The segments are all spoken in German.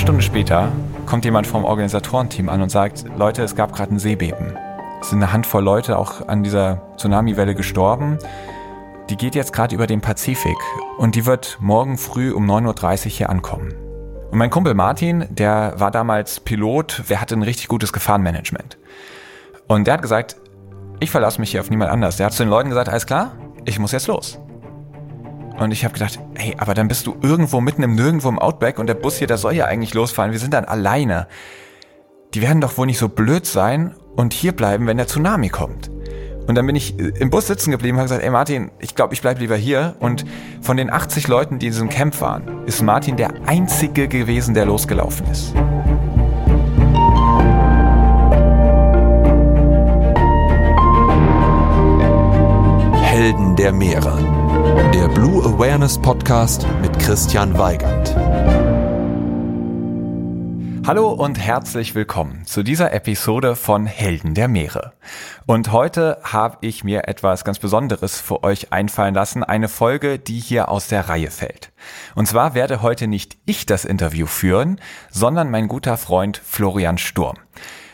Stunde später kommt jemand vom Organisatorenteam an und sagt, Leute, es gab gerade ein Seebeben. Es sind eine Handvoll Leute auch an dieser Tsunamiwelle gestorben. Die geht jetzt gerade über den Pazifik und die wird morgen früh um 9.30 Uhr hier ankommen. Und mein Kumpel Martin, der war damals Pilot, der hatte ein richtig gutes Gefahrenmanagement. Und der hat gesagt, ich verlasse mich hier auf niemand anders. Der hat zu den Leuten gesagt, alles klar, ich muss jetzt los. Und ich habe gedacht, hey, aber dann bist du irgendwo mitten im Nirgendwo im Outback und der Bus hier, der soll ja eigentlich losfahren. Wir sind dann alleine. Die werden doch wohl nicht so blöd sein und hier bleiben, wenn der Tsunami kommt. Und dann bin ich im Bus sitzen geblieben und habe gesagt, ey Martin, ich glaube, ich bleibe lieber hier. Und von den 80 Leuten, die in diesem Camp waren, ist Martin der einzige gewesen, der losgelaufen ist. Helden der Meere. Der Blue Awareness Podcast mit Christian Weigand. Hallo und herzlich willkommen zu dieser Episode von Helden der Meere. Und heute habe ich mir etwas ganz Besonderes für euch einfallen lassen, eine Folge, die hier aus der Reihe fällt. Und zwar werde heute nicht ich das Interview führen, sondern mein guter Freund Florian Sturm.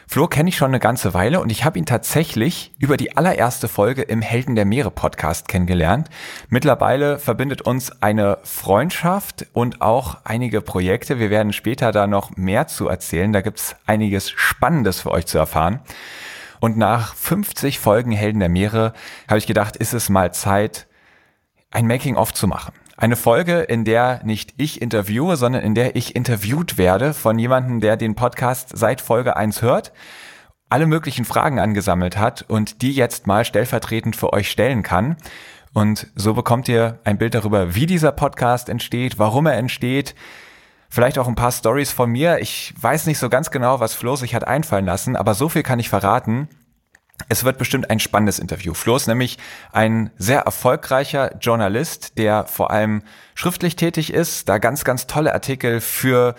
Flo kenne ich schon eine ganze Weile und ich habe ihn tatsächlich über die allererste Folge im Helden der Meere Podcast kennengelernt. Mittlerweile verbindet uns eine Freundschaft und auch einige Projekte. Wir werden später da noch mehr zu erzählen. Da gibt's einiges Spannendes für euch zu erfahren. Und nach 50 Folgen Helden der Meere habe ich gedacht, ist es mal Zeit, ein Making-of zu machen. Eine Folge, in der nicht ich interviewe, sondern in der ich interviewt werde von jemandem, der den Podcast seit Folge 1 hört, alle möglichen Fragen angesammelt hat und die jetzt mal stellvertretend für euch stellen kann. Und so bekommt ihr ein Bild darüber, wie dieser Podcast entsteht, warum er entsteht, Vielleicht auch ein paar Stories von mir. Ich weiß nicht so ganz genau, was Flo sich hat einfallen lassen, aber so viel kann ich verraten. Es wird bestimmt ein spannendes Interview. Flo ist nämlich ein sehr erfolgreicher Journalist, der vor allem schriftlich tätig ist, da ganz, ganz tolle Artikel für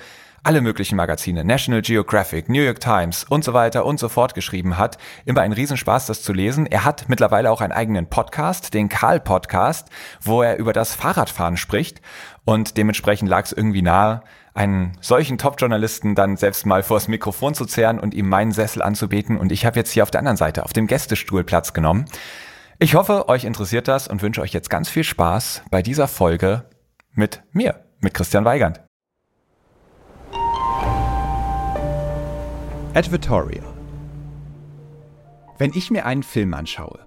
alle möglichen Magazine, National Geographic, New York Times und so weiter und so fort geschrieben hat. Immer ein Riesenspaß, das zu lesen. Er hat mittlerweile auch einen eigenen Podcast, den Karl Podcast, wo er über das Fahrradfahren spricht. Und dementsprechend lag es irgendwie nahe, einen solchen Top-Journalisten dann selbst mal vors Mikrofon zu zerren und ihm meinen Sessel anzubieten. Und ich habe jetzt hier auf der anderen Seite, auf dem Gästestuhl Platz genommen. Ich hoffe, euch interessiert das und wünsche euch jetzt ganz viel Spaß bei dieser Folge mit mir, mit Christian Weigand. Advertorial. Wenn ich mir einen Film anschaue,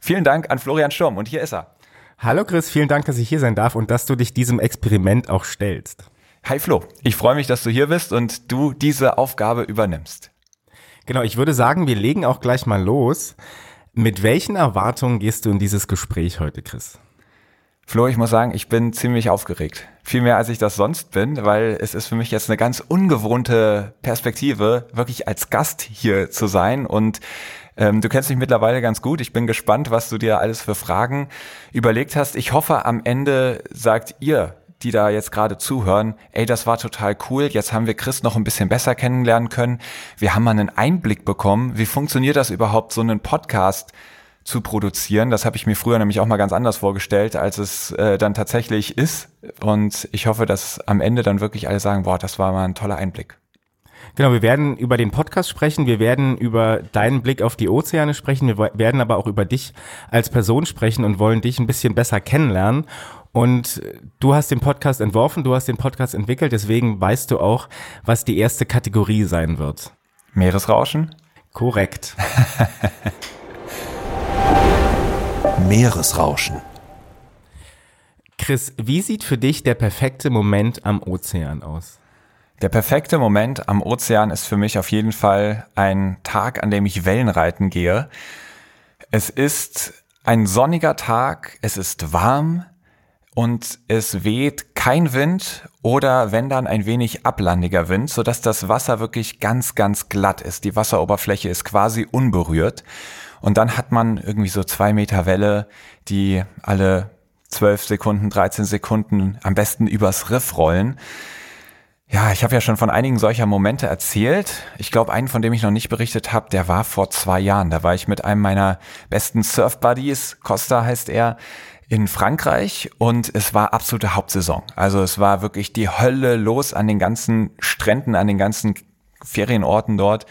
Vielen Dank an Florian Sturm und hier ist er. Hallo Chris, vielen Dank, dass ich hier sein darf und dass du dich diesem Experiment auch stellst. Hi Flo, ich freue mich, dass du hier bist und du diese Aufgabe übernimmst. Genau, ich würde sagen, wir legen auch gleich mal los. Mit welchen Erwartungen gehst du in dieses Gespräch heute, Chris? Flo, ich muss sagen, ich bin ziemlich aufgeregt. Viel mehr als ich das sonst bin, weil es ist für mich jetzt eine ganz ungewohnte Perspektive, wirklich als Gast hier zu sein und ähm, du kennst mich mittlerweile ganz gut. Ich bin gespannt, was du dir alles für Fragen überlegt hast. Ich hoffe, am Ende sagt ihr die da jetzt gerade zuhören, ey, das war total cool. Jetzt haben wir Chris noch ein bisschen besser kennenlernen können. Wir haben mal einen Einblick bekommen. Wie funktioniert das überhaupt, so einen Podcast zu produzieren? Das habe ich mir früher nämlich auch mal ganz anders vorgestellt, als es äh, dann tatsächlich ist. Und ich hoffe, dass am Ende dann wirklich alle sagen, boah, das war mal ein toller Einblick. Genau, wir werden über den Podcast sprechen, wir werden über deinen Blick auf die Ozeane sprechen, wir werden aber auch über dich als Person sprechen und wollen dich ein bisschen besser kennenlernen. Und du hast den Podcast entworfen, du hast den Podcast entwickelt, deswegen weißt du auch, was die erste Kategorie sein wird. Meeresrauschen? Korrekt. Meeresrauschen. Chris, wie sieht für dich der perfekte Moment am Ozean aus? Der perfekte Moment am Ozean ist für mich auf jeden Fall ein Tag, an dem ich Wellenreiten gehe. Es ist ein sonniger Tag, es ist warm und es weht kein Wind oder wenn dann ein wenig ablandiger Wind, sodass das Wasser wirklich ganz, ganz glatt ist. Die Wasseroberfläche ist quasi unberührt. Und dann hat man irgendwie so zwei Meter Welle, die alle zwölf Sekunden, 13 Sekunden am besten übers Riff rollen. Ja, ich habe ja schon von einigen solcher Momente erzählt. Ich glaube, einen, von dem ich noch nicht berichtet habe, der war vor zwei Jahren. Da war ich mit einem meiner besten Surf-Buddies, Costa heißt er, in Frankreich und es war absolute Hauptsaison. Also es war wirklich die Hölle los an den ganzen Stränden, an den ganzen Ferienorten dort.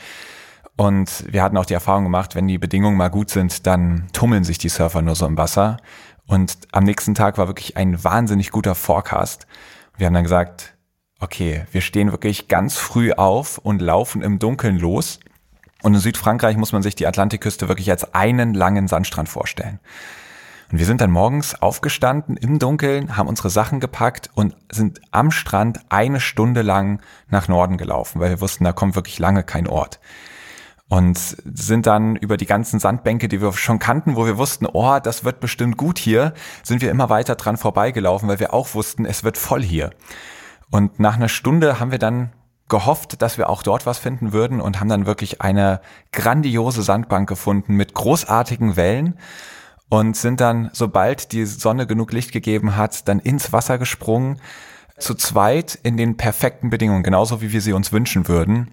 Und wir hatten auch die Erfahrung gemacht, wenn die Bedingungen mal gut sind, dann tummeln sich die Surfer nur so im Wasser. Und am nächsten Tag war wirklich ein wahnsinnig guter Forecast. Wir haben dann gesagt, okay, wir stehen wirklich ganz früh auf und laufen im Dunkeln los. Und in Südfrankreich muss man sich die Atlantikküste wirklich als einen langen Sandstrand vorstellen. Und wir sind dann morgens aufgestanden im Dunkeln, haben unsere Sachen gepackt und sind am Strand eine Stunde lang nach Norden gelaufen, weil wir wussten, da kommt wirklich lange kein Ort. Und sind dann über die ganzen Sandbänke, die wir schon kannten, wo wir wussten, oh, das wird bestimmt gut hier, sind wir immer weiter dran vorbeigelaufen, weil wir auch wussten, es wird voll hier. Und nach einer Stunde haben wir dann gehofft, dass wir auch dort was finden würden und haben dann wirklich eine grandiose Sandbank gefunden mit großartigen Wellen und sind dann, sobald die Sonne genug Licht gegeben hat, dann ins Wasser gesprungen, zu zweit in den perfekten Bedingungen, genauso wie wir sie uns wünschen würden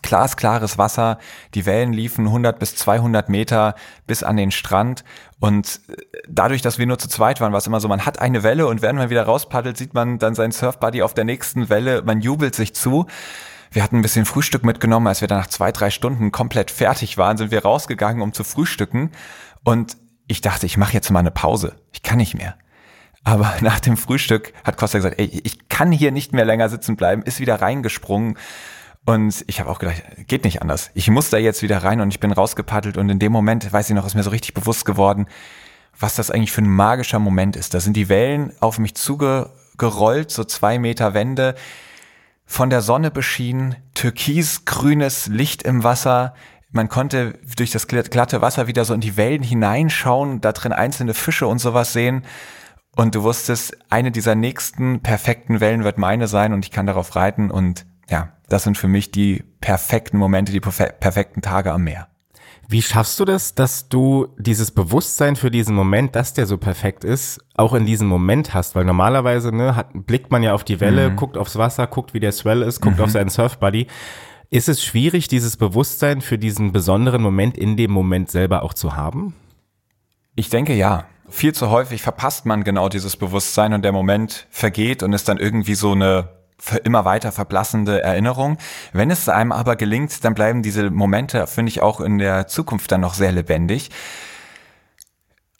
glasklares Wasser, die Wellen liefen 100 bis 200 Meter bis an den Strand und äh, dadurch, dass wir nur zu zweit waren, war es immer so, man hat eine Welle und während man wieder rauspaddelt, sieht man dann seinen Surfbuddy auf der nächsten Welle, man jubelt sich zu. Wir hatten ein bisschen Frühstück mitgenommen, als wir dann nach zwei, drei Stunden komplett fertig waren, sind wir rausgegangen, um zu frühstücken und ich dachte, ich mache jetzt mal eine Pause, ich kann nicht mehr. Aber nach dem Frühstück hat Costa gesagt, ey, ich kann hier nicht mehr länger sitzen bleiben, ist wieder reingesprungen und ich habe auch gedacht, geht nicht anders. Ich muss da jetzt wieder rein und ich bin rausgepaddelt und in dem Moment, weiß ich noch, ist mir so richtig bewusst geworden, was das eigentlich für ein magischer Moment ist. Da sind die Wellen auf mich zugerollt, so zwei Meter Wände, von der Sonne beschienen, türkisgrünes Licht im Wasser. Man konnte durch das glatte Wasser wieder so in die Wellen hineinschauen, da drin einzelne Fische und sowas sehen. Und du wusstest, eine dieser nächsten perfekten Wellen wird meine sein und ich kann darauf reiten und ja, das sind für mich die perfekten Momente, die perfekten Tage am Meer. Wie schaffst du das, dass du dieses Bewusstsein für diesen Moment, dass der so perfekt ist, auch in diesem Moment hast? Weil normalerweise ne, hat, blickt man ja auf die Welle, mhm. guckt aufs Wasser, guckt, wie der Swell ist, guckt mhm. auf seinen Surfbuddy. Ist es schwierig, dieses Bewusstsein für diesen besonderen Moment in dem Moment selber auch zu haben? Ich denke ja. Viel zu häufig verpasst man genau dieses Bewusstsein und der Moment vergeht und ist dann irgendwie so eine immer weiter verblassende Erinnerung. Wenn es einem aber gelingt, dann bleiben diese Momente, finde ich, auch in der Zukunft dann noch sehr lebendig.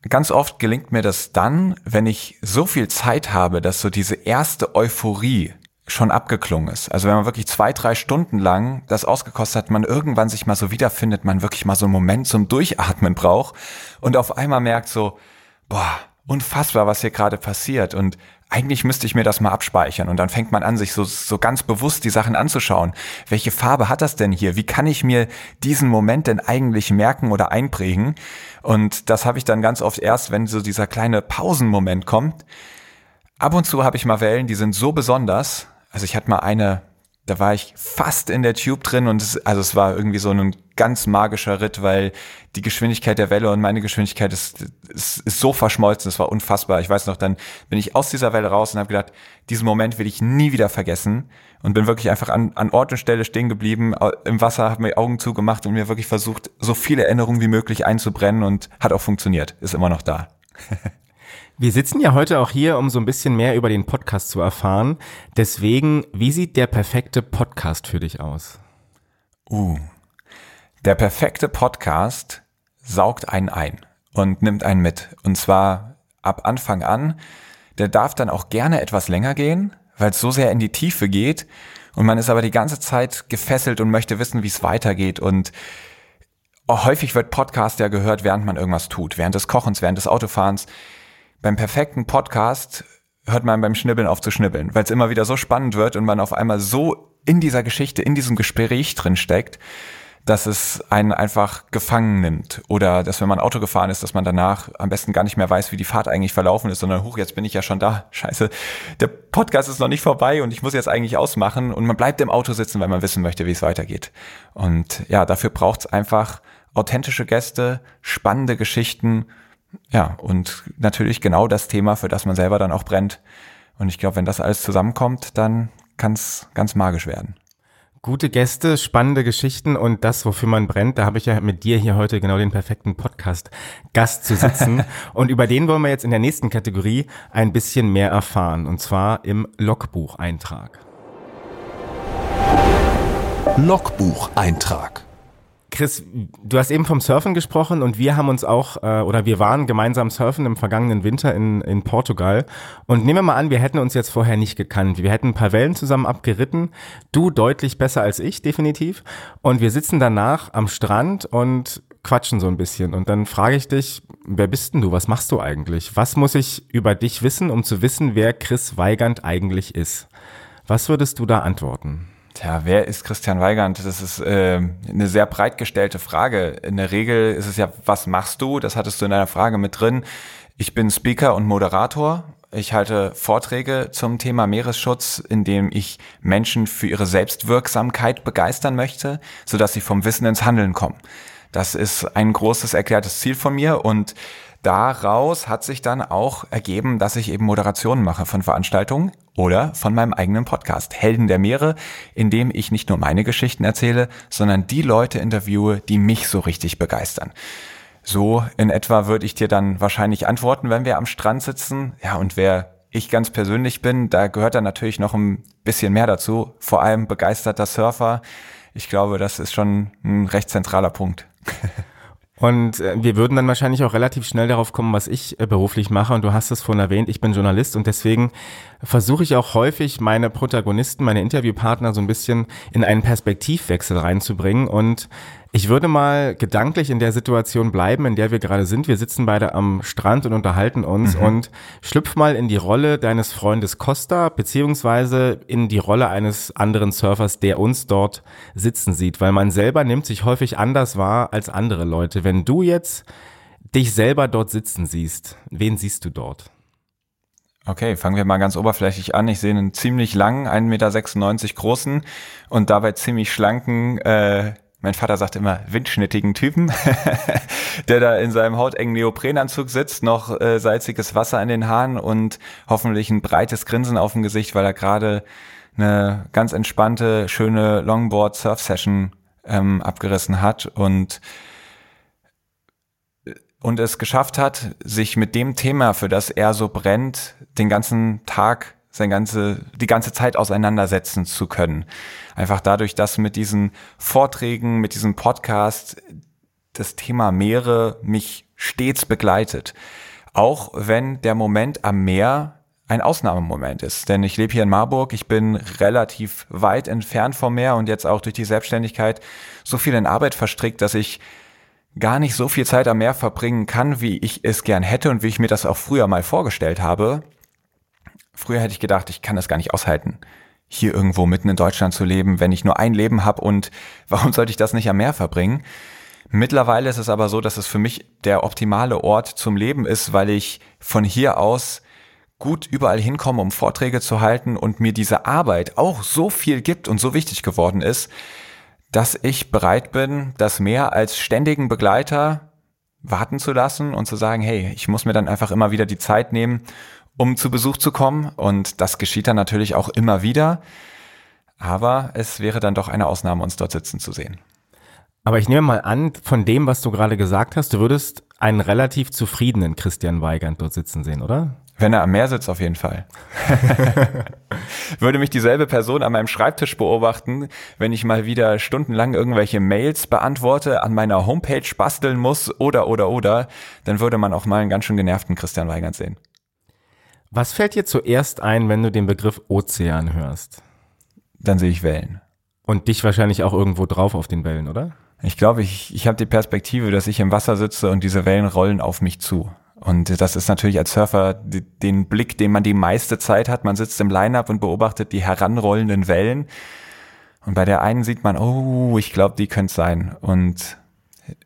Ganz oft gelingt mir das dann, wenn ich so viel Zeit habe, dass so diese erste Euphorie schon abgeklungen ist. Also wenn man wirklich zwei, drei Stunden lang das ausgekostet hat, man irgendwann sich mal so wiederfindet, man wirklich mal so einen Moment zum Durchatmen braucht und auf einmal merkt so, boah, unfassbar, was hier gerade passiert und eigentlich müsste ich mir das mal abspeichern und dann fängt man an, sich so, so ganz bewusst die Sachen anzuschauen. Welche Farbe hat das denn hier? Wie kann ich mir diesen Moment denn eigentlich merken oder einprägen? Und das habe ich dann ganz oft erst, wenn so dieser kleine Pausenmoment kommt. Ab und zu habe ich mal Wellen, die sind so besonders. Also ich hatte mal eine, da war ich fast in der Tube drin und es, also es war irgendwie so ein ganz magischer Ritt, weil die Geschwindigkeit der Welle und meine Geschwindigkeit ist, ist, ist so verschmolzen, es war unfassbar. Ich weiß noch, dann bin ich aus dieser Welle raus und habe gedacht, diesen Moment will ich nie wieder vergessen und bin wirklich einfach an, an Ort und Stelle stehen geblieben, im Wasser, habe mir Augen zugemacht und mir wirklich versucht, so viele Erinnerungen wie möglich einzubrennen und hat auch funktioniert, ist immer noch da. Wir sitzen ja heute auch hier, um so ein bisschen mehr über den Podcast zu erfahren. Deswegen, wie sieht der perfekte Podcast für dich aus? Uh, der perfekte Podcast saugt einen ein und nimmt einen mit. Und zwar ab Anfang an. Der darf dann auch gerne etwas länger gehen, weil es so sehr in die Tiefe geht. Und man ist aber die ganze Zeit gefesselt und möchte wissen, wie es weitergeht. Und häufig wird Podcast ja gehört, während man irgendwas tut. Während des Kochens, während des Autofahrens beim perfekten Podcast hört man beim Schnibbeln auf zu schnibbeln, weil es immer wieder so spannend wird und man auf einmal so in dieser Geschichte, in diesem Gespräch drin steckt, dass es einen einfach gefangen nimmt. Oder dass wenn man Auto gefahren ist, dass man danach am besten gar nicht mehr weiß, wie die Fahrt eigentlich verlaufen ist, sondern hoch, jetzt bin ich ja schon da. Scheiße, der Podcast ist noch nicht vorbei und ich muss jetzt eigentlich ausmachen und man bleibt im Auto sitzen, weil man wissen möchte, wie es weitergeht. Und ja, dafür braucht es einfach authentische Gäste, spannende Geschichten ja, und natürlich genau das Thema, für das man selber dann auch brennt. Und ich glaube, wenn das alles zusammenkommt, dann kann es ganz magisch werden. Gute Gäste, spannende Geschichten und das, wofür man brennt, da habe ich ja mit dir hier heute genau den perfekten Podcast-Gast zu sitzen. und über den wollen wir jetzt in der nächsten Kategorie ein bisschen mehr erfahren, und zwar im Logbucheintrag. Logbucheintrag. Chris, du hast eben vom Surfen gesprochen und wir haben uns auch, äh, oder wir waren gemeinsam surfen im vergangenen Winter in, in Portugal. Und nehmen wir mal an, wir hätten uns jetzt vorher nicht gekannt. Wir hätten ein paar Wellen zusammen abgeritten. Du deutlich besser als ich, definitiv. Und wir sitzen danach am Strand und quatschen so ein bisschen. Und dann frage ich dich, wer bist denn du? Was machst du eigentlich? Was muss ich über dich wissen, um zu wissen, wer Chris Weigand eigentlich ist? Was würdest du da antworten? Tja, wer ist Christian Weigand? Das ist äh, eine sehr breit gestellte Frage. In der Regel ist es ja, was machst du? Das hattest du in deiner Frage mit drin. Ich bin Speaker und Moderator. Ich halte Vorträge zum Thema Meeresschutz, in dem ich Menschen für ihre Selbstwirksamkeit begeistern möchte, sodass sie vom Wissen ins Handeln kommen. Das ist ein großes erklärtes Ziel von mir und daraus hat sich dann auch ergeben, dass ich eben Moderationen mache von Veranstaltungen oder von meinem eigenen Podcast Helden der Meere, in dem ich nicht nur meine Geschichten erzähle, sondern die Leute interviewe, die mich so richtig begeistern. So in etwa würde ich dir dann wahrscheinlich antworten, wenn wir am Strand sitzen. Ja, und wer ich ganz persönlich bin, da gehört dann natürlich noch ein bisschen mehr dazu. Vor allem begeisterter Surfer. Ich glaube, das ist schon ein recht zentraler Punkt. Und äh, wir würden dann wahrscheinlich auch relativ schnell darauf kommen, was ich äh, beruflich mache. Und du hast es vorhin erwähnt, ich bin Journalist und deswegen versuche ich auch häufig, meine Protagonisten, meine Interviewpartner so ein bisschen in einen Perspektivwechsel reinzubringen. Und ich würde mal gedanklich in der Situation bleiben, in der wir gerade sind. Wir sitzen beide am Strand und unterhalten uns mhm. und schlüpf mal in die Rolle deines Freundes Costa, beziehungsweise in die Rolle eines anderen Surfers, der uns dort sitzen sieht, weil man selber nimmt sich häufig anders wahr als andere Leute. Wenn du jetzt dich selber dort sitzen siehst, wen siehst du dort? Okay, fangen wir mal ganz oberflächlich an. Ich sehe einen ziemlich langen, 1,96 Meter großen und dabei ziemlich schlanken äh, mein Vater sagt immer windschnittigen Typen, der da in seinem hautengen Neoprenanzug sitzt, noch äh, salziges Wasser in den Haaren und hoffentlich ein breites Grinsen auf dem Gesicht, weil er gerade eine ganz entspannte, schöne Longboard-Surf-Session ähm, abgerissen hat und und es geschafft hat, sich mit dem Thema, für das er so brennt, den ganzen Tag sein ganze, die ganze Zeit auseinandersetzen zu können. Einfach dadurch, dass mit diesen Vorträgen, mit diesem Podcast das Thema Meere mich stets begleitet. Auch wenn der Moment am Meer ein Ausnahmemoment ist. Denn ich lebe hier in Marburg, ich bin relativ weit entfernt vom Meer und jetzt auch durch die Selbstständigkeit so viel in Arbeit verstrickt, dass ich gar nicht so viel Zeit am Meer verbringen kann, wie ich es gern hätte und wie ich mir das auch früher mal vorgestellt habe. Früher hätte ich gedacht, ich kann das gar nicht aushalten, hier irgendwo mitten in Deutschland zu leben, wenn ich nur ein Leben habe und warum sollte ich das nicht am Meer verbringen? Mittlerweile ist es aber so, dass es für mich der optimale Ort zum Leben ist, weil ich von hier aus gut überall hinkomme, um Vorträge zu halten und mir diese Arbeit auch so viel gibt und so wichtig geworden ist, dass ich bereit bin, das mehr als ständigen Begleiter warten zu lassen und zu sagen, hey, ich muss mir dann einfach immer wieder die Zeit nehmen, um zu Besuch zu kommen. Und das geschieht dann natürlich auch immer wieder. Aber es wäre dann doch eine Ausnahme, uns dort sitzen zu sehen. Aber ich nehme mal an, von dem, was du gerade gesagt hast, du würdest einen relativ zufriedenen Christian Weigand dort sitzen sehen, oder? Wenn er am Meer sitzt, auf jeden Fall. Würde mich dieselbe Person an meinem Schreibtisch beobachten, wenn ich mal wieder stundenlang irgendwelche Mails beantworte, an meiner Homepage basteln muss oder oder oder, dann würde man auch mal einen ganz schön genervten Christian Weigand sehen. Was fällt dir zuerst ein, wenn du den Begriff Ozean hörst? Dann sehe ich Wellen. Und dich wahrscheinlich auch irgendwo drauf auf den Wellen, oder? Ich glaube, ich, ich habe die Perspektive, dass ich im Wasser sitze und diese Wellen rollen auf mich zu. Und das ist natürlich als Surfer den Blick, den man die meiste Zeit hat. Man sitzt im Line-up und beobachtet die heranrollenden Wellen. Und bei der einen sieht man, oh, ich glaube, die könnte sein. Und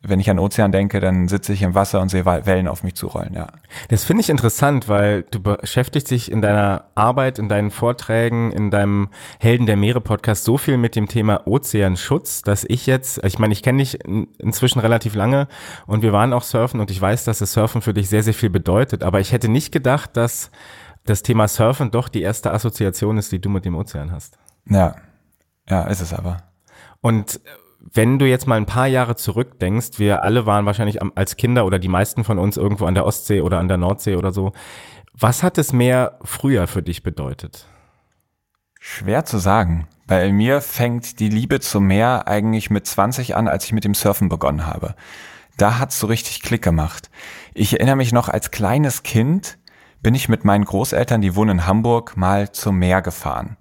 wenn ich an Ozean denke, dann sitze ich im Wasser und sehe Wellen auf mich zurollen, ja. Das finde ich interessant, weil du beschäftigst dich in deiner Arbeit, in deinen Vorträgen, in deinem Helden der Meere Podcast so viel mit dem Thema Ozeanschutz, dass ich jetzt, ich meine, ich kenne dich inzwischen relativ lange und wir waren auch surfen und ich weiß, dass das Surfen für dich sehr, sehr viel bedeutet, aber ich hätte nicht gedacht, dass das Thema Surfen doch die erste Assoziation ist, die du mit dem Ozean hast. Ja, ja, ist es aber. Und wenn du jetzt mal ein paar Jahre zurückdenkst, wir alle waren wahrscheinlich als Kinder oder die meisten von uns irgendwo an der Ostsee oder an der Nordsee oder so. Was hat es mehr früher für dich bedeutet? Schwer zu sagen. Bei mir fängt die Liebe zum Meer eigentlich mit 20 an, als ich mit dem Surfen begonnen habe. Da hat's so richtig Klick gemacht. Ich erinnere mich noch als kleines Kind bin ich mit meinen Großeltern, die wohnen in Hamburg, mal zum Meer gefahren.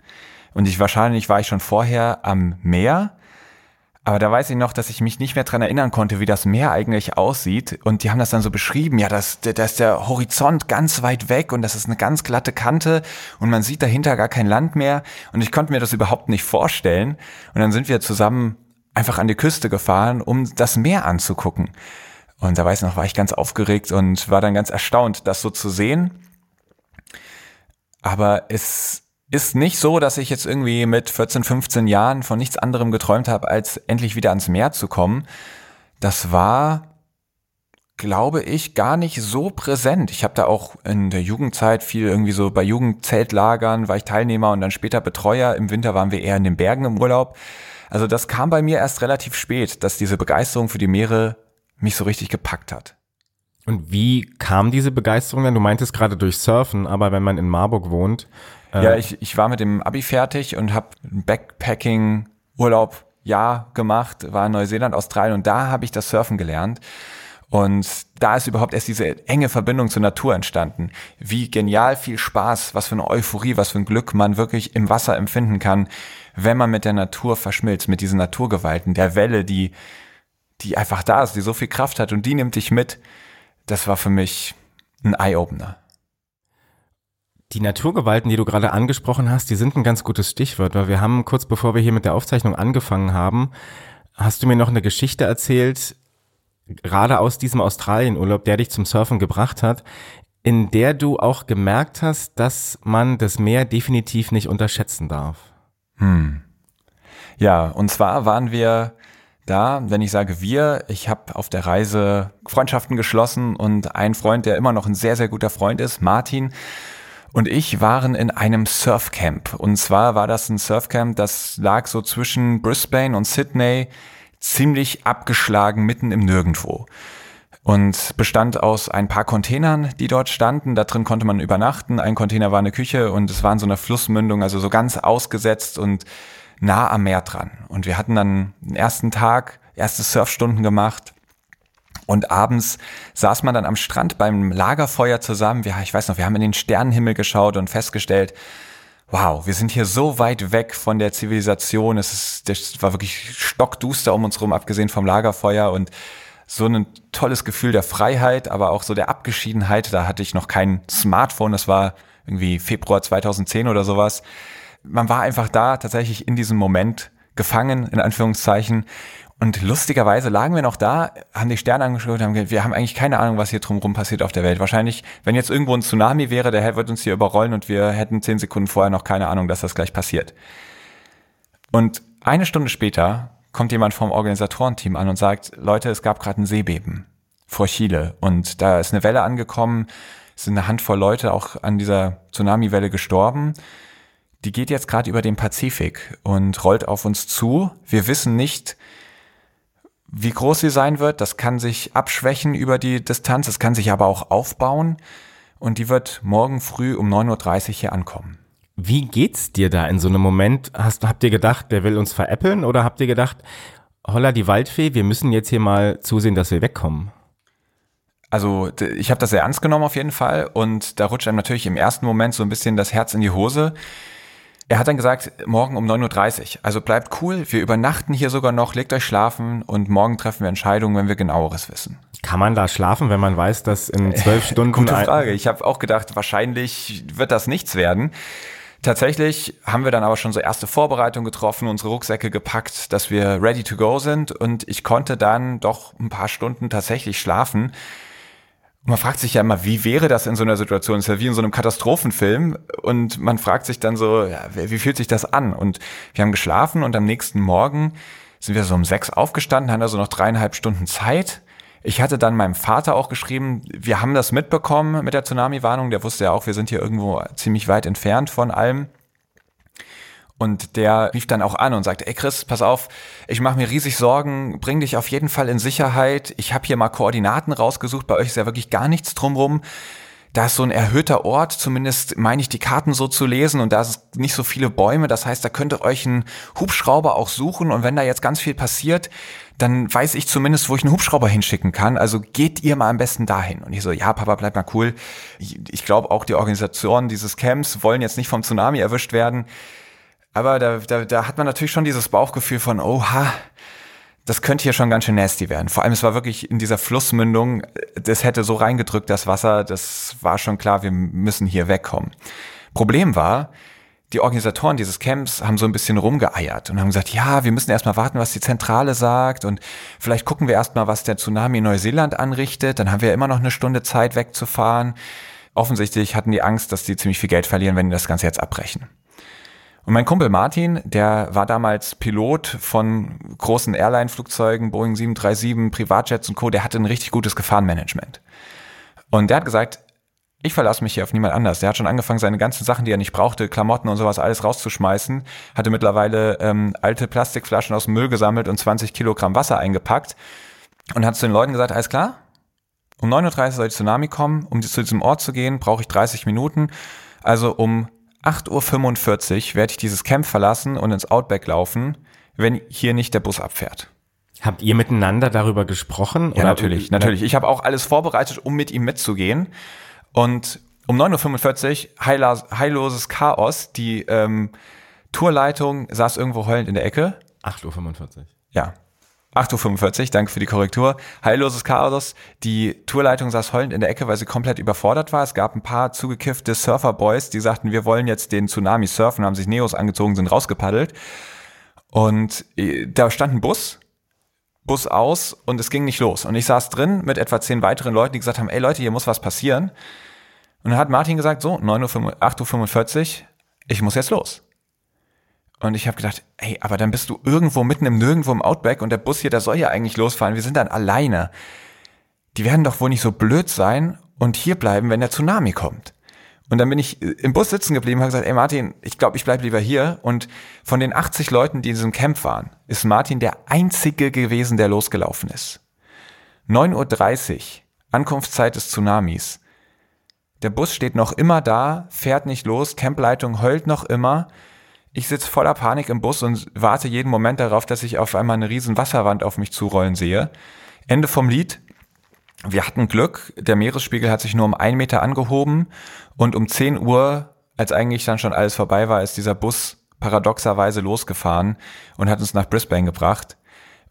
Und ich wahrscheinlich war ich schon vorher am Meer, aber da weiß ich noch, dass ich mich nicht mehr dran erinnern konnte, wie das Meer eigentlich aussieht. Und die haben das dann so beschrieben, ja, da ist der Horizont ganz weit weg und das ist eine ganz glatte Kante und man sieht dahinter gar kein Land mehr. Und ich konnte mir das überhaupt nicht vorstellen. Und dann sind wir zusammen einfach an die Küste gefahren, um das Meer anzugucken. Und da weiß ich noch, war ich ganz aufgeregt und war dann ganz erstaunt, das so zu sehen. Aber es ist nicht so, dass ich jetzt irgendwie mit 14, 15 Jahren von nichts anderem geträumt habe, als endlich wieder ans Meer zu kommen. Das war, glaube ich, gar nicht so präsent. Ich habe da auch in der Jugendzeit viel irgendwie so bei Jugendzeltlagern war ich Teilnehmer und dann später Betreuer. Im Winter waren wir eher in den Bergen im Urlaub. Also das kam bei mir erst relativ spät, dass diese Begeisterung für die Meere mich so richtig gepackt hat. Und wie kam diese Begeisterung denn? Du meintest gerade durch Surfen, aber wenn man in Marburg wohnt, ja, äh. ich, ich war mit dem Abi fertig und habe Backpacking-Urlaub Jahr gemacht, war in Neuseeland, Australien und da habe ich das Surfen gelernt. Und da ist überhaupt erst diese enge Verbindung zur Natur entstanden. Wie genial viel Spaß, was für eine Euphorie, was für ein Glück man wirklich im Wasser empfinden kann, wenn man mit der Natur verschmilzt, mit diesen Naturgewalten, der Welle, die, die einfach da ist, die so viel Kraft hat und die nimmt dich mit. Das war für mich ein Eye-Opener. Die Naturgewalten, die du gerade angesprochen hast, die sind ein ganz gutes Stichwort, weil wir haben kurz bevor wir hier mit der Aufzeichnung angefangen haben, hast du mir noch eine Geschichte erzählt, gerade aus diesem Australienurlaub, der dich zum Surfen gebracht hat, in der du auch gemerkt hast, dass man das Meer definitiv nicht unterschätzen darf. Hm. Ja, und zwar waren wir da, wenn ich sage wir, ich habe auf der Reise Freundschaften geschlossen und ein Freund, der immer noch ein sehr, sehr guter Freund ist, Martin, und ich waren in einem Surfcamp. Und zwar war das ein Surfcamp, das lag so zwischen Brisbane und Sydney, ziemlich abgeschlagen mitten im Nirgendwo. Und bestand aus ein paar Containern, die dort standen. Da drin konnte man übernachten. Ein Container war eine Küche und es war in so einer Flussmündung, also so ganz ausgesetzt und nah am Meer dran. Und wir hatten dann den ersten Tag erste Surfstunden gemacht und abends saß man dann am Strand beim Lagerfeuer zusammen. Ja, ich weiß noch, wir haben in den Sternenhimmel geschaut und festgestellt, wow, wir sind hier so weit weg von der Zivilisation. Es ist, das war wirklich stockduster um uns rum, abgesehen vom Lagerfeuer und so ein tolles Gefühl der Freiheit, aber auch so der Abgeschiedenheit. Da hatte ich noch kein Smartphone. Das war irgendwie Februar 2010 oder sowas. Man war einfach da tatsächlich in diesem Moment gefangen, in Anführungszeichen. Und lustigerweise lagen wir noch da, haben die Sterne angeschaut, haben gesagt, wir haben eigentlich keine Ahnung, was hier drumherum passiert auf der Welt. Wahrscheinlich, wenn jetzt irgendwo ein Tsunami wäre, der wird uns hier überrollen und wir hätten zehn Sekunden vorher noch keine Ahnung, dass das gleich passiert. Und eine Stunde später kommt jemand vom Organisatorenteam an und sagt, Leute, es gab gerade ein Seebeben vor Chile und da ist eine Welle angekommen, es sind eine Handvoll Leute auch an dieser Tsunami-Welle gestorben. Die geht jetzt gerade über den Pazifik und rollt auf uns zu. Wir wissen nicht, wie groß sie sein wird. Das kann sich abschwächen über die Distanz, es kann sich aber auch aufbauen und die wird morgen früh um 9.30 Uhr hier ankommen. Wie geht's dir da in so einem Moment? Hast, habt ihr gedacht, der will uns veräppeln oder habt ihr gedacht, holla die Waldfee, wir müssen jetzt hier mal zusehen, dass wir wegkommen? Also ich habe das sehr ernst genommen auf jeden Fall und da rutscht einem natürlich im ersten Moment so ein bisschen das Herz in die Hose. Er hat dann gesagt, morgen um 9.30 Uhr. Also bleibt cool, wir übernachten hier sogar noch, legt euch schlafen und morgen treffen wir Entscheidungen, wenn wir genaueres wissen. Kann man da schlafen, wenn man weiß, dass in zwölf Stunden... Gute Frage. Ich habe auch gedacht, wahrscheinlich wird das nichts werden. Tatsächlich haben wir dann aber schon so erste Vorbereitungen getroffen, unsere Rucksäcke gepackt, dass wir ready to go sind und ich konnte dann doch ein paar Stunden tatsächlich schlafen man fragt sich ja immer, wie wäre das in so einer Situation? Das ist ja wie in so einem Katastrophenfilm. Und man fragt sich dann so, ja, wie fühlt sich das an? Und wir haben geschlafen und am nächsten Morgen sind wir so um sechs aufgestanden, haben also noch dreieinhalb Stunden Zeit. Ich hatte dann meinem Vater auch geschrieben, wir haben das mitbekommen mit der Tsunami-Warnung. Der wusste ja auch, wir sind hier irgendwo ziemlich weit entfernt von allem. Und der rief dann auch an und sagte, ey Chris, pass auf, ich mache mir riesig Sorgen, bring dich auf jeden Fall in Sicherheit. Ich habe hier mal Koordinaten rausgesucht, bei euch ist ja wirklich gar nichts drumrum. Da ist so ein erhöhter Ort, zumindest meine ich die Karten so zu lesen und da ist nicht so viele Bäume. Das heißt, da könnt ihr euch einen Hubschrauber auch suchen und wenn da jetzt ganz viel passiert, dann weiß ich zumindest, wo ich einen Hubschrauber hinschicken kann. Also geht ihr mal am besten dahin. Und ich so, ja, Papa, bleib mal cool. Ich, ich glaube auch die Organisatoren dieses Camps wollen jetzt nicht vom Tsunami erwischt werden. Aber da, da, da hat man natürlich schon dieses Bauchgefühl von, oha, das könnte hier schon ganz schön nasty werden. Vor allem, es war wirklich in dieser Flussmündung, das hätte so reingedrückt, das Wasser, das war schon klar, wir müssen hier wegkommen. Problem war, die Organisatoren dieses Camps haben so ein bisschen rumgeeiert und haben gesagt, ja, wir müssen erstmal warten, was die Zentrale sagt und vielleicht gucken wir erstmal, was der Tsunami in Neuseeland anrichtet, dann haben wir immer noch eine Stunde Zeit wegzufahren. Offensichtlich hatten die Angst, dass die ziemlich viel Geld verlieren, wenn die das Ganze jetzt abbrechen. Und mein Kumpel Martin, der war damals Pilot von großen Airline-Flugzeugen, Boeing 737, Privatjets und Co., der hatte ein richtig gutes Gefahrenmanagement. Und der hat gesagt, ich verlasse mich hier auf niemand anders. Der hat schon angefangen, seine ganzen Sachen, die er nicht brauchte, Klamotten und sowas, alles rauszuschmeißen, hatte mittlerweile ähm, alte Plastikflaschen aus dem Müll gesammelt und 20 Kilogramm Wasser eingepackt und hat zu den Leuten gesagt, alles klar, um 9.30 Uhr soll die Tsunami kommen, um zu diesem Ort zu gehen, brauche ich 30 Minuten. Also um 8.45 Uhr werde ich dieses Camp verlassen und ins Outback laufen, wenn hier nicht der Bus abfährt. Habt ihr miteinander darüber gesprochen? Ja, natürlich, natürlich. Ich habe auch alles vorbereitet, um mit ihm mitzugehen. Und um 9.45 Uhr, heillos, heilloses Chaos. Die ähm, Tourleitung saß irgendwo heulend in der Ecke. 8.45 Uhr. Ja, 8.45 Uhr, danke für die Korrektur. Heilloses Chaos. Die Tourleitung saß heulend in der Ecke, weil sie komplett überfordert war. Es gab ein paar zugekiffte Surferboys, die sagten, wir wollen jetzt den Tsunami surfen, haben sich Neos angezogen, sind rausgepaddelt. Und äh, da stand ein Bus, Bus aus und es ging nicht los. Und ich saß drin mit etwa zehn weiteren Leuten, die gesagt haben, ey Leute, hier muss was passieren. Und dann hat Martin gesagt, so, 9 Uhr, 8.45 Uhr, ich muss jetzt los. Und ich habe gedacht, ey, aber dann bist du irgendwo mitten im Nirgendwo im Outback und der Bus hier, der soll ja eigentlich losfahren. Wir sind dann alleine. Die werden doch wohl nicht so blöd sein und hier bleiben, wenn der Tsunami kommt. Und dann bin ich äh, im Bus sitzen geblieben und habe gesagt, ey Martin, ich glaube, ich bleib lieber hier. Und von den 80 Leuten, die in diesem Camp waren, ist Martin der einzige gewesen, der losgelaufen ist. 9.30 Uhr, Ankunftszeit des Tsunamis. Der Bus steht noch immer da, fährt nicht los, Campleitung heult noch immer. Ich sitze voller Panik im Bus und warte jeden Moment darauf, dass ich auf einmal eine riesen Wasserwand auf mich zurollen sehe. Ende vom Lied. Wir hatten Glück, der Meeresspiegel hat sich nur um einen Meter angehoben und um 10 Uhr, als eigentlich dann schon alles vorbei war, ist dieser Bus paradoxerweise losgefahren und hat uns nach Brisbane gebracht.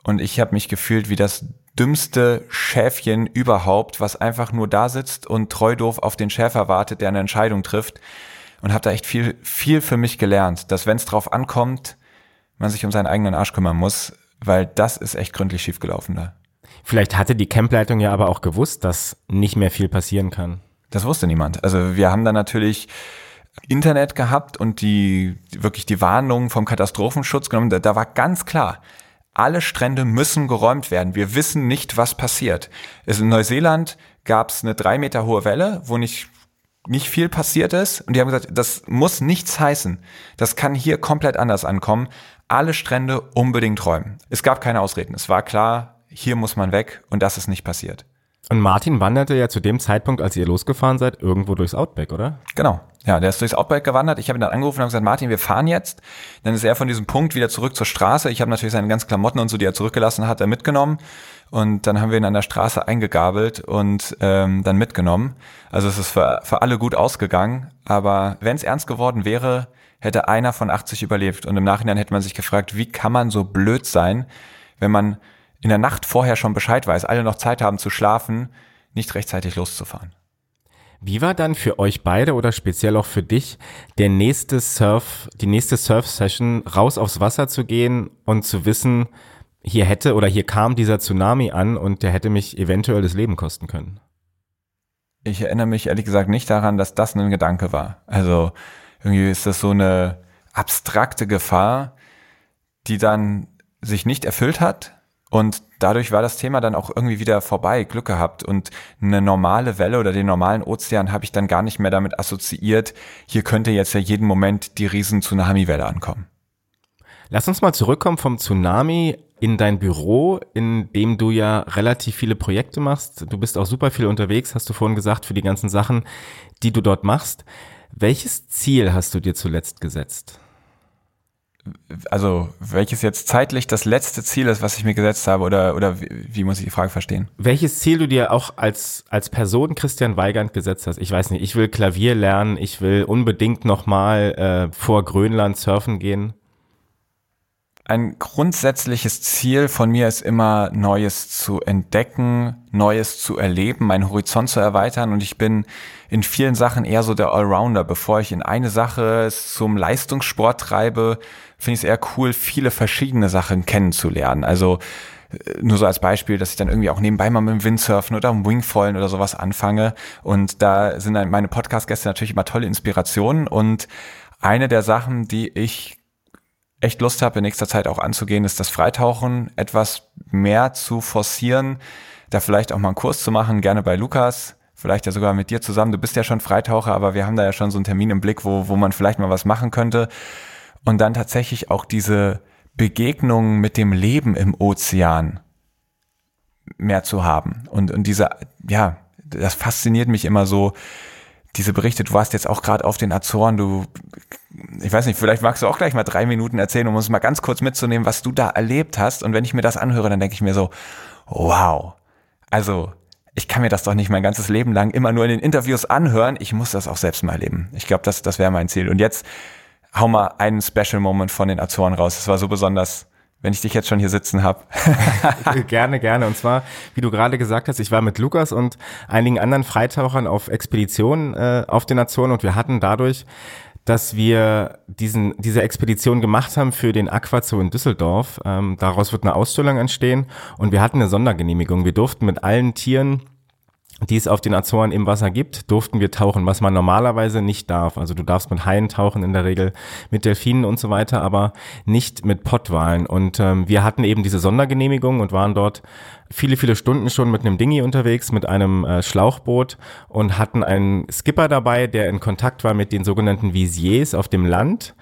Und ich habe mich gefühlt wie das dümmste Schäfchen überhaupt, was einfach nur da sitzt und treu doof auf den Schäfer wartet, der eine Entscheidung trifft und habe da echt viel, viel für mich gelernt, dass wenn es drauf ankommt, man sich um seinen eigenen Arsch kümmern muss, weil das ist echt gründlich schiefgelaufen da. Vielleicht hatte die Campleitung ja aber auch gewusst, dass nicht mehr viel passieren kann. Das wusste niemand. Also wir haben da natürlich Internet gehabt und die wirklich die Warnung vom Katastrophenschutz genommen. Da, da war ganz klar, alle Strände müssen geräumt werden. Wir wissen nicht, was passiert. in Neuseeland gab es eine drei Meter hohe Welle, wo nicht nicht viel passiert ist. Und die haben gesagt, das muss nichts heißen. Das kann hier komplett anders ankommen. Alle Strände unbedingt räumen. Es gab keine Ausreden. Es war klar, hier muss man weg und das ist nicht passiert. Und Martin wanderte ja zu dem Zeitpunkt, als ihr losgefahren seid, irgendwo durchs Outback, oder? Genau. Ja, der ist durchs Outback gewandert. Ich habe ihn dann angerufen und gesagt, Martin, wir fahren jetzt. Dann ist er von diesem Punkt wieder zurück zur Straße. Ich habe natürlich seine ganzen Klamotten und so, die er zurückgelassen hat, er mitgenommen. Und dann haben wir ihn an der Straße eingegabelt und ähm, dann mitgenommen. Also es ist für, für alle gut ausgegangen. Aber wenn es ernst geworden wäre, hätte einer von 80 überlebt. Und im Nachhinein hätte man sich gefragt, wie kann man so blöd sein, wenn man in der Nacht vorher schon Bescheid weiß, alle noch Zeit haben zu schlafen, nicht rechtzeitig loszufahren. Wie war dann für euch beide oder speziell auch für dich der nächste Surf, die nächste Surf-Session, raus aufs Wasser zu gehen und zu wissen, hier hätte oder hier kam dieser Tsunami an und der hätte mich eventuell das Leben kosten können? Ich erinnere mich ehrlich gesagt nicht daran, dass das ein Gedanke war. Also irgendwie ist das so eine abstrakte Gefahr, die dann sich nicht erfüllt hat und dadurch war das Thema dann auch irgendwie wieder vorbei, Glück gehabt. Und eine normale Welle oder den normalen Ozean habe ich dann gar nicht mehr damit assoziiert, hier könnte jetzt ja jeden Moment die riesen Tsunami-Welle ankommen. Lass uns mal zurückkommen vom Tsunami in dein Büro, in dem du ja relativ viele Projekte machst. Du bist auch super viel unterwegs, hast du vorhin gesagt, für die ganzen Sachen, die du dort machst. Welches Ziel hast du dir zuletzt gesetzt? also welches jetzt zeitlich das letzte Ziel ist, was ich mir gesetzt habe, oder, oder wie, wie, muss ich die Frage verstehen? Welches Ziel du dir auch als, als Person Christian Weigand gesetzt hast? Ich weiß nicht, ich will Klavier lernen, ich will unbedingt nochmal äh, vor Grönland surfen gehen. Ein grundsätzliches Ziel von mir ist immer, Neues zu entdecken, Neues zu erleben, meinen Horizont zu erweitern. Und ich bin in vielen Sachen eher so der Allrounder. Bevor ich in eine Sache zum Leistungssport treibe, finde ich es eher cool, viele verschiedene Sachen kennenzulernen. Also äh, nur so als Beispiel, dass ich dann irgendwie auch nebenbei mal mit dem Windsurfen oder dem Wingfallen oder sowas anfange. Und da sind dann meine Podcast-Gäste natürlich immer tolle Inspirationen. Und eine der Sachen, die ich echt Lust habe, in nächster Zeit auch anzugehen, ist das Freitauchen etwas mehr zu forcieren, da vielleicht auch mal einen Kurs zu machen, gerne bei Lukas, vielleicht ja sogar mit dir zusammen. Du bist ja schon Freitaucher, aber wir haben da ja schon so einen Termin im Blick, wo, wo man vielleicht mal was machen könnte. Und dann tatsächlich auch diese Begegnungen mit dem Leben im Ozean mehr zu haben. Und, und diese, ja, das fasziniert mich immer so, diese Berichte, du warst jetzt auch gerade auf den Azoren, du, ich weiß nicht, vielleicht magst du auch gleich mal drei Minuten erzählen, um uns mal ganz kurz mitzunehmen, was du da erlebt hast. Und wenn ich mir das anhöre, dann denke ich mir so, wow. Also, ich kann mir das doch nicht mein ganzes Leben lang immer nur in den Interviews anhören. Ich muss das auch selbst mal erleben. Ich glaube, das, das wäre mein Ziel. Und jetzt hau mal einen Special Moment von den Azoren raus. Das war so besonders wenn ich dich jetzt schon hier sitzen habe. gerne, gerne. Und zwar, wie du gerade gesagt hast, ich war mit Lukas und einigen anderen Freitauchern auf Expeditionen äh, auf den Azoren und wir hatten dadurch dass wir diesen, diese Expedition gemacht haben für den Aquazoo in Düsseldorf. Ähm, daraus wird eine Ausstellung entstehen und wir hatten eine Sondergenehmigung. Wir durften mit allen Tieren die es auf den Azoren im Wasser gibt, durften wir tauchen, was man normalerweise nicht darf. Also du darfst mit Haien tauchen in der Regel, mit Delfinen und so weiter, aber nicht mit Pottwalen. Und ähm, wir hatten eben diese Sondergenehmigung und waren dort viele, viele Stunden schon mit einem Dingi unterwegs, mit einem äh, Schlauchboot und hatten einen Skipper dabei, der in Kontakt war mit den sogenannten Visiers auf dem Land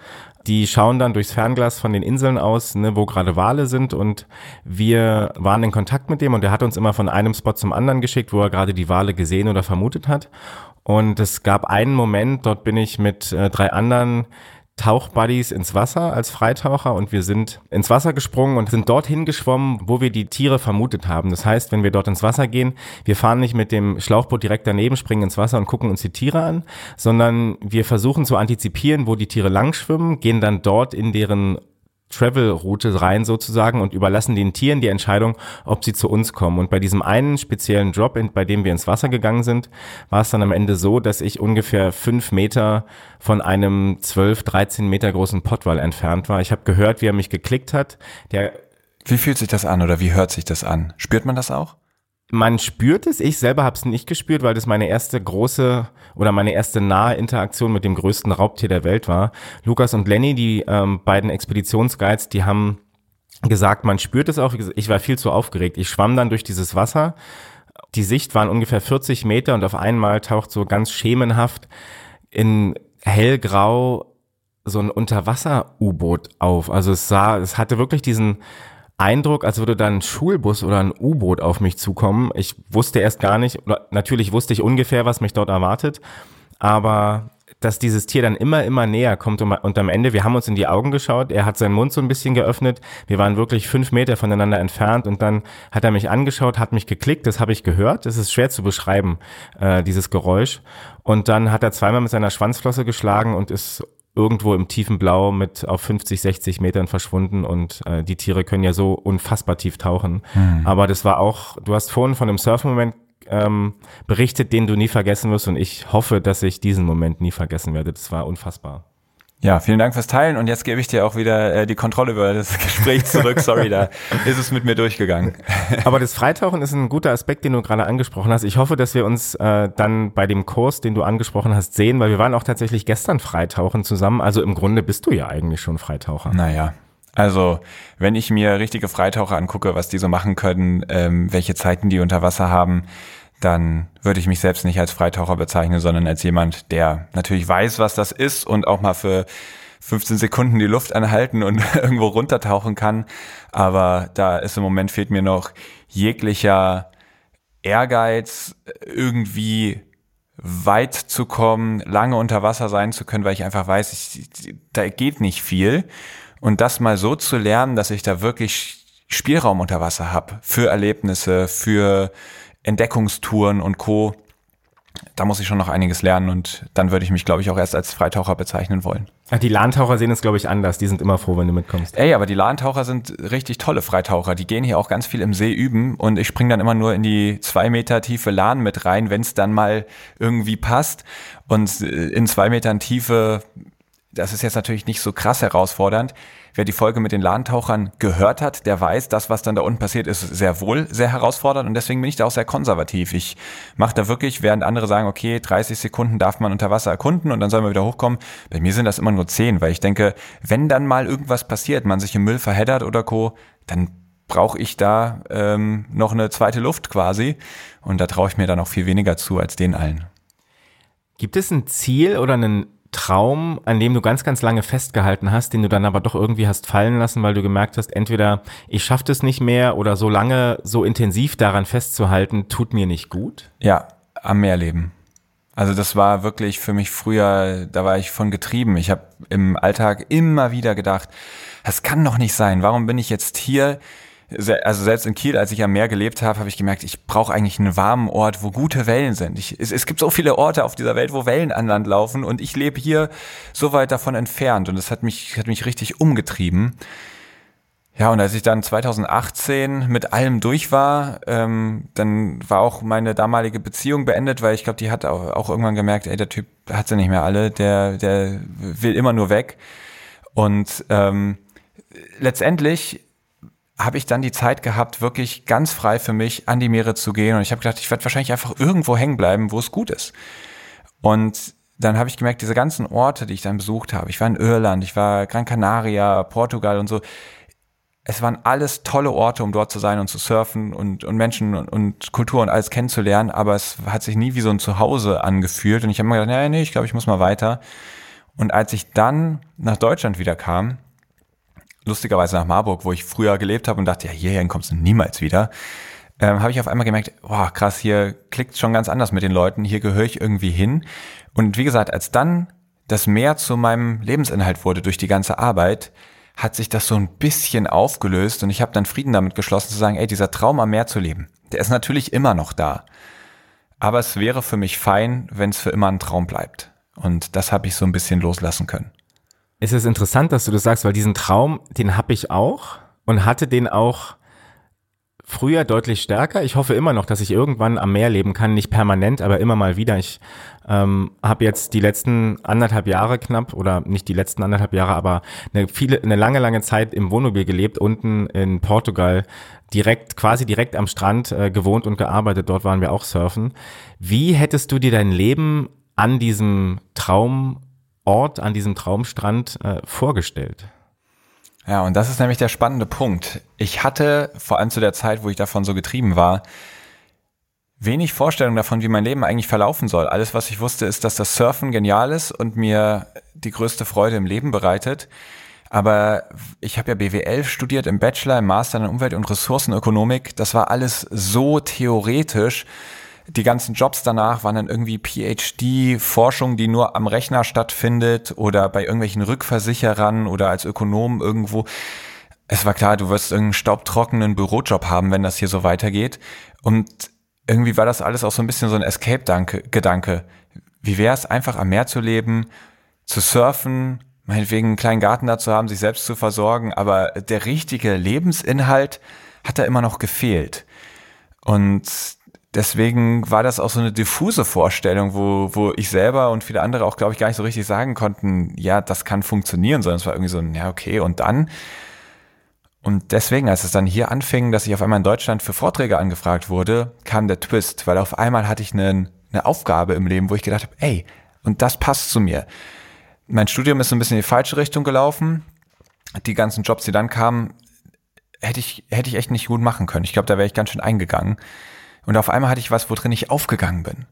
die schauen dann durchs Fernglas von den Inseln aus, ne, wo gerade Wale sind und wir waren in Kontakt mit dem und er hat uns immer von einem Spot zum anderen geschickt, wo er gerade die Wale gesehen oder vermutet hat. Und es gab einen Moment, dort bin ich mit äh, drei anderen Tauchbuddies ins Wasser als Freitaucher und wir sind ins Wasser gesprungen und sind dorthin geschwommen, wo wir die Tiere vermutet haben. Das heißt, wenn wir dort ins Wasser gehen, wir fahren nicht mit dem Schlauchboot direkt daneben, springen ins Wasser und gucken uns die Tiere an, sondern wir versuchen zu antizipieren, wo die Tiere lang schwimmen, gehen dann dort in deren Travel-Route rein sozusagen und überlassen den Tieren die Entscheidung, ob sie zu uns kommen. Und bei diesem einen speziellen Drop, in, bei dem wir ins Wasser gegangen sind, war es dann am Ende so, dass ich ungefähr fünf Meter von einem 12, 13 Meter großen Pottwall entfernt war. Ich habe gehört, wie er mich geklickt hat. Der Wie fühlt sich das an oder wie hört sich das an? Spürt man das auch? Man spürt es, ich selber habe es nicht gespürt, weil das meine erste große oder meine erste nahe Interaktion mit dem größten Raubtier der Welt war. Lukas und Lenny, die ähm, beiden Expeditionsguides, die haben gesagt, man spürt es auch. Ich war viel zu aufgeregt. Ich schwamm dann durch dieses Wasser. Die Sicht waren ungefähr 40 Meter und auf einmal taucht so ganz schemenhaft in hellgrau so ein Unterwasser-U-Boot auf. Also es sah, es hatte wirklich diesen Eindruck, als würde da ein Schulbus oder ein U-Boot auf mich zukommen. Ich wusste erst gar nicht, natürlich wusste ich ungefähr, was mich dort erwartet, aber dass dieses Tier dann immer, immer näher kommt und am Ende, wir haben uns in die Augen geschaut, er hat seinen Mund so ein bisschen geöffnet, wir waren wirklich fünf Meter voneinander entfernt und dann hat er mich angeschaut, hat mich geklickt, das habe ich gehört, das ist schwer zu beschreiben, äh, dieses Geräusch. Und dann hat er zweimal mit seiner Schwanzflosse geschlagen und ist irgendwo im tiefen Blau mit auf 50, 60 Metern verschwunden und äh, die Tiere können ja so unfassbar tief tauchen. Hm. Aber das war auch, du hast vorhin von einem Surfmoment ähm, berichtet, den du nie vergessen wirst und ich hoffe, dass ich diesen Moment nie vergessen werde. Das war unfassbar. Ja, vielen Dank fürs Teilen und jetzt gebe ich dir auch wieder äh, die Kontrolle über das Gespräch zurück. Sorry, da ist es mit mir durchgegangen. Aber das Freitauchen ist ein guter Aspekt, den du gerade angesprochen hast. Ich hoffe, dass wir uns äh, dann bei dem Kurs, den du angesprochen hast, sehen, weil wir waren auch tatsächlich gestern Freitauchen zusammen. Also im Grunde bist du ja eigentlich schon Freitaucher. Naja, also, wenn ich mir richtige Freitaucher angucke, was die so machen können, ähm, welche Zeiten die unter Wasser haben, dann würde ich mich selbst nicht als Freitaucher bezeichnen, sondern als jemand, der natürlich weiß, was das ist und auch mal für 15 Sekunden die Luft anhalten und irgendwo runtertauchen kann. Aber da ist im Moment fehlt mir noch jeglicher Ehrgeiz, irgendwie weit zu kommen, lange unter Wasser sein zu können, weil ich einfach weiß, ich, da geht nicht viel. Und das mal so zu lernen, dass ich da wirklich Spielraum unter Wasser habe für Erlebnisse, für Entdeckungstouren und Co. Da muss ich schon noch einiges lernen und dann würde ich mich, glaube ich, auch erst als Freitaucher bezeichnen wollen. Ach, die Lahntaucher sehen es, glaube ich, anders. Die sind immer froh, wenn du mitkommst. Ey, aber die Lahntaucher sind richtig tolle Freitaucher. Die gehen hier auch ganz viel im See üben und ich springe dann immer nur in die zwei Meter tiefe Lahn mit rein, wenn es dann mal irgendwie passt. Und in zwei Metern Tiefe, das ist jetzt natürlich nicht so krass herausfordernd, Wer die Folge mit den Lahntauchern gehört hat, der weiß, das, was dann da unten passiert, ist sehr wohl sehr herausfordernd und deswegen bin ich da auch sehr konservativ. Ich mache da wirklich, während andere sagen, okay, 30 Sekunden darf man unter Wasser erkunden und dann soll man wieder hochkommen. Bei mir sind das immer nur 10, weil ich denke, wenn dann mal irgendwas passiert, man sich im Müll verheddert oder co., dann brauche ich da ähm, noch eine zweite Luft quasi und da traue ich mir dann auch viel weniger zu als den allen. Gibt es ein Ziel oder einen Traum, an dem du ganz, ganz lange festgehalten hast, den du dann aber doch irgendwie hast fallen lassen, weil du gemerkt hast, entweder ich schaffe das nicht mehr oder so lange, so intensiv daran festzuhalten, tut mir nicht gut? Ja, am Meer leben. Also das war wirklich für mich früher, da war ich von getrieben. Ich habe im Alltag immer wieder gedacht, das kann doch nicht sein. Warum bin ich jetzt hier? Also selbst in Kiel, als ich am Meer gelebt habe, habe ich gemerkt, ich brauche eigentlich einen warmen Ort, wo gute Wellen sind. Ich, es, es, gibt so viele Orte auf dieser Welt, wo Wellen an Land laufen und ich lebe hier so weit davon entfernt und das hat mich, hat mich richtig umgetrieben. Ja, und als ich dann 2018 mit allem durch war, ähm, dann war auch meine damalige Beziehung beendet, weil ich glaube, die hat auch, auch irgendwann gemerkt, ey, der Typ hat sie nicht mehr alle, der, der will immer nur weg. Und ähm, letztendlich habe ich dann die Zeit gehabt, wirklich ganz frei für mich an die Meere zu gehen. Und ich habe gedacht, ich werde wahrscheinlich einfach irgendwo hängen bleiben, wo es gut ist. Und dann habe ich gemerkt, diese ganzen Orte, die ich dann besucht habe, ich war in Irland, ich war Gran Canaria, Portugal und so, es waren alles tolle Orte, um dort zu sein und zu surfen und, und Menschen und, und Kultur und alles kennenzulernen, aber es hat sich nie wie so ein Zuhause angefühlt und ich habe mir gedacht, nee, nee, ich glaube, ich muss mal weiter. Und als ich dann nach Deutschland wieder kam, lustigerweise nach Marburg, wo ich früher gelebt habe und dachte, ja, hierhin kommst du niemals wieder, ähm, habe ich auf einmal gemerkt, boah, krass, hier klickt schon ganz anders mit den Leuten, hier gehöre ich irgendwie hin. Und wie gesagt, als dann das Meer zu meinem Lebensinhalt wurde durch die ganze Arbeit, hat sich das so ein bisschen aufgelöst und ich habe dann Frieden damit geschlossen zu sagen, ey, dieser Traum am Meer zu leben, der ist natürlich immer noch da. Aber es wäre für mich fein, wenn es für immer ein Traum bleibt. Und das habe ich so ein bisschen loslassen können. Es ist interessant, dass du das sagst, weil diesen Traum, den habe ich auch und hatte den auch früher deutlich stärker. Ich hoffe immer noch, dass ich irgendwann am Meer leben kann, nicht permanent, aber immer mal wieder. Ich ähm, habe jetzt die letzten anderthalb Jahre knapp oder nicht die letzten anderthalb Jahre, aber eine viele eine lange lange Zeit im Wohnmobil gelebt unten in Portugal direkt quasi direkt am Strand äh, gewohnt und gearbeitet. Dort waren wir auch surfen. Wie hättest du dir dein Leben an diesem Traumort, an diesem Traumstrand äh, vorgestellt? Ja, und das ist nämlich der spannende Punkt. Ich hatte, vor allem zu der Zeit, wo ich davon so getrieben war, wenig Vorstellung davon, wie mein Leben eigentlich verlaufen soll. Alles, was ich wusste, ist, dass das Surfen genial ist und mir die größte Freude im Leben bereitet. Aber ich habe ja BWL studiert im Bachelor, im Master in Umwelt- und Ressourcenökonomik. Das war alles so theoretisch die ganzen Jobs danach waren dann irgendwie PhD-Forschung, die nur am Rechner stattfindet oder bei irgendwelchen Rückversicherern oder als Ökonom irgendwo. Es war klar, du wirst irgendeinen staubtrockenen Bürojob haben, wenn das hier so weitergeht. Und irgendwie war das alles auch so ein bisschen so ein Escape-Gedanke. Wie wäre es, einfach am Meer zu leben, zu surfen, meinetwegen einen kleinen Garten da zu haben, sich selbst zu versorgen, aber der richtige Lebensinhalt hat da immer noch gefehlt. Und deswegen war das auch so eine diffuse Vorstellung, wo, wo ich selber und viele andere auch, glaube ich, gar nicht so richtig sagen konnten, ja, das kann funktionieren, sondern es war irgendwie so, ja, okay, und dann? Und deswegen, als es dann hier anfing, dass ich auf einmal in Deutschland für Vorträge angefragt wurde, kam der Twist, weil auf einmal hatte ich eine, eine Aufgabe im Leben, wo ich gedacht habe, ey, und das passt zu mir. Mein Studium ist so ein bisschen in die falsche Richtung gelaufen. Die ganzen Jobs, die dann kamen, hätte ich, hätte ich echt nicht gut machen können. Ich glaube, da wäre ich ganz schön eingegangen. Und auf einmal hatte ich was, worin ich aufgegangen bin.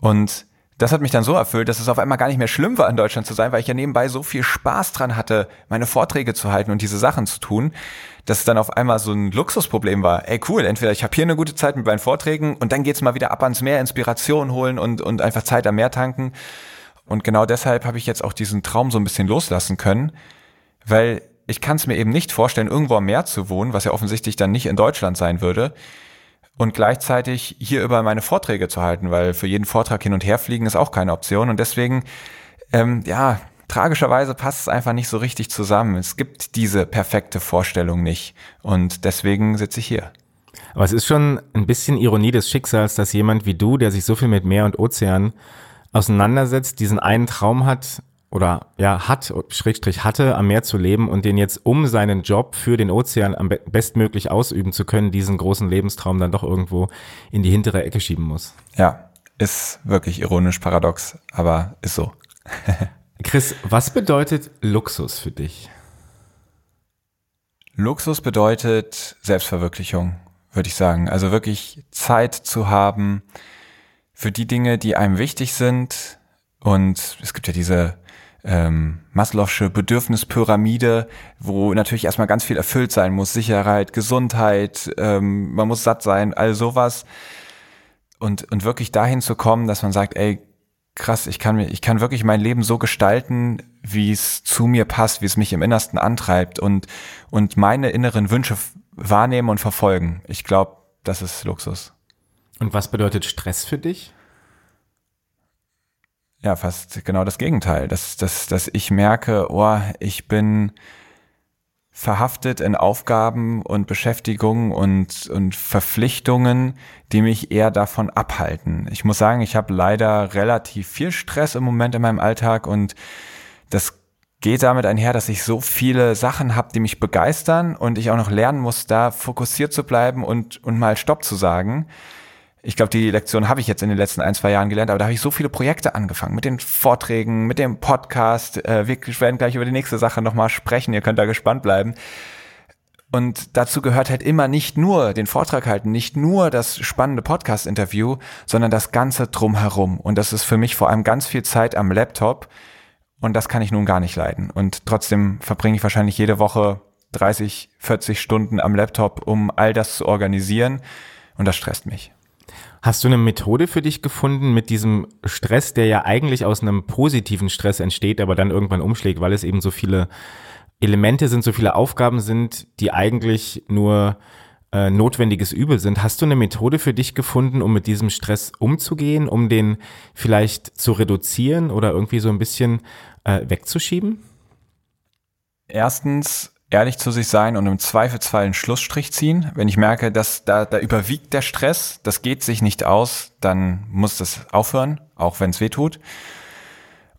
Und das hat mich dann so erfüllt, dass es auf einmal gar nicht mehr schlimm war, in Deutschland zu sein, weil ich ja nebenbei so viel Spaß dran hatte, meine Vorträge zu halten und diese Sachen zu tun, dass es dann auf einmal so ein Luxusproblem war. Ey, cool, entweder ich habe hier eine gute Zeit mit meinen Vorträgen und dann geht's mal wieder ab ans Meer, Inspiration holen und, und einfach Zeit am Meer tanken. Und genau deshalb habe ich jetzt auch diesen Traum so ein bisschen loslassen können, weil ich kann es mir eben nicht vorstellen, irgendwo am Meer zu wohnen, was ja offensichtlich dann nicht in Deutschland sein würde und gleichzeitig hier über meine Vorträge zu halten, weil für jeden Vortrag hin und her fliegen ist auch keine Option und deswegen, ähm, ja, tragischerweise passt es einfach nicht so richtig zusammen. Es gibt diese perfekte Vorstellung nicht und deswegen sitze ich hier. Aber es ist schon ein bisschen Ironie des Schicksals, dass jemand wie du, der sich so viel mit Meer und Ozean auseinandersetzt, diesen einen Traum hat oder ja hat, Schrägstrich hatte, am Meer zu leben und den jetzt, um seinen Job für den Ozean am bestmöglich ausüben zu können, diesen großen Lebenstraum dann doch irgendwo in die hintere Ecke schieben muss. Ja, ist wirklich ironisch paradox, aber ist so. Chris, was bedeutet Luxus für dich? Luxus bedeutet Selbstverwirklichung, würde ich sagen. Also wirklich Zeit zu haben für die Dinge, die einem wichtig sind. Und es gibt ja diese ähm, Maslow'sche Bedürfnispyramide, wo natürlich erstmal ganz viel erfüllt sein muss. Sicherheit, Gesundheit, ähm, man muss satt sein, all sowas. Und, und wirklich dahin zu kommen, dass man sagt, ey, krass, ich kann mir, ich kann wirklich mein Leben so gestalten, wie es zu mir passt, wie es mich im Innersten antreibt und, und meine inneren Wünsche wahrnehmen und verfolgen. Ich glaube, das ist Luxus. Und was bedeutet Stress für dich? Ja, fast genau das Gegenteil, dass, dass, dass ich merke, oh, ich bin verhaftet in Aufgaben und Beschäftigungen und, und Verpflichtungen, die mich eher davon abhalten. Ich muss sagen, ich habe leider relativ viel Stress im Moment in meinem Alltag und das geht damit einher, dass ich so viele Sachen habe, die mich begeistern und ich auch noch lernen muss, da fokussiert zu bleiben und, und mal Stopp zu sagen ich glaube, die Lektion habe ich jetzt in den letzten ein, zwei Jahren gelernt, aber da habe ich so viele Projekte angefangen, mit den Vorträgen, mit dem Podcast. Äh, wir werden gleich über die nächste Sache nochmal sprechen, ihr könnt da gespannt bleiben. Und dazu gehört halt immer nicht nur den Vortrag halten, nicht nur das spannende Podcast-Interview, sondern das Ganze drumherum. Und das ist für mich vor allem ganz viel Zeit am Laptop. Und das kann ich nun gar nicht leiden. Und trotzdem verbringe ich wahrscheinlich jede Woche 30, 40 Stunden am Laptop, um all das zu organisieren. Und das stresst mich. Hast du eine Methode für dich gefunden mit diesem Stress, der ja eigentlich aus einem positiven Stress entsteht, aber dann irgendwann umschlägt, weil es eben so viele Elemente sind, so viele Aufgaben sind, die eigentlich nur äh, notwendiges Übel sind. Hast du eine Methode für dich gefunden, um mit diesem Stress umzugehen, um den vielleicht zu reduzieren oder irgendwie so ein bisschen äh, wegzuschieben? Erstens ehrlich zu sich sein und im Zweifelsfall einen Schlussstrich ziehen. Wenn ich merke, dass da, da überwiegt der Stress, das geht sich nicht aus, dann muss das aufhören, auch wenn es weh tut.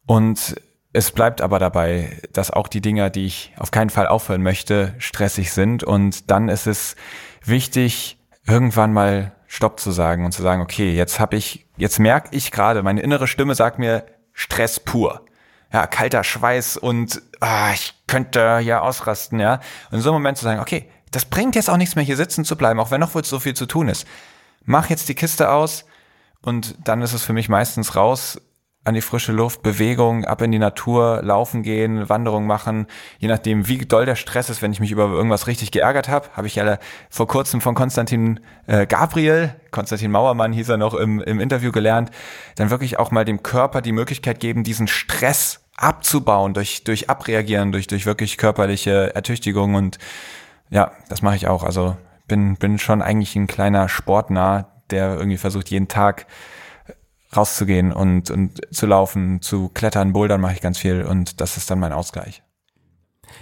Und es bleibt aber dabei, dass auch die Dinger, die ich auf keinen Fall aufhören möchte, stressig sind. Und dann ist es wichtig, irgendwann mal Stopp zu sagen und zu sagen, okay, jetzt habe ich, jetzt merke ich gerade, meine innere Stimme sagt mir Stress pur. Ja, kalter Schweiß und ah, ich könnte ja ausrasten, ja. Und in so einem Moment zu sagen, okay, das bringt jetzt auch nichts mehr hier sitzen zu bleiben, auch wenn noch wohl so viel zu tun ist. Mach jetzt die Kiste aus und dann ist es für mich meistens raus an die frische Luft, Bewegung, ab in die Natur, laufen gehen, Wanderung machen, je nachdem, wie doll der Stress ist, wenn ich mich über irgendwas richtig geärgert habe, habe ich ja vor kurzem von Konstantin äh, Gabriel, Konstantin Mauermann hieß er noch im, im Interview gelernt, dann wirklich auch mal dem Körper die Möglichkeit geben, diesen Stress abzubauen durch, durch Abreagieren, durch, durch wirklich körperliche Ertüchtigung und ja, das mache ich auch. Also bin, bin schon eigentlich ein kleiner Sportnah, der irgendwie versucht, jeden Tag rauszugehen und, und zu laufen, zu klettern, bouldern mache ich ganz viel und das ist dann mein Ausgleich.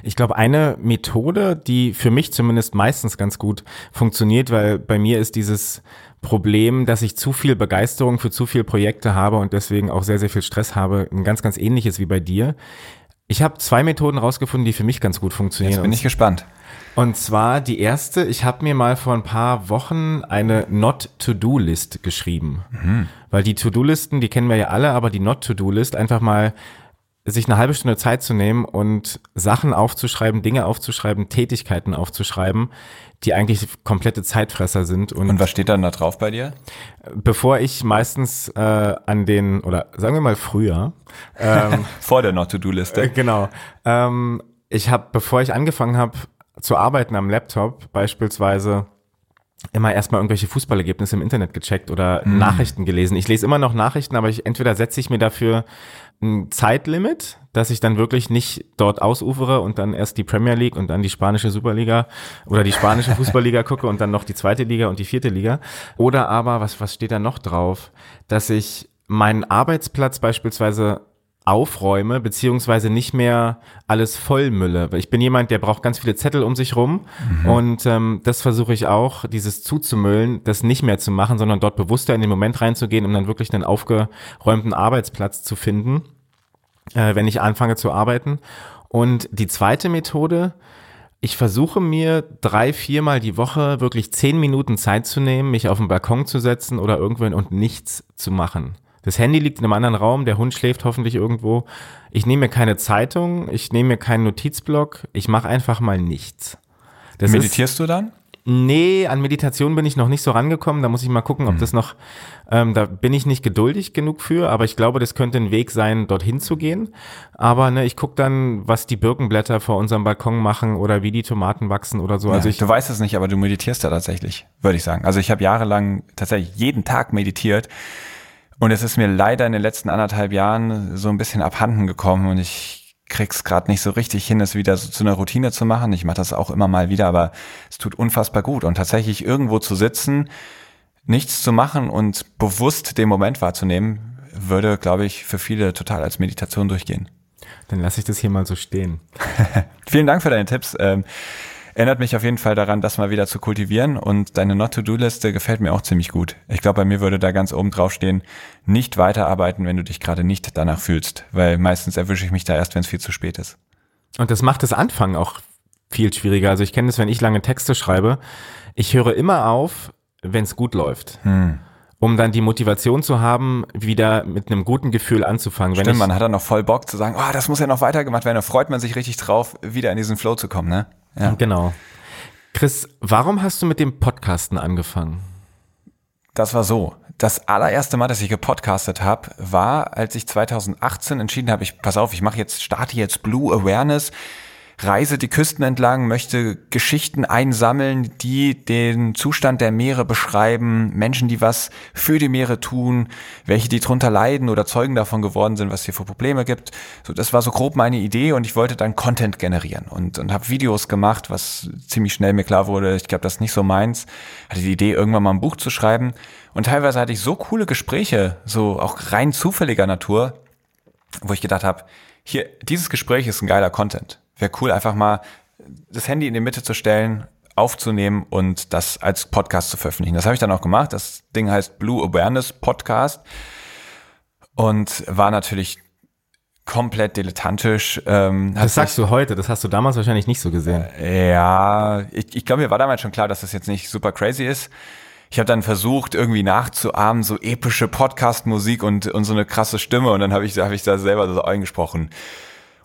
Ich glaube, eine Methode, die für mich zumindest meistens ganz gut funktioniert, weil bei mir ist dieses Problem, dass ich zu viel Begeisterung für zu viele Projekte habe und deswegen auch sehr, sehr viel Stress habe, ein ganz, ganz ähnliches wie bei dir. Ich habe zwei Methoden rausgefunden, die für mich ganz gut funktionieren. Jetzt bin ich gespannt. Und zwar die erste, ich habe mir mal vor ein paar Wochen eine Not-to-Do-List geschrieben. Mhm. Weil die To-Do-Listen, die kennen wir ja alle, aber die Not-to-Do-List einfach mal sich eine halbe Stunde Zeit zu nehmen und Sachen aufzuschreiben, Dinge aufzuschreiben, Tätigkeiten aufzuschreiben, die eigentlich komplette Zeitfresser sind. Und, und was steht dann da drauf bei dir? Bevor ich meistens äh, an den, oder sagen wir mal früher. Ähm, Vor der Not-to-Do-Liste. Äh, genau. Ähm, ich habe, bevor ich angefangen habe zu arbeiten am Laptop, beispielsweise immer erstmal irgendwelche Fußballergebnisse im Internet gecheckt oder mm. Nachrichten gelesen. Ich lese immer noch Nachrichten, aber ich entweder setze ich mir dafür ein Zeitlimit, dass ich dann wirklich nicht dort ausufere und dann erst die Premier League und dann die spanische Superliga oder die spanische Fußballliga gucke und dann noch die zweite Liga und die vierte Liga. Oder aber, was, was steht da noch drauf, dass ich meinen Arbeitsplatz beispielsweise aufräume, beziehungsweise nicht mehr alles vollmülle. Ich bin jemand, der braucht ganz viele Zettel um sich rum mhm. und ähm, das versuche ich auch, dieses zuzumüllen, das nicht mehr zu machen, sondern dort bewusster in den Moment reinzugehen, um dann wirklich einen aufgeräumten Arbeitsplatz zu finden, äh, wenn ich anfange zu arbeiten. Und die zweite Methode, ich versuche mir drei, viermal die Woche wirklich zehn Minuten Zeit zu nehmen, mich auf den Balkon zu setzen oder irgendwo und nichts zu machen. Das Handy liegt in einem anderen Raum, der Hund schläft hoffentlich irgendwo. Ich nehme mir keine Zeitung, ich nehme mir keinen Notizblock, ich mache einfach mal nichts. Das Meditierst ist, du dann? Nee, an Meditation bin ich noch nicht so rangekommen. Da muss ich mal gucken, ob mhm. das noch, ähm, da bin ich nicht geduldig genug für, aber ich glaube, das könnte ein Weg sein, dorthin zu gehen. Aber ne, ich gucke dann, was die Birkenblätter vor unserem Balkon machen oder wie die Tomaten wachsen oder so. Ja, also ich, du weißt es nicht, aber du meditierst ja tatsächlich, würde ich sagen. Also ich habe jahrelang tatsächlich jeden Tag meditiert und es ist mir leider in den letzten anderthalb Jahren so ein bisschen abhanden gekommen und ich krieg's gerade nicht so richtig hin, es wieder so zu einer Routine zu machen. Ich mache das auch immer mal wieder, aber es tut unfassbar gut. Und tatsächlich irgendwo zu sitzen, nichts zu machen und bewusst den Moment wahrzunehmen, würde, glaube ich, für viele total als Meditation durchgehen. Dann lasse ich das hier mal so stehen. Vielen Dank für deine Tipps. Erinnert mich auf jeden Fall daran, das mal wieder zu kultivieren und deine Not-to-Do-Liste gefällt mir auch ziemlich gut. Ich glaube, bei mir würde da ganz oben drauf stehen, nicht weiterarbeiten, wenn du dich gerade nicht danach fühlst, weil meistens erwische ich mich da erst, wenn es viel zu spät ist. Und das macht das Anfangen auch viel schwieriger. Also ich kenne das, wenn ich lange Texte schreibe. Ich höre immer auf, wenn es gut läuft. Hm um dann die Motivation zu haben, wieder mit einem guten Gefühl anzufangen. Stimmt, man hat dann noch voll Bock zu sagen, oh, das muss ja noch weitergemacht werden. Da freut man sich richtig drauf, wieder in diesen Flow zu kommen, ne? Ja. Genau. Chris, warum hast du mit dem Podcasten angefangen? Das war so. Das allererste Mal, dass ich gepodcastet habe, war, als ich 2018 entschieden habe, ich pass auf, ich mache jetzt starte jetzt Blue Awareness reise die Küsten entlang, möchte Geschichten einsammeln, die den Zustand der Meere beschreiben, Menschen, die was für die Meere tun, welche die drunter leiden oder Zeugen davon geworden sind, was hier für Probleme gibt. So, das war so grob meine Idee und ich wollte dann Content generieren und, und habe Videos gemacht, was ziemlich schnell mir klar wurde, ich glaube, das ist nicht so meins. Hatte die Idee, irgendwann mal ein Buch zu schreiben und teilweise hatte ich so coole Gespräche, so auch rein zufälliger Natur, wo ich gedacht habe, hier, dieses Gespräch ist ein geiler Content wäre cool, einfach mal das Handy in die Mitte zu stellen, aufzunehmen und das als Podcast zu veröffentlichen. Das habe ich dann auch gemacht. Das Ding heißt Blue Awareness Podcast und war natürlich komplett dilettantisch. Ähm, das sagst du heute, das hast du damals wahrscheinlich nicht so gesehen. Äh, ja, ich, ich glaube, mir war damals schon klar, dass das jetzt nicht super crazy ist. Ich habe dann versucht, irgendwie nachzuahmen, so epische Podcast-Musik und, und so eine krasse Stimme und dann habe ich, hab ich da selber so eingesprochen.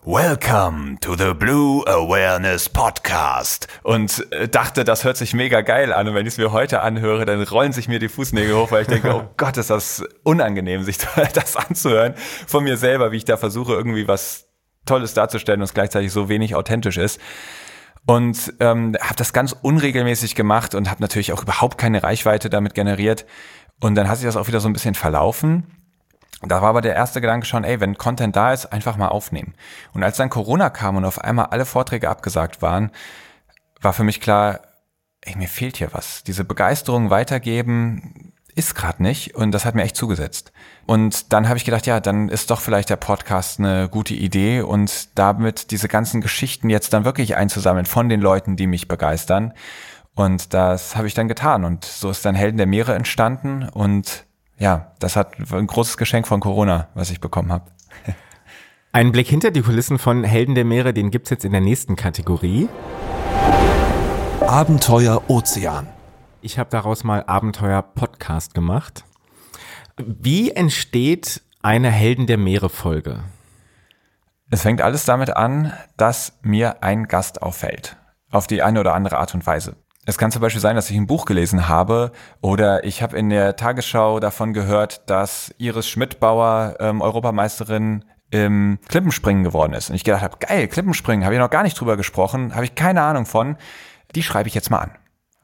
Welcome to the Blue Awareness Podcast. Und äh, dachte, das hört sich mega geil an. Und wenn ich es mir heute anhöre, dann rollen sich mir die Fußnägel hoch, weil ich denke, oh Gott, ist das unangenehm, sich das anzuhören von mir selber, wie ich da versuche, irgendwie was Tolles darzustellen und es gleichzeitig so wenig authentisch ist. Und ähm, habe das ganz unregelmäßig gemacht und habe natürlich auch überhaupt keine Reichweite damit generiert. Und dann hat sich das auch wieder so ein bisschen verlaufen. Da war aber der erste Gedanke schon, ey, wenn Content da ist, einfach mal aufnehmen. Und als dann Corona kam und auf einmal alle Vorträge abgesagt waren, war für mich klar, ey, mir fehlt hier was. Diese Begeisterung weitergeben ist gerade nicht und das hat mir echt zugesetzt. Und dann habe ich gedacht, ja, dann ist doch vielleicht der Podcast eine gute Idee und damit diese ganzen Geschichten jetzt dann wirklich einzusammeln von den Leuten, die mich begeistern. Und das habe ich dann getan und so ist dann Helden der Meere entstanden und ja, das hat ein großes Geschenk von Corona, was ich bekommen habe. Ein Blick hinter die Kulissen von Helden der Meere, den gibt's jetzt in der nächsten Kategorie. Abenteuer Ozean. Ich habe daraus mal Abenteuer Podcast gemacht. Wie entsteht eine Helden der Meere Folge? Es fängt alles damit an, dass mir ein Gast auffällt. Auf die eine oder andere Art und Weise. Es kann zum Beispiel sein, dass ich ein Buch gelesen habe oder ich habe in der Tagesschau davon gehört, dass Iris Schmidtbauer ähm, Europameisterin im Klippenspringen geworden ist. Und ich gedacht habe, geil, Klippenspringen, habe ich noch gar nicht drüber gesprochen, habe ich keine Ahnung von. Die schreibe ich jetzt mal an.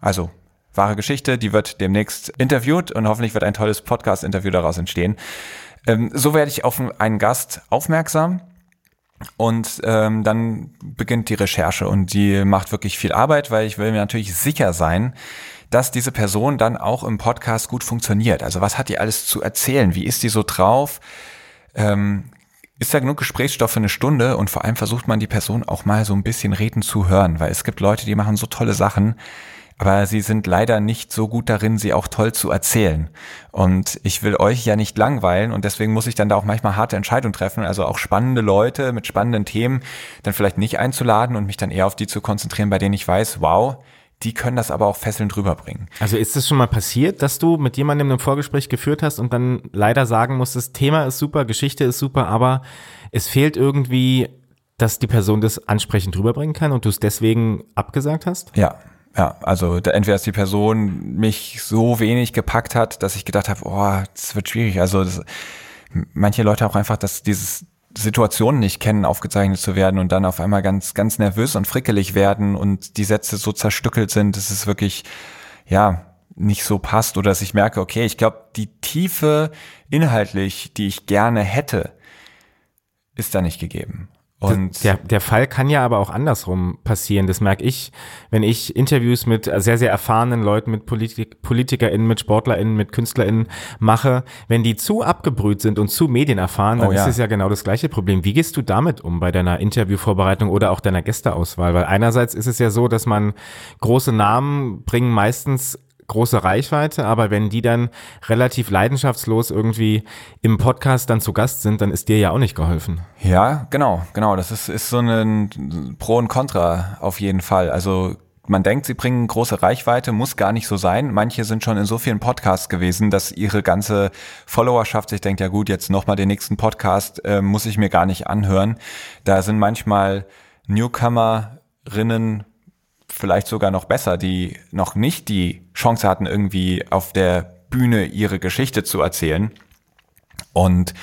Also wahre Geschichte, die wird demnächst interviewt und hoffentlich wird ein tolles Podcast-Interview daraus entstehen. Ähm, so werde ich auf einen Gast aufmerksam und ähm, dann beginnt die Recherche und die macht wirklich viel Arbeit, weil ich will mir natürlich sicher sein, dass diese Person dann auch im Podcast gut funktioniert. Also was hat die alles zu erzählen? Wie ist die so drauf? Ähm, ist da genug Gesprächsstoff für eine Stunde und vor allem versucht man die Person auch mal so ein bisschen reden zu hören, weil es gibt Leute, die machen so tolle Sachen, aber sie sind leider nicht so gut darin, sie auch toll zu erzählen. Und ich will euch ja nicht langweilen und deswegen muss ich dann da auch manchmal harte Entscheidungen treffen, also auch spannende Leute mit spannenden Themen dann vielleicht nicht einzuladen und mich dann eher auf die zu konzentrieren, bei denen ich weiß, wow, die können das aber auch fesselnd rüberbringen. Also ist es schon mal passiert, dass du mit jemandem ein Vorgespräch geführt hast und dann leider sagen musstest, Thema ist super, Geschichte ist super, aber es fehlt irgendwie, dass die Person das ansprechend rüberbringen kann und du es deswegen abgesagt hast? Ja, ja, also da, entweder ist die Person mich so wenig gepackt hat, dass ich gedacht habe, oh, das wird schwierig. Also das, manche Leute auch einfach, dass dieses Situationen nicht kennen, aufgezeichnet zu werden und dann auf einmal ganz, ganz nervös und frickelig werden und die Sätze so zerstückelt sind, dass es wirklich, ja, nicht so passt oder dass ich merke, okay, ich glaube, die Tiefe inhaltlich, die ich gerne hätte, ist da nicht gegeben. Und der, der Fall kann ja aber auch andersrum passieren. Das merke ich, wenn ich Interviews mit sehr, sehr erfahrenen Leuten, mit Politik, PolitikerInnen, mit SportlerInnen, mit KünstlerInnen mache. Wenn die zu abgebrüht sind und zu medienerfahren, dann oh, ja. ist es ja genau das gleiche Problem. Wie gehst du damit um bei deiner Interviewvorbereitung oder auch deiner Gästeauswahl? Weil einerseits ist es ja so, dass man große Namen bringen meistens große Reichweite, aber wenn die dann relativ leidenschaftslos irgendwie im Podcast dann zu Gast sind, dann ist dir ja auch nicht geholfen. Ja, genau, genau. Das ist, ist so ein Pro und Contra auf jeden Fall. Also man denkt, sie bringen große Reichweite, muss gar nicht so sein. Manche sind schon in so vielen Podcasts gewesen, dass ihre ganze Followerschaft sich denkt, ja gut, jetzt nochmal den nächsten Podcast äh, muss ich mir gar nicht anhören. Da sind manchmal Newcomerinnen vielleicht sogar noch besser, die noch nicht die Chance hatten, irgendwie auf der Bühne ihre Geschichte zu erzählen. Und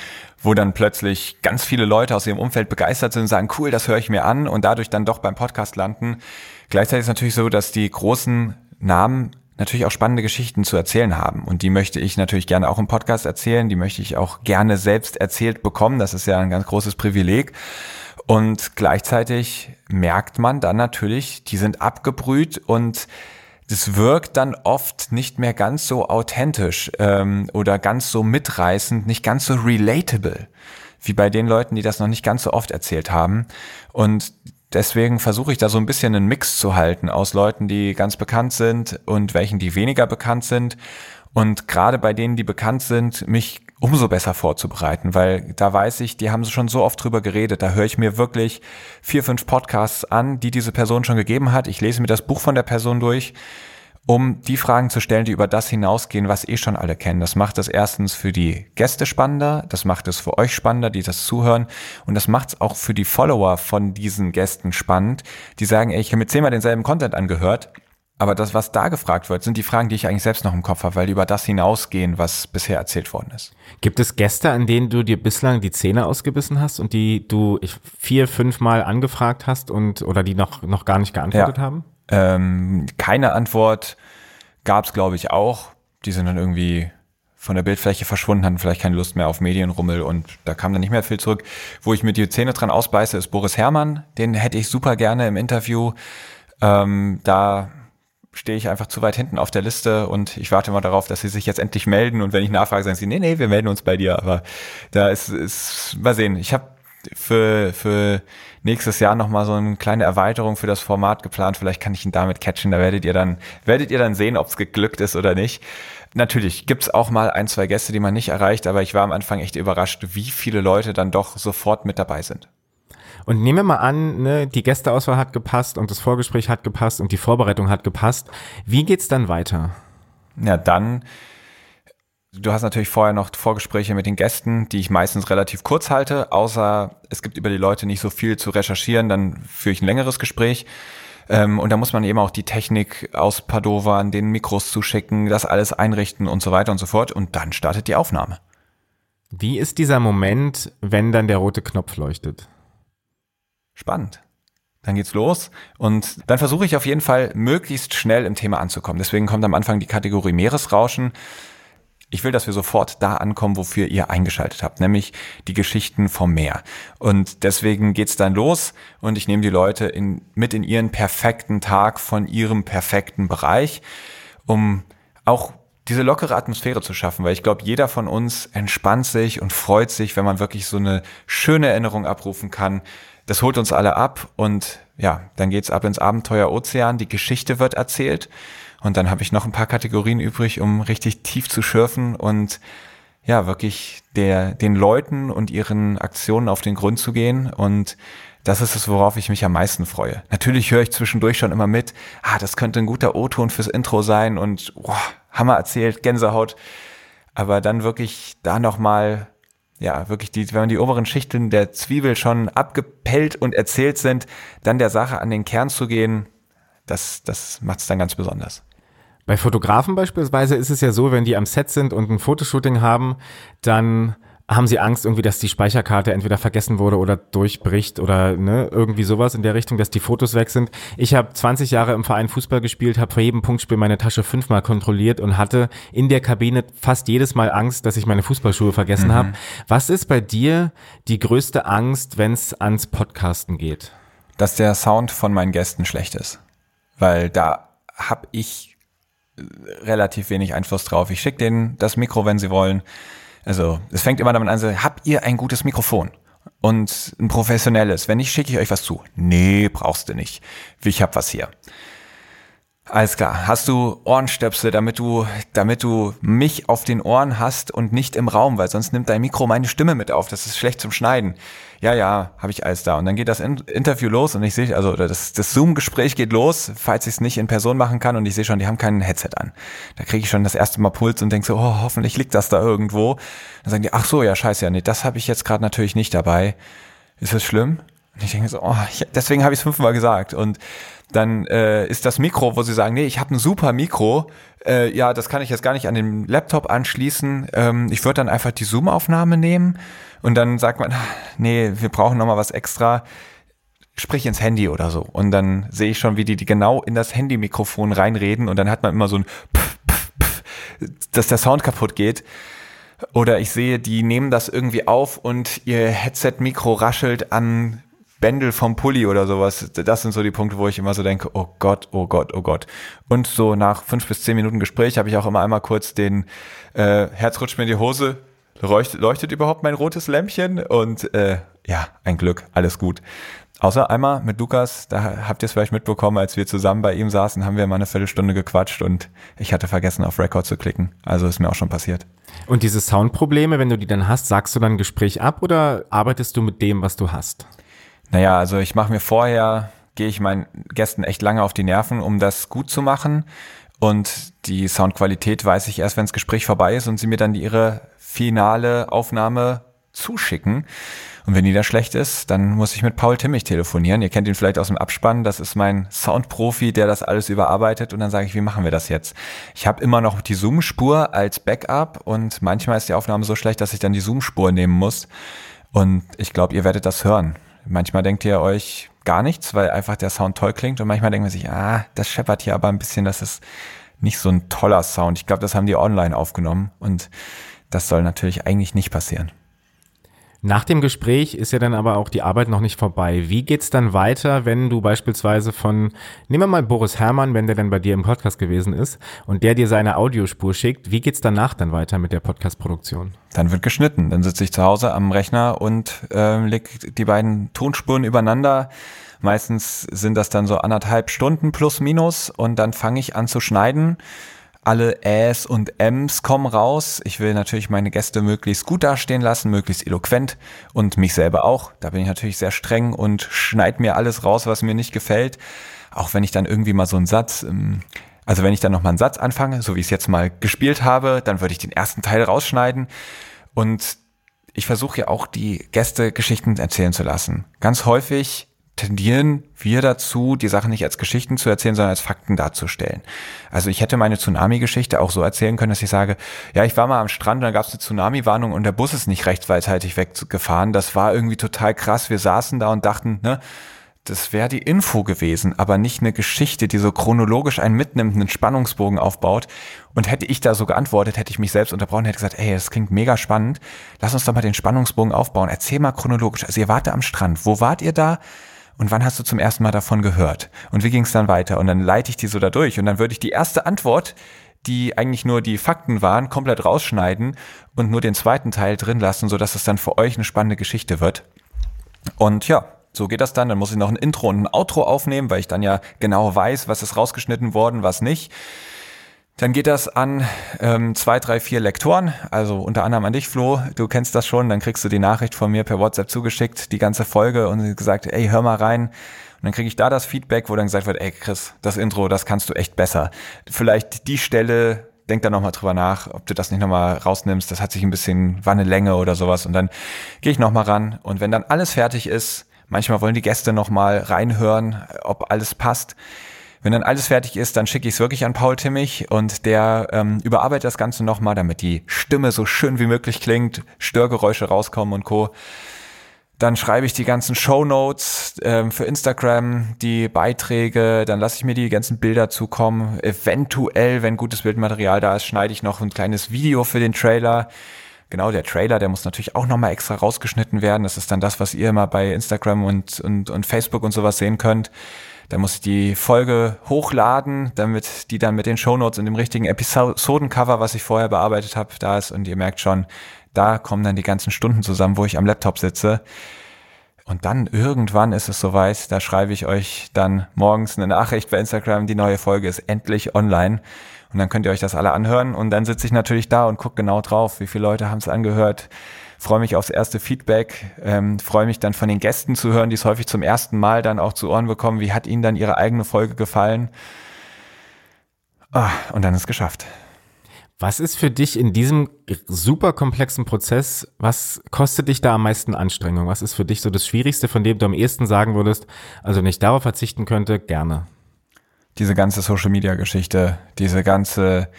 wo dann plötzlich ganz viele Leute aus ihrem Umfeld begeistert sind und sagen, cool, das höre ich mir an und dadurch dann doch beim Podcast landen. Gleichzeitig ist es natürlich so, dass die großen Namen natürlich auch spannende Geschichten zu erzählen haben. Und die möchte ich natürlich gerne auch im Podcast erzählen. Die möchte ich auch gerne selbst erzählt bekommen. Das ist ja ein ganz großes Privileg. Und gleichzeitig merkt man dann natürlich, die sind abgebrüht und das wirkt dann oft nicht mehr ganz so authentisch ähm, oder ganz so mitreißend, nicht ganz so relatable, wie bei den Leuten, die das noch nicht ganz so oft erzählt haben. Und deswegen versuche ich da so ein bisschen einen Mix zu halten aus Leuten, die ganz bekannt sind und welchen, die weniger bekannt sind. Und gerade bei denen, die bekannt sind, mich umso besser vorzubereiten, weil da weiß ich, die haben schon so oft drüber geredet. Da höre ich mir wirklich vier, fünf Podcasts an, die diese Person schon gegeben hat. Ich lese mir das Buch von der Person durch um die Fragen zu stellen, die über das hinausgehen, was eh schon alle kennen. Das macht es erstens für die Gäste spannender, das macht es für euch spannender, die das zuhören und das macht es auch für die Follower von diesen Gästen spannend, die sagen, ey, ich habe mir zehnmal denselben Content angehört, aber das, was da gefragt wird, sind die Fragen, die ich eigentlich selbst noch im Kopf habe, weil die über das hinausgehen, was bisher erzählt worden ist. Gibt es Gäste, an denen du dir bislang die Zähne ausgebissen hast und die du vier, fünf Mal angefragt hast und oder die noch, noch gar nicht geantwortet ja. haben? Ähm, keine Antwort gab es, glaube ich, auch. Die sind dann irgendwie von der Bildfläche verschwunden, hatten vielleicht keine Lust mehr auf Medienrummel und da kam dann nicht mehr viel zurück. Wo ich mir die Zähne dran ausbeiße, ist Boris Herrmann. Den hätte ich super gerne im Interview. Ähm, da stehe ich einfach zu weit hinten auf der Liste und ich warte mal darauf, dass sie sich jetzt endlich melden und wenn ich nachfrage, sagen sie, nee, nee, wir melden uns bei dir. Aber da ist, ist mal sehen. Ich habe für, für nächstes Jahr nochmal so eine kleine Erweiterung für das Format geplant. Vielleicht kann ich ihn damit catchen. Da werdet ihr dann, werdet ihr dann sehen, ob es geglückt ist oder nicht. Natürlich gibt's auch mal ein, zwei Gäste, die man nicht erreicht, aber ich war am Anfang echt überrascht, wie viele Leute dann doch sofort mit dabei sind. Und nehmen wir mal an, ne, die Gästeauswahl hat gepasst und das Vorgespräch hat gepasst und die Vorbereitung hat gepasst. Wie geht's dann weiter? Ja, dann Du hast natürlich vorher noch Vorgespräche mit den Gästen, die ich meistens relativ kurz halte, außer es gibt über die Leute nicht so viel zu recherchieren, dann führe ich ein längeres Gespräch. Ähm, und da muss man eben auch die Technik aus Padova an den Mikros zuschicken, das alles einrichten und so weiter und so fort. Und dann startet die Aufnahme. Wie ist dieser Moment, wenn dann der rote Knopf leuchtet? Spannend. Dann geht's los und dann versuche ich auf jeden Fall möglichst schnell im Thema anzukommen. Deswegen kommt am Anfang die Kategorie Meeresrauschen ich will, dass wir sofort da ankommen, wofür ihr eingeschaltet habt, nämlich die Geschichten vom Meer. Und deswegen geht's dann los und ich nehme die Leute in, mit in ihren perfekten Tag von ihrem perfekten Bereich, um auch diese lockere Atmosphäre zu schaffen, weil ich glaube, jeder von uns entspannt sich und freut sich, wenn man wirklich so eine schöne Erinnerung abrufen kann. Das holt uns alle ab und ja, dann geht's ab ins Abenteuer Ozean, die Geschichte wird erzählt und dann habe ich noch ein paar Kategorien übrig, um richtig tief zu schürfen und ja, wirklich der, den Leuten und ihren Aktionen auf den Grund zu gehen. Und das ist es, worauf ich mich am meisten freue. Natürlich höre ich zwischendurch schon immer mit, ah, das könnte ein guter O-Ton fürs Intro sein und oh, Hammer erzählt, Gänsehaut. Aber dann wirklich da nochmal, ja, wirklich die, wenn die oberen Schichten der Zwiebel schon abgepellt und erzählt sind, dann der Sache an den Kern zu gehen, das, das macht es dann ganz besonders. Bei Fotografen beispielsweise ist es ja so, wenn die am Set sind und ein Fotoshooting haben, dann haben sie Angst irgendwie, dass die Speicherkarte entweder vergessen wurde oder durchbricht oder ne, irgendwie sowas in der Richtung, dass die Fotos weg sind. Ich habe 20 Jahre im Verein Fußball gespielt, habe vor jedem Punktspiel meine Tasche fünfmal kontrolliert und hatte in der Kabine fast jedes Mal Angst, dass ich meine Fußballschuhe vergessen mhm. habe. Was ist bei dir die größte Angst, wenn es ans Podcasten geht? Dass der Sound von meinen Gästen schlecht ist. Weil da habe ich relativ wenig Einfluss drauf. Ich schicke denen das Mikro, wenn sie wollen. Also es fängt immer damit an, so, habt ihr ein gutes Mikrofon? Und ein professionelles. Wenn nicht, schicke ich euch was zu. Nee, brauchst du nicht. Ich hab was hier. Alles klar. Hast du Ohrenstöpsel, damit du, damit du mich auf den Ohren hast und nicht im Raum, weil sonst nimmt dein Mikro meine Stimme mit auf. Das ist schlecht zum Schneiden. Ja, ja, habe ich alles da. Und dann geht das Interview los und ich sehe, also das, das Zoom-Gespräch geht los, falls ich es nicht in Person machen kann und ich sehe schon, die haben kein Headset an. Da kriege ich schon das erste Mal Puls und denke so, oh, hoffentlich liegt das da irgendwo. Dann sagen die, ach so, ja, scheiße, ja, nee, das habe ich jetzt gerade natürlich nicht dabei. Ist das schlimm? Und ich denke so, oh, ich, deswegen habe ich es fünfmal gesagt. Und dann äh, ist das Mikro, wo sie sagen, nee, ich habe ein super Mikro, äh, ja, das kann ich jetzt gar nicht an den Laptop anschließen. Ähm, ich würde dann einfach die Zoom-Aufnahme nehmen und dann sagt man, nee, wir brauchen nochmal was extra. Sprich ins Handy oder so. Und dann sehe ich schon, wie die, die genau in das Handy-Mikrofon reinreden und dann hat man immer so ein Pff, Pff, Pff, dass der Sound kaputt geht. Oder ich sehe, die nehmen das irgendwie auf und ihr Headset-Mikro raschelt an Bändel vom Pulli oder sowas. Das sind so die Punkte, wo ich immer so denke, oh Gott, oh Gott, oh Gott. Und so nach fünf bis zehn Minuten Gespräch habe ich auch immer einmal kurz den äh, Herz rutscht mir in die Hose. Leuchtet, leuchtet überhaupt mein rotes Lämpchen? Und äh, ja, ein Glück, alles gut. Außer einmal mit Lukas, da habt ihr es vielleicht mitbekommen, als wir zusammen bei ihm saßen, haben wir mal eine Viertelstunde gequatscht und ich hatte vergessen, auf Record zu klicken. Also ist mir auch schon passiert. Und diese Soundprobleme, wenn du die dann hast, sagst du dann Gespräch ab oder arbeitest du mit dem, was du hast? Naja, also ich mache mir vorher, gehe ich meinen Gästen echt lange auf die Nerven, um das gut zu machen. Und die Soundqualität weiß ich erst, wenn das Gespräch vorbei ist und sie mir dann ihre finale Aufnahme zuschicken. Und wenn die da schlecht ist, dann muss ich mit Paul Timmich telefonieren. Ihr kennt ihn vielleicht aus dem Abspann. Das ist mein Soundprofi, der das alles überarbeitet. Und dann sage ich, wie machen wir das jetzt? Ich habe immer noch die Zoom-Spur als Backup und manchmal ist die Aufnahme so schlecht, dass ich dann die Zoom-Spur nehmen muss. Und ich glaube, ihr werdet das hören. Manchmal denkt ihr euch gar nichts, weil einfach der Sound toll klingt. Und manchmal denkt man sich, ah, das scheppert hier aber ein bisschen, das ist nicht so ein toller Sound. Ich glaube, das haben die online aufgenommen. Und das soll natürlich eigentlich nicht passieren. Nach dem Gespräch ist ja dann aber auch die Arbeit noch nicht vorbei. Wie geht's dann weiter, wenn du beispielsweise von, nehmen wir mal Boris Herrmann, wenn der dann bei dir im Podcast gewesen ist und der dir seine Audiospur schickt, wie geht's danach dann weiter mit der Podcast-Produktion? Dann wird geschnitten. Dann sitze ich zu Hause am Rechner und äh, leg die beiden Tonspuren übereinander. Meistens sind das dann so anderthalb Stunden plus minus und dann fange ich an zu schneiden alle Äs und Ms kommen raus. Ich will natürlich meine Gäste möglichst gut dastehen lassen, möglichst eloquent und mich selber auch. Da bin ich natürlich sehr streng und schneid mir alles raus, was mir nicht gefällt. Auch wenn ich dann irgendwie mal so einen Satz, ähm, also wenn ich dann noch mal einen Satz anfange, so wie ich es jetzt mal gespielt habe, dann würde ich den ersten Teil rausschneiden und ich versuche ja auch die Gäste Geschichten erzählen zu lassen. Ganz häufig tendieren wir dazu, die Sachen nicht als Geschichten zu erzählen, sondern als Fakten darzustellen. Also ich hätte meine Tsunami-Geschichte auch so erzählen können, dass ich sage, ja, ich war mal am Strand und dann gab es eine Tsunami-Warnung und der Bus ist nicht rechtzeitig weggefahren. Das war irgendwie total krass. Wir saßen da und dachten, ne, das wäre die Info gewesen, aber nicht eine Geschichte, die so chronologisch einen mitnimmt, einen Spannungsbogen aufbaut. Und hätte ich da so geantwortet, hätte ich mich selbst unterbrochen, hätte gesagt, ey, das klingt mega spannend. Lass uns doch mal den Spannungsbogen aufbauen. Erzähl mal chronologisch. Also ihr wart am Strand. Wo wart ihr da? Und wann hast du zum ersten Mal davon gehört? Und wie ging es dann weiter? Und dann leite ich die so da durch und dann würde ich die erste Antwort, die eigentlich nur die Fakten waren, komplett rausschneiden und nur den zweiten Teil drin lassen, sodass es dann für euch eine spannende Geschichte wird. Und ja, so geht das dann. Dann muss ich noch ein Intro und ein Outro aufnehmen, weil ich dann ja genau weiß, was ist rausgeschnitten worden, was nicht. Dann geht das an ähm, zwei, drei, vier Lektoren, also unter anderem an dich, Flo. Du kennst das schon, dann kriegst du die Nachricht von mir per WhatsApp zugeschickt, die ganze Folge und gesagt, ey, hör mal rein. Und dann kriege ich da das Feedback, wo dann gesagt wird, ey Chris, das Intro, das kannst du echt besser. Vielleicht die Stelle, denk da nochmal drüber nach, ob du das nicht nochmal rausnimmst, das hat sich ein bisschen, war eine Länge oder sowas. Und dann gehe ich nochmal ran. Und wenn dann alles fertig ist, manchmal wollen die Gäste nochmal reinhören, ob alles passt wenn dann alles fertig ist, dann schicke ich es wirklich an Paul Timmich und der ähm, überarbeitet das Ganze nochmal, damit die Stimme so schön wie möglich klingt, Störgeräusche rauskommen und Co. Dann schreibe ich die ganzen Show Notes ähm, für Instagram, die Beiträge, dann lasse ich mir die ganzen Bilder zukommen. Eventuell, wenn gutes Bildmaterial da ist, schneide ich noch ein kleines Video für den Trailer. Genau, der Trailer, der muss natürlich auch nochmal extra rausgeschnitten werden. Das ist dann das, was ihr immer bei Instagram und, und, und Facebook und sowas sehen könnt. Dann muss ich die Folge hochladen, damit die dann mit den Shownotes und dem richtigen Episodencover, was ich vorher bearbeitet habe, da ist. Und ihr merkt schon, da kommen dann die ganzen Stunden zusammen, wo ich am Laptop sitze. Und dann irgendwann ist es soweit, da schreibe ich euch dann morgens eine Nachricht bei Instagram, die neue Folge ist endlich online. Und dann könnt ihr euch das alle anhören. Und dann sitze ich natürlich da und gucke genau drauf, wie viele Leute haben es angehört, freue mich aufs erste Feedback, ähm, freue mich dann von den Gästen zu hören, die es häufig zum ersten Mal dann auch zu Ohren bekommen. Wie hat ihnen dann ihre eigene Folge gefallen? Ah, und dann ist es geschafft. Was ist für dich in diesem super komplexen Prozess, was kostet dich da am meisten Anstrengung? Was ist für dich so das Schwierigste, von dem du am ehesten sagen würdest, also nicht darauf verzichten könnte, gerne? Diese ganze Social Media Geschichte, diese ganze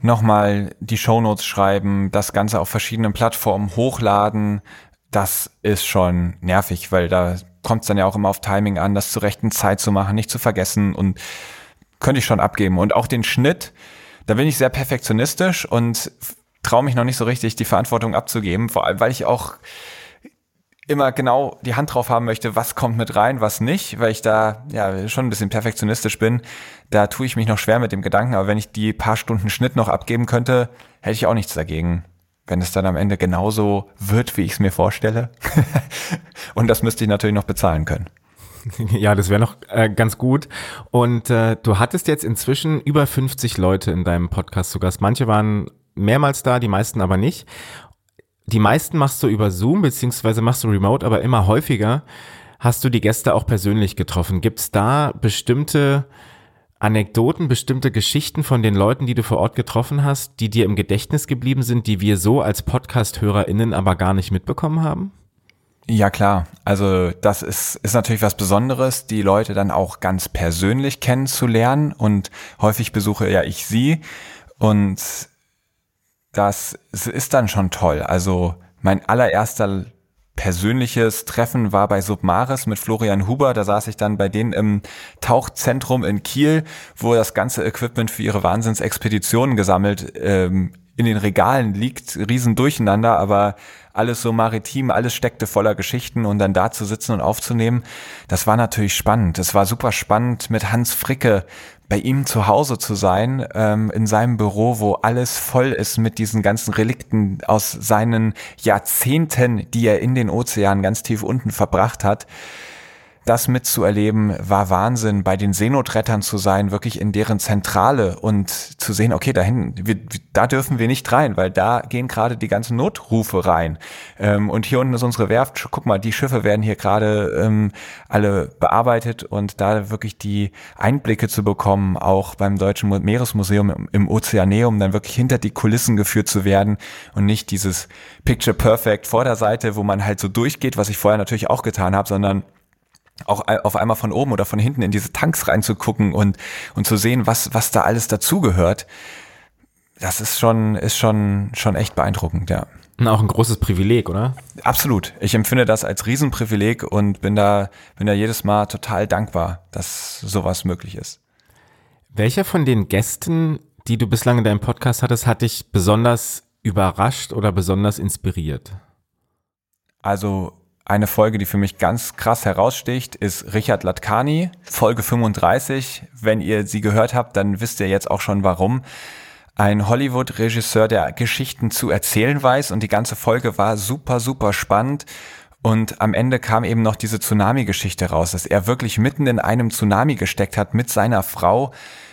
nochmal die Shownotes schreiben, das Ganze auf verschiedenen Plattformen hochladen, das ist schon nervig, weil da kommt es dann ja auch immer auf Timing an, das zur rechten Zeit zu machen, nicht zu vergessen und könnte ich schon abgeben. Und auch den Schnitt, da bin ich sehr perfektionistisch und traue mich noch nicht so richtig, die Verantwortung abzugeben, vor allem, weil ich auch immer genau die Hand drauf haben möchte, was kommt mit rein, was nicht, weil ich da ja schon ein bisschen perfektionistisch bin. Da tue ich mich noch schwer mit dem Gedanken, aber wenn ich die paar Stunden Schnitt noch abgeben könnte, hätte ich auch nichts dagegen. wenn es dann am Ende genauso wird, wie ich es mir vorstelle. und das müsste ich natürlich noch bezahlen können. Ja, das wäre noch äh, ganz gut. Und äh, du hattest jetzt inzwischen über 50 Leute in deinem Podcast zu Gast. Manche waren mehrmals da, die meisten aber nicht. Die meisten machst du über Zoom, beziehungsweise machst du remote, aber immer häufiger hast du die Gäste auch persönlich getroffen. Gibt es da bestimmte Anekdoten, bestimmte Geschichten von den Leuten, die du vor Ort getroffen hast, die dir im Gedächtnis geblieben sind, die wir so als Podcast-HörerInnen aber gar nicht mitbekommen haben? Ja klar, also das ist, ist natürlich was Besonderes, die Leute dann auch ganz persönlich kennenzulernen und häufig besuche ja ich sie und das ist dann schon toll. Also mein allererster persönliches Treffen war bei Submaris mit Florian Huber. Da saß ich dann bei denen im Tauchzentrum in Kiel, wo das ganze Equipment für ihre Wahnsinnsexpeditionen gesammelt ähm, in den Regalen liegt, riesen durcheinander, aber alles so maritim, alles steckte voller Geschichten und dann da zu sitzen und aufzunehmen, das war natürlich spannend. Es war super spannend, mit Hans Fricke bei ihm zu Hause zu sein, ähm, in seinem Büro, wo alles voll ist mit diesen ganzen Relikten aus seinen Jahrzehnten, die er in den Ozeanen ganz tief unten verbracht hat das mitzuerleben, war Wahnsinn, bei den Seenotrettern zu sein, wirklich in deren Zentrale und zu sehen, okay, da hinten, wir, da dürfen wir nicht rein, weil da gehen gerade die ganzen Notrufe rein. Ähm, und hier unten ist unsere Werft, guck mal, die Schiffe werden hier gerade ähm, alle bearbeitet und da wirklich die Einblicke zu bekommen, auch beim Deutschen Meeresmuseum im, im Ozeaneum, dann wirklich hinter die Kulissen geführt zu werden und nicht dieses Picture Perfect vor der Seite, wo man halt so durchgeht, was ich vorher natürlich auch getan habe, sondern auch auf einmal von oben oder von hinten in diese Tanks reinzugucken und, und zu sehen, was, was da alles dazugehört, das ist schon, ist schon, schon echt beeindruckend, ja. Und auch ein großes Privileg, oder? Absolut. Ich empfinde das als Riesenprivileg und bin da, bin da jedes Mal total dankbar, dass sowas möglich ist. Welcher von den Gästen, die du bislang in deinem Podcast hattest, hat dich besonders überrascht oder besonders inspiriert? Also eine Folge, die für mich ganz krass heraussticht, ist Richard Latkani, Folge 35. Wenn ihr sie gehört habt, dann wisst ihr jetzt auch schon warum. Ein Hollywood-Regisseur, der Geschichten zu erzählen weiß und die ganze Folge war super, super spannend. Und am Ende kam eben noch diese Tsunami-Geschichte raus, dass er wirklich mitten in einem Tsunami gesteckt hat mit seiner Frau,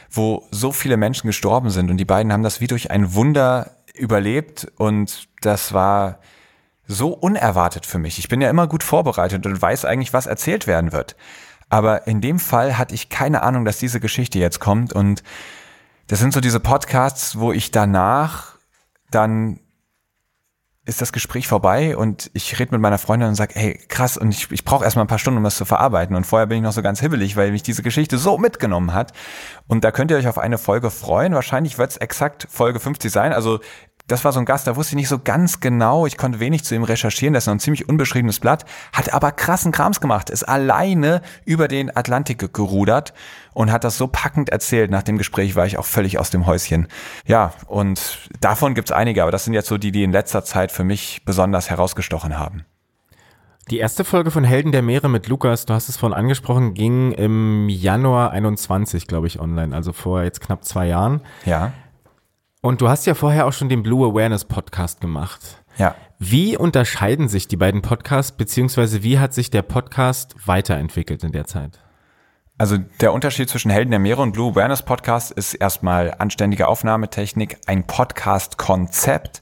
wo so viele Menschen gestorben sind. Und die beiden haben das wie durch ein Wunder überlebt. Und das war so unerwartet für mich. Ich bin ja immer gut vorbereitet und weiß eigentlich, was erzählt werden wird. Aber in dem Fall hatte ich keine Ahnung, dass diese Geschichte jetzt kommt. Und das sind so diese Podcasts, wo ich danach dann ist das Gespräch vorbei und ich rede mit meiner Freundin und sage, hey, krass, und ich, ich brauche erstmal ein paar Stunden, um das zu verarbeiten. Und vorher bin ich noch so ganz hibbelig, weil mich diese Geschichte so mitgenommen hat. Und da könnt ihr euch auf eine Folge freuen. Wahrscheinlich wird es exakt Folge 50 sein. Also das war so ein Gast, da wusste ich nicht so ganz genau, ich konnte wenig zu ihm recherchieren, das ist noch ein ziemlich unbeschriebenes Blatt, hat aber krassen Krams gemacht, ist alleine über den Atlantik gerudert und hat das so packend erzählt. Nach dem Gespräch war ich auch völlig aus dem Häuschen. Ja, und davon gibt's einige, aber das sind jetzt so die, die in letzter Zeit für mich besonders herausgestochen haben. Die erste Folge von Helden der Meere mit Lukas, du hast es vorhin angesprochen, ging im Januar 21, glaube ich, online, also vor jetzt knapp zwei Jahren. Ja. Und du hast ja vorher auch schon den Blue Awareness Podcast gemacht. Ja. Wie unterscheiden sich die beiden Podcasts, beziehungsweise wie hat sich der Podcast weiterentwickelt in der Zeit? Also der Unterschied zwischen Helden der Meere und Blue Awareness Podcast ist erstmal anständige Aufnahmetechnik, ein Podcast-Konzept.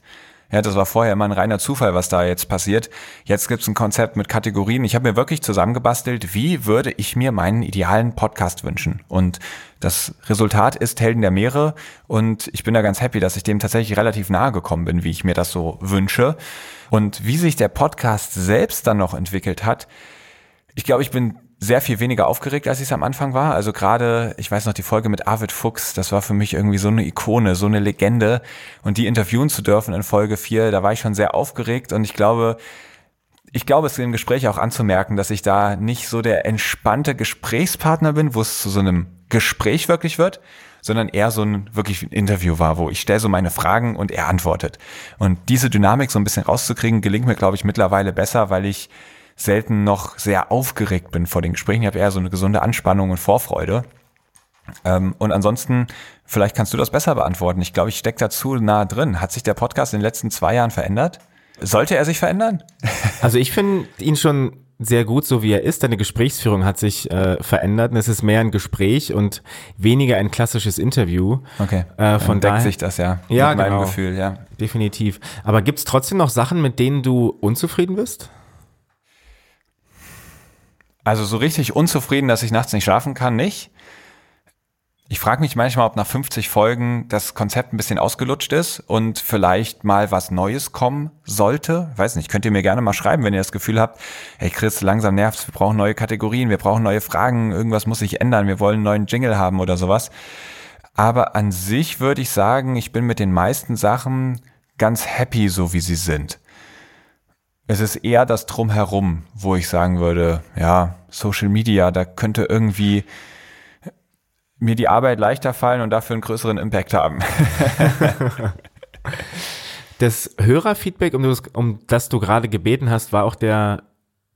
Ja, das war vorher immer ein reiner Zufall, was da jetzt passiert. Jetzt gibt's ein Konzept mit Kategorien. Ich habe mir wirklich zusammengebastelt, wie würde ich mir meinen idealen Podcast wünschen. Und das Resultat ist Helden der Meere. Und ich bin da ganz happy, dass ich dem tatsächlich relativ nahe gekommen bin, wie ich mir das so wünsche. Und wie sich der Podcast selbst dann noch entwickelt hat, ich glaube, ich bin sehr viel weniger aufgeregt, als ich es am Anfang war. Also gerade, ich weiß noch, die Folge mit Arvid Fuchs, das war für mich irgendwie so eine Ikone, so eine Legende. Und die interviewen zu dürfen in Folge 4, da war ich schon sehr aufgeregt und ich glaube, ich glaube, es ist im Gespräch auch anzumerken, dass ich da nicht so der entspannte Gesprächspartner bin, wo es zu so einem Gespräch wirklich wird, sondern eher so ein wirklich Interview war, wo ich stelle so meine Fragen und er antwortet. Und diese Dynamik so ein bisschen rauszukriegen, gelingt mir, glaube ich, mittlerweile besser, weil ich selten noch sehr aufgeregt bin vor den Gesprächen. Ich habe eher so eine gesunde Anspannung und Vorfreude. Ähm, und ansonsten, vielleicht kannst du das besser beantworten. Ich glaube, ich stecke dazu nah drin. Hat sich der Podcast in den letzten zwei Jahren verändert? Sollte er sich verändern? Also ich finde ihn schon sehr gut, so wie er ist. Deine Gesprächsführung hat sich äh, verändert. Und es ist mehr ein Gespräch und weniger ein klassisches Interview. Okay. Äh, von daher, sich das ja. Ja, mit meinem genau. Gefühl, ja. definitiv. Aber gibt es trotzdem noch Sachen, mit denen du unzufrieden bist? Also so richtig unzufrieden, dass ich nachts nicht schlafen kann, nicht. Ich frage mich manchmal, ob nach 50 Folgen das Konzept ein bisschen ausgelutscht ist und vielleicht mal was Neues kommen sollte. Weiß nicht, könnt ihr mir gerne mal schreiben, wenn ihr das Gefühl habt, hey Chris, langsam nervt's, wir brauchen neue Kategorien, wir brauchen neue Fragen, irgendwas muss sich ändern, wir wollen einen neuen Jingle haben oder sowas. Aber an sich würde ich sagen, ich bin mit den meisten Sachen ganz happy, so wie sie sind. Es ist eher das Drumherum, wo ich sagen würde, ja, Social Media, da könnte irgendwie mir die Arbeit leichter fallen und dafür einen größeren Impact haben. Das Hörerfeedback, um das, um das du gerade gebeten hast, war auch der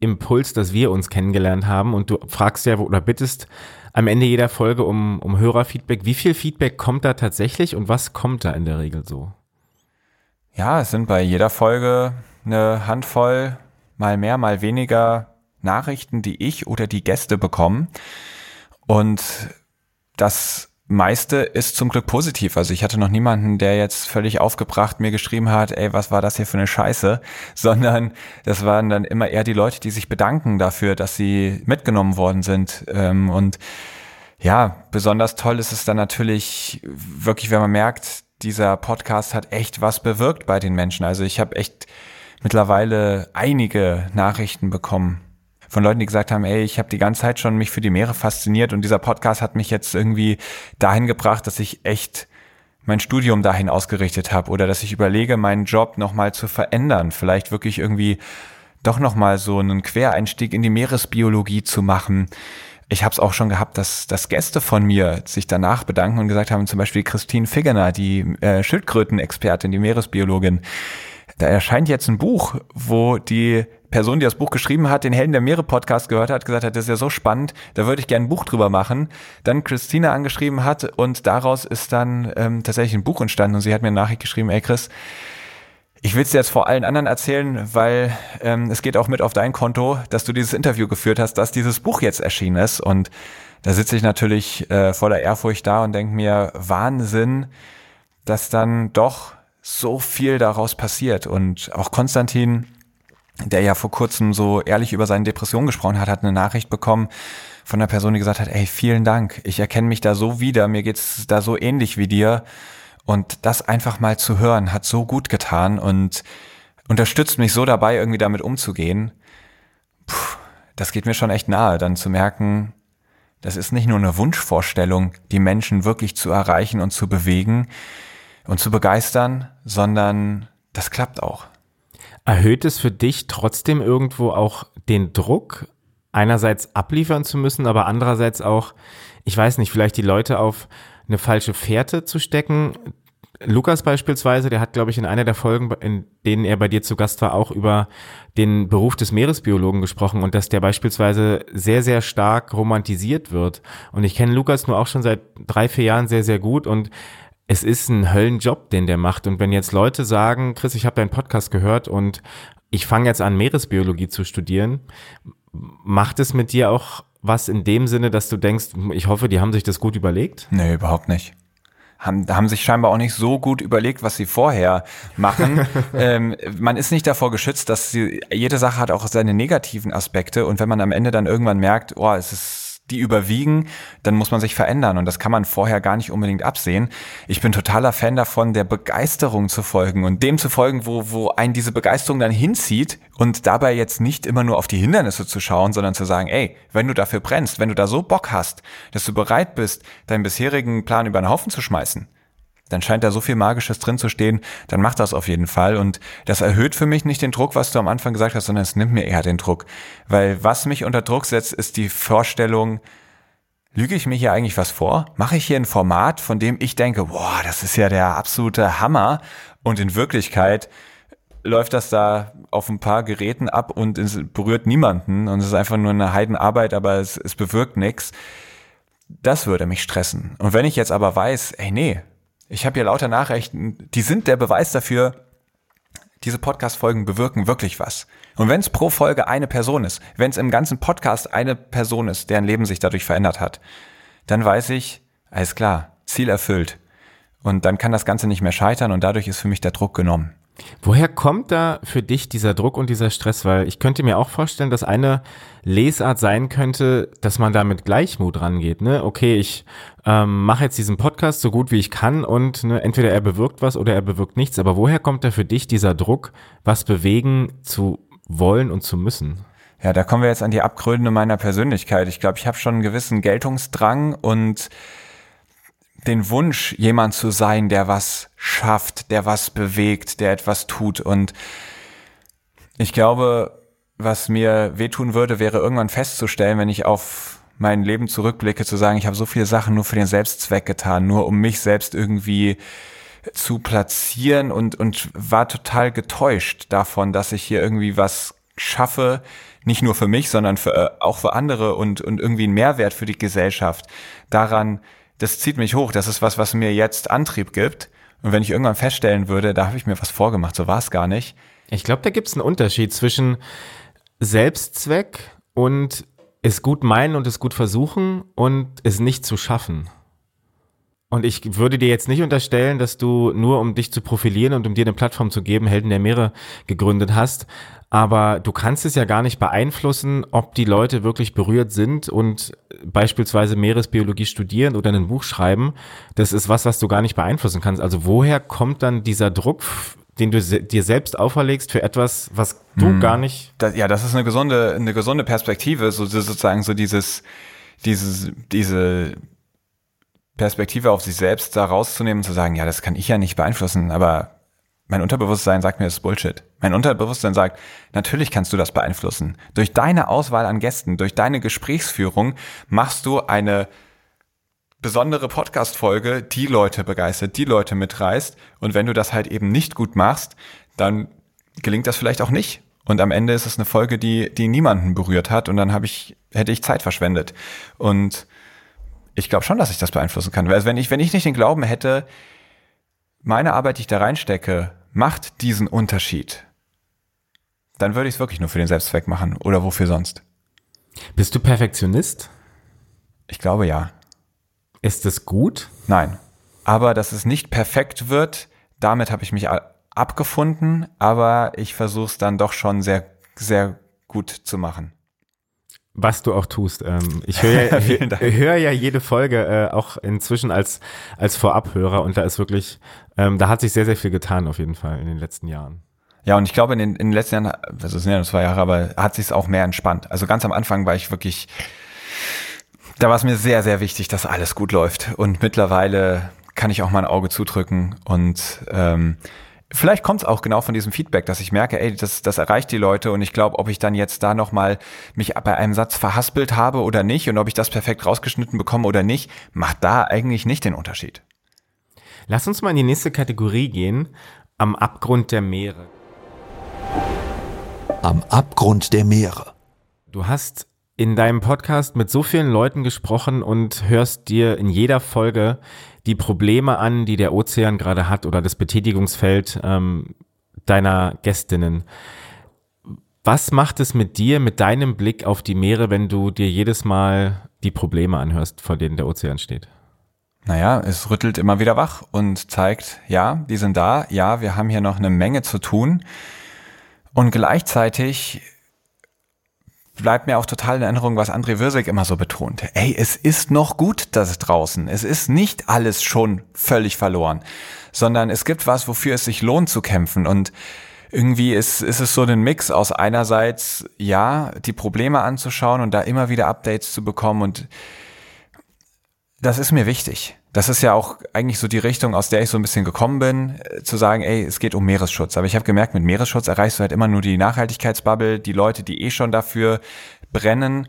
Impuls, dass wir uns kennengelernt haben und du fragst ja oder bittest am Ende jeder Folge um, um Hörerfeedback. Wie viel Feedback kommt da tatsächlich und was kommt da in der Regel so? Ja, es sind bei jeder Folge eine Handvoll, mal mehr, mal weniger Nachrichten, die ich oder die Gäste bekommen. Und das meiste ist zum Glück positiv. Also ich hatte noch niemanden, der jetzt völlig aufgebracht mir geschrieben hat, ey, was war das hier für eine Scheiße, sondern das waren dann immer eher die Leute, die sich bedanken dafür, dass sie mitgenommen worden sind. Ähm, Und ja, besonders toll ist es dann natürlich wirklich, wenn man merkt, dieser Podcast hat echt was bewirkt bei den Menschen. Also ich habe echt mittlerweile einige Nachrichten bekommen von Leuten, die gesagt haben, ey, ich habe die ganze Zeit schon mich für die Meere fasziniert und dieser Podcast hat mich jetzt irgendwie dahin gebracht, dass ich echt mein Studium dahin ausgerichtet habe oder dass ich überlege, meinen Job nochmal zu verändern, vielleicht wirklich irgendwie doch nochmal so einen Quereinstieg in die Meeresbiologie zu machen. Ich habe es auch schon gehabt, dass, dass Gäste von mir sich danach bedanken und gesagt haben, zum Beispiel Christine Figgener, die äh, Schildkrötenexpertin, die Meeresbiologin, da erscheint jetzt ein Buch, wo die Person, die das Buch geschrieben hat, den Helden der Meere Podcast gehört hat, gesagt hat, das ist ja so spannend, da würde ich gerne ein Buch drüber machen. Dann Christine angeschrieben hat und daraus ist dann ähm, tatsächlich ein Buch entstanden und sie hat mir eine Nachricht geschrieben, ey Chris, ich will es dir jetzt vor allen anderen erzählen, weil ähm, es geht auch mit auf dein Konto, dass du dieses Interview geführt hast, dass dieses Buch jetzt erschienen ist. Und da sitze ich natürlich äh, voller Ehrfurcht da und denke mir, Wahnsinn, dass dann doch so viel daraus passiert. Und auch Konstantin, der ja vor kurzem so ehrlich über seine Depression gesprochen hat, hat eine Nachricht bekommen von einer Person, die gesagt hat, ey, vielen Dank, ich erkenne mich da so wieder, mir geht's da so ähnlich wie dir. Und das einfach mal zu hören, hat so gut getan und unterstützt mich so dabei, irgendwie damit umzugehen. Puh, das geht mir schon echt nahe, dann zu merken, das ist nicht nur eine Wunschvorstellung, die Menschen wirklich zu erreichen und zu bewegen und zu begeistern, sondern das klappt auch. Erhöht es für dich trotzdem irgendwo auch den Druck, einerseits abliefern zu müssen, aber andererseits auch, ich weiß nicht, vielleicht die Leute auf eine falsche Fährte zu stecken? Lukas beispielsweise, der hat, glaube ich, in einer der Folgen, in denen er bei dir zu Gast war, auch über den Beruf des Meeresbiologen gesprochen und dass der beispielsweise sehr, sehr stark romantisiert wird. Und ich kenne Lukas nur auch schon seit drei, vier Jahren sehr, sehr gut und es ist ein Höllenjob, den der macht. Und wenn jetzt Leute sagen, Chris, ich habe deinen Podcast gehört und ich fange jetzt an, Meeresbiologie zu studieren, macht es mit dir auch was in dem Sinne, dass du denkst, ich hoffe, die haben sich das gut überlegt? Nee, überhaupt nicht. Haben, haben sich scheinbar auch nicht so gut überlegt, was sie vorher machen. ähm, man ist nicht davor geschützt, dass sie, jede Sache hat auch seine negativen Aspekte und wenn man am Ende dann irgendwann merkt, oh, es ist die überwiegen, dann muss man sich verändern und das kann man vorher gar nicht unbedingt absehen. Ich bin totaler Fan davon, der Begeisterung zu folgen und dem zu folgen, wo, wo einen diese Begeisterung dann hinzieht und dabei jetzt nicht immer nur auf die Hindernisse zu schauen, sondern zu sagen, ey, wenn du dafür brennst, wenn du da so Bock hast, dass du bereit bist, deinen bisherigen Plan über den Haufen zu schmeißen, dann scheint da so viel Magisches drin zu stehen, dann mach das auf jeden Fall. Und das erhöht für mich nicht den Druck, was du am Anfang gesagt hast, sondern es nimmt mir eher den Druck. Weil was mich unter Druck setzt, ist die Vorstellung, lüge ich mir hier eigentlich was vor? Mache ich hier ein Format, von dem ich denke, boah, das ist ja der absolute Hammer. Und in Wirklichkeit läuft das da auf ein paar Geräten ab und es berührt niemanden. Und es ist einfach nur eine Heidenarbeit, aber es, es bewirkt nichts das würde mich stressen. Und wenn ich jetzt aber weiß, ey nee, ich habe hier lauter Nachrichten, die sind der Beweis dafür, diese Podcast-Folgen bewirken wirklich was. Und wenn es pro Folge eine Person ist, wenn es im ganzen Podcast eine Person ist, deren Leben sich dadurch verändert hat, dann weiß ich, alles klar, Ziel erfüllt. Und dann kann das Ganze nicht mehr scheitern und dadurch ist für mich der Druck genommen. Woher kommt da für dich dieser Druck und dieser Stress? Weil ich könnte mir auch vorstellen, dass eine Lesart sein könnte, dass man da mit Gleichmut rangeht. Ne? Okay, ich ähm, mache jetzt diesen Podcast so gut wie ich kann und ne, entweder er bewirkt was oder er bewirkt nichts. Aber woher kommt da für dich dieser Druck, was bewegen zu wollen und zu müssen? Ja, da kommen wir jetzt an die Abgründe meiner Persönlichkeit. Ich glaube, ich habe schon einen gewissen Geltungsdrang und den Wunsch, jemand zu sein, der was schafft, der was bewegt, der etwas tut. Und ich glaube, was mir wehtun würde, wäre irgendwann festzustellen, wenn ich auf mein Leben zurückblicke, zu sagen, ich habe so viele Sachen nur für den Selbstzweck getan, nur um mich selbst irgendwie zu platzieren und, und war total getäuscht davon, dass ich hier irgendwie was schaffe, nicht nur für mich, sondern für, äh, auch für andere und, und irgendwie einen Mehrwert für die Gesellschaft. Daran, das zieht mich hoch. Das ist was, was mir jetzt Antrieb gibt. Und wenn ich irgendwann feststellen würde, da habe ich mir was vorgemacht, so war es gar nicht. Ich glaube, da gibt es einen Unterschied zwischen Selbstzweck und es gut meinen und es gut versuchen und es nicht zu schaffen. Und ich würde dir jetzt nicht unterstellen, dass du nur um dich zu profilieren und um dir eine Plattform zu geben, Helden der Meere gegründet hast. Aber du kannst es ja gar nicht beeinflussen, ob die Leute wirklich berührt sind und beispielsweise Meeresbiologie studieren oder ein Buch schreiben. Das ist was, was du gar nicht beeinflussen kannst. Also woher kommt dann dieser Druck, den du dir selbst auferlegst für etwas, was du hm. gar nicht. Das, ja, das ist eine gesunde, eine gesunde Perspektive, so sozusagen so dieses, dieses, diese Perspektive auf sich selbst da rauszunehmen, zu sagen, ja, das kann ich ja nicht beeinflussen, aber mein Unterbewusstsein sagt mir, das ist Bullshit. Mein Unterbewusstsein sagt, natürlich kannst du das beeinflussen. Durch deine Auswahl an Gästen, durch deine Gesprächsführung machst du eine besondere Podcast-Folge, die Leute begeistert, die Leute mitreißt. Und wenn du das halt eben nicht gut machst, dann gelingt das vielleicht auch nicht. Und am Ende ist es eine Folge, die, die niemanden berührt hat. Und dann habe ich, hätte ich Zeit verschwendet. Und ich glaube schon, dass ich das beeinflussen kann. Also wenn ich, wenn ich nicht den Glauben hätte, meine Arbeit, die ich da reinstecke, macht diesen Unterschied, dann würde ich es wirklich nur für den Selbstzweck machen oder wofür sonst. Bist du Perfektionist? Ich glaube ja. Ist es gut? Nein. Aber dass es nicht perfekt wird, damit habe ich mich abgefunden, aber ich versuche es dann doch schon sehr, sehr gut zu machen. Was du auch tust. Ähm, ich höre ja, hör ja jede Folge äh, auch inzwischen als, als Vorabhörer und da ist wirklich, ähm, da hat sich sehr, sehr viel getan auf jeden Fall in den letzten Jahren. Ja, und ich glaube, in den, in den letzten Jahren, also es sind ja nur zwei Jahre, aber hat sich auch mehr entspannt. Also ganz am Anfang war ich wirklich, da war es mir sehr, sehr wichtig, dass alles gut läuft. Und mittlerweile kann ich auch mal ein Auge zudrücken und ähm, Vielleicht kommt es auch genau von diesem Feedback, dass ich merke, ey, das, das erreicht die Leute und ich glaube, ob ich dann jetzt da nochmal mich bei einem Satz verhaspelt habe oder nicht und ob ich das perfekt rausgeschnitten bekomme oder nicht, macht da eigentlich nicht den Unterschied. Lass uns mal in die nächste Kategorie gehen, am Abgrund der Meere. Am Abgrund der Meere. Du hast in deinem Podcast mit so vielen Leuten gesprochen und hörst dir in jeder Folge die Probleme an, die der Ozean gerade hat oder das Betätigungsfeld ähm, deiner Gästinnen. Was macht es mit dir, mit deinem Blick auf die Meere, wenn du dir jedes Mal die Probleme anhörst, vor denen der Ozean steht? Naja, es rüttelt immer wieder wach und zeigt, ja, die sind da, ja, wir haben hier noch eine Menge zu tun. Und gleichzeitig bleibt mir auch total in Erinnerung, was André Wirsig immer so betont. Ey, es ist noch gut, dass draußen. Es ist nicht alles schon völlig verloren, sondern es gibt was, wofür es sich lohnt zu kämpfen und irgendwie ist, ist es so ein Mix aus einerseits, ja, die Probleme anzuschauen und da immer wieder Updates zu bekommen und das ist mir wichtig. Das ist ja auch eigentlich so die Richtung, aus der ich so ein bisschen gekommen bin, äh, zu sagen, ey, es geht um Meeresschutz. Aber ich habe gemerkt, mit Meeresschutz erreichst du halt immer nur die Nachhaltigkeitsbubble, die Leute, die eh schon dafür brennen.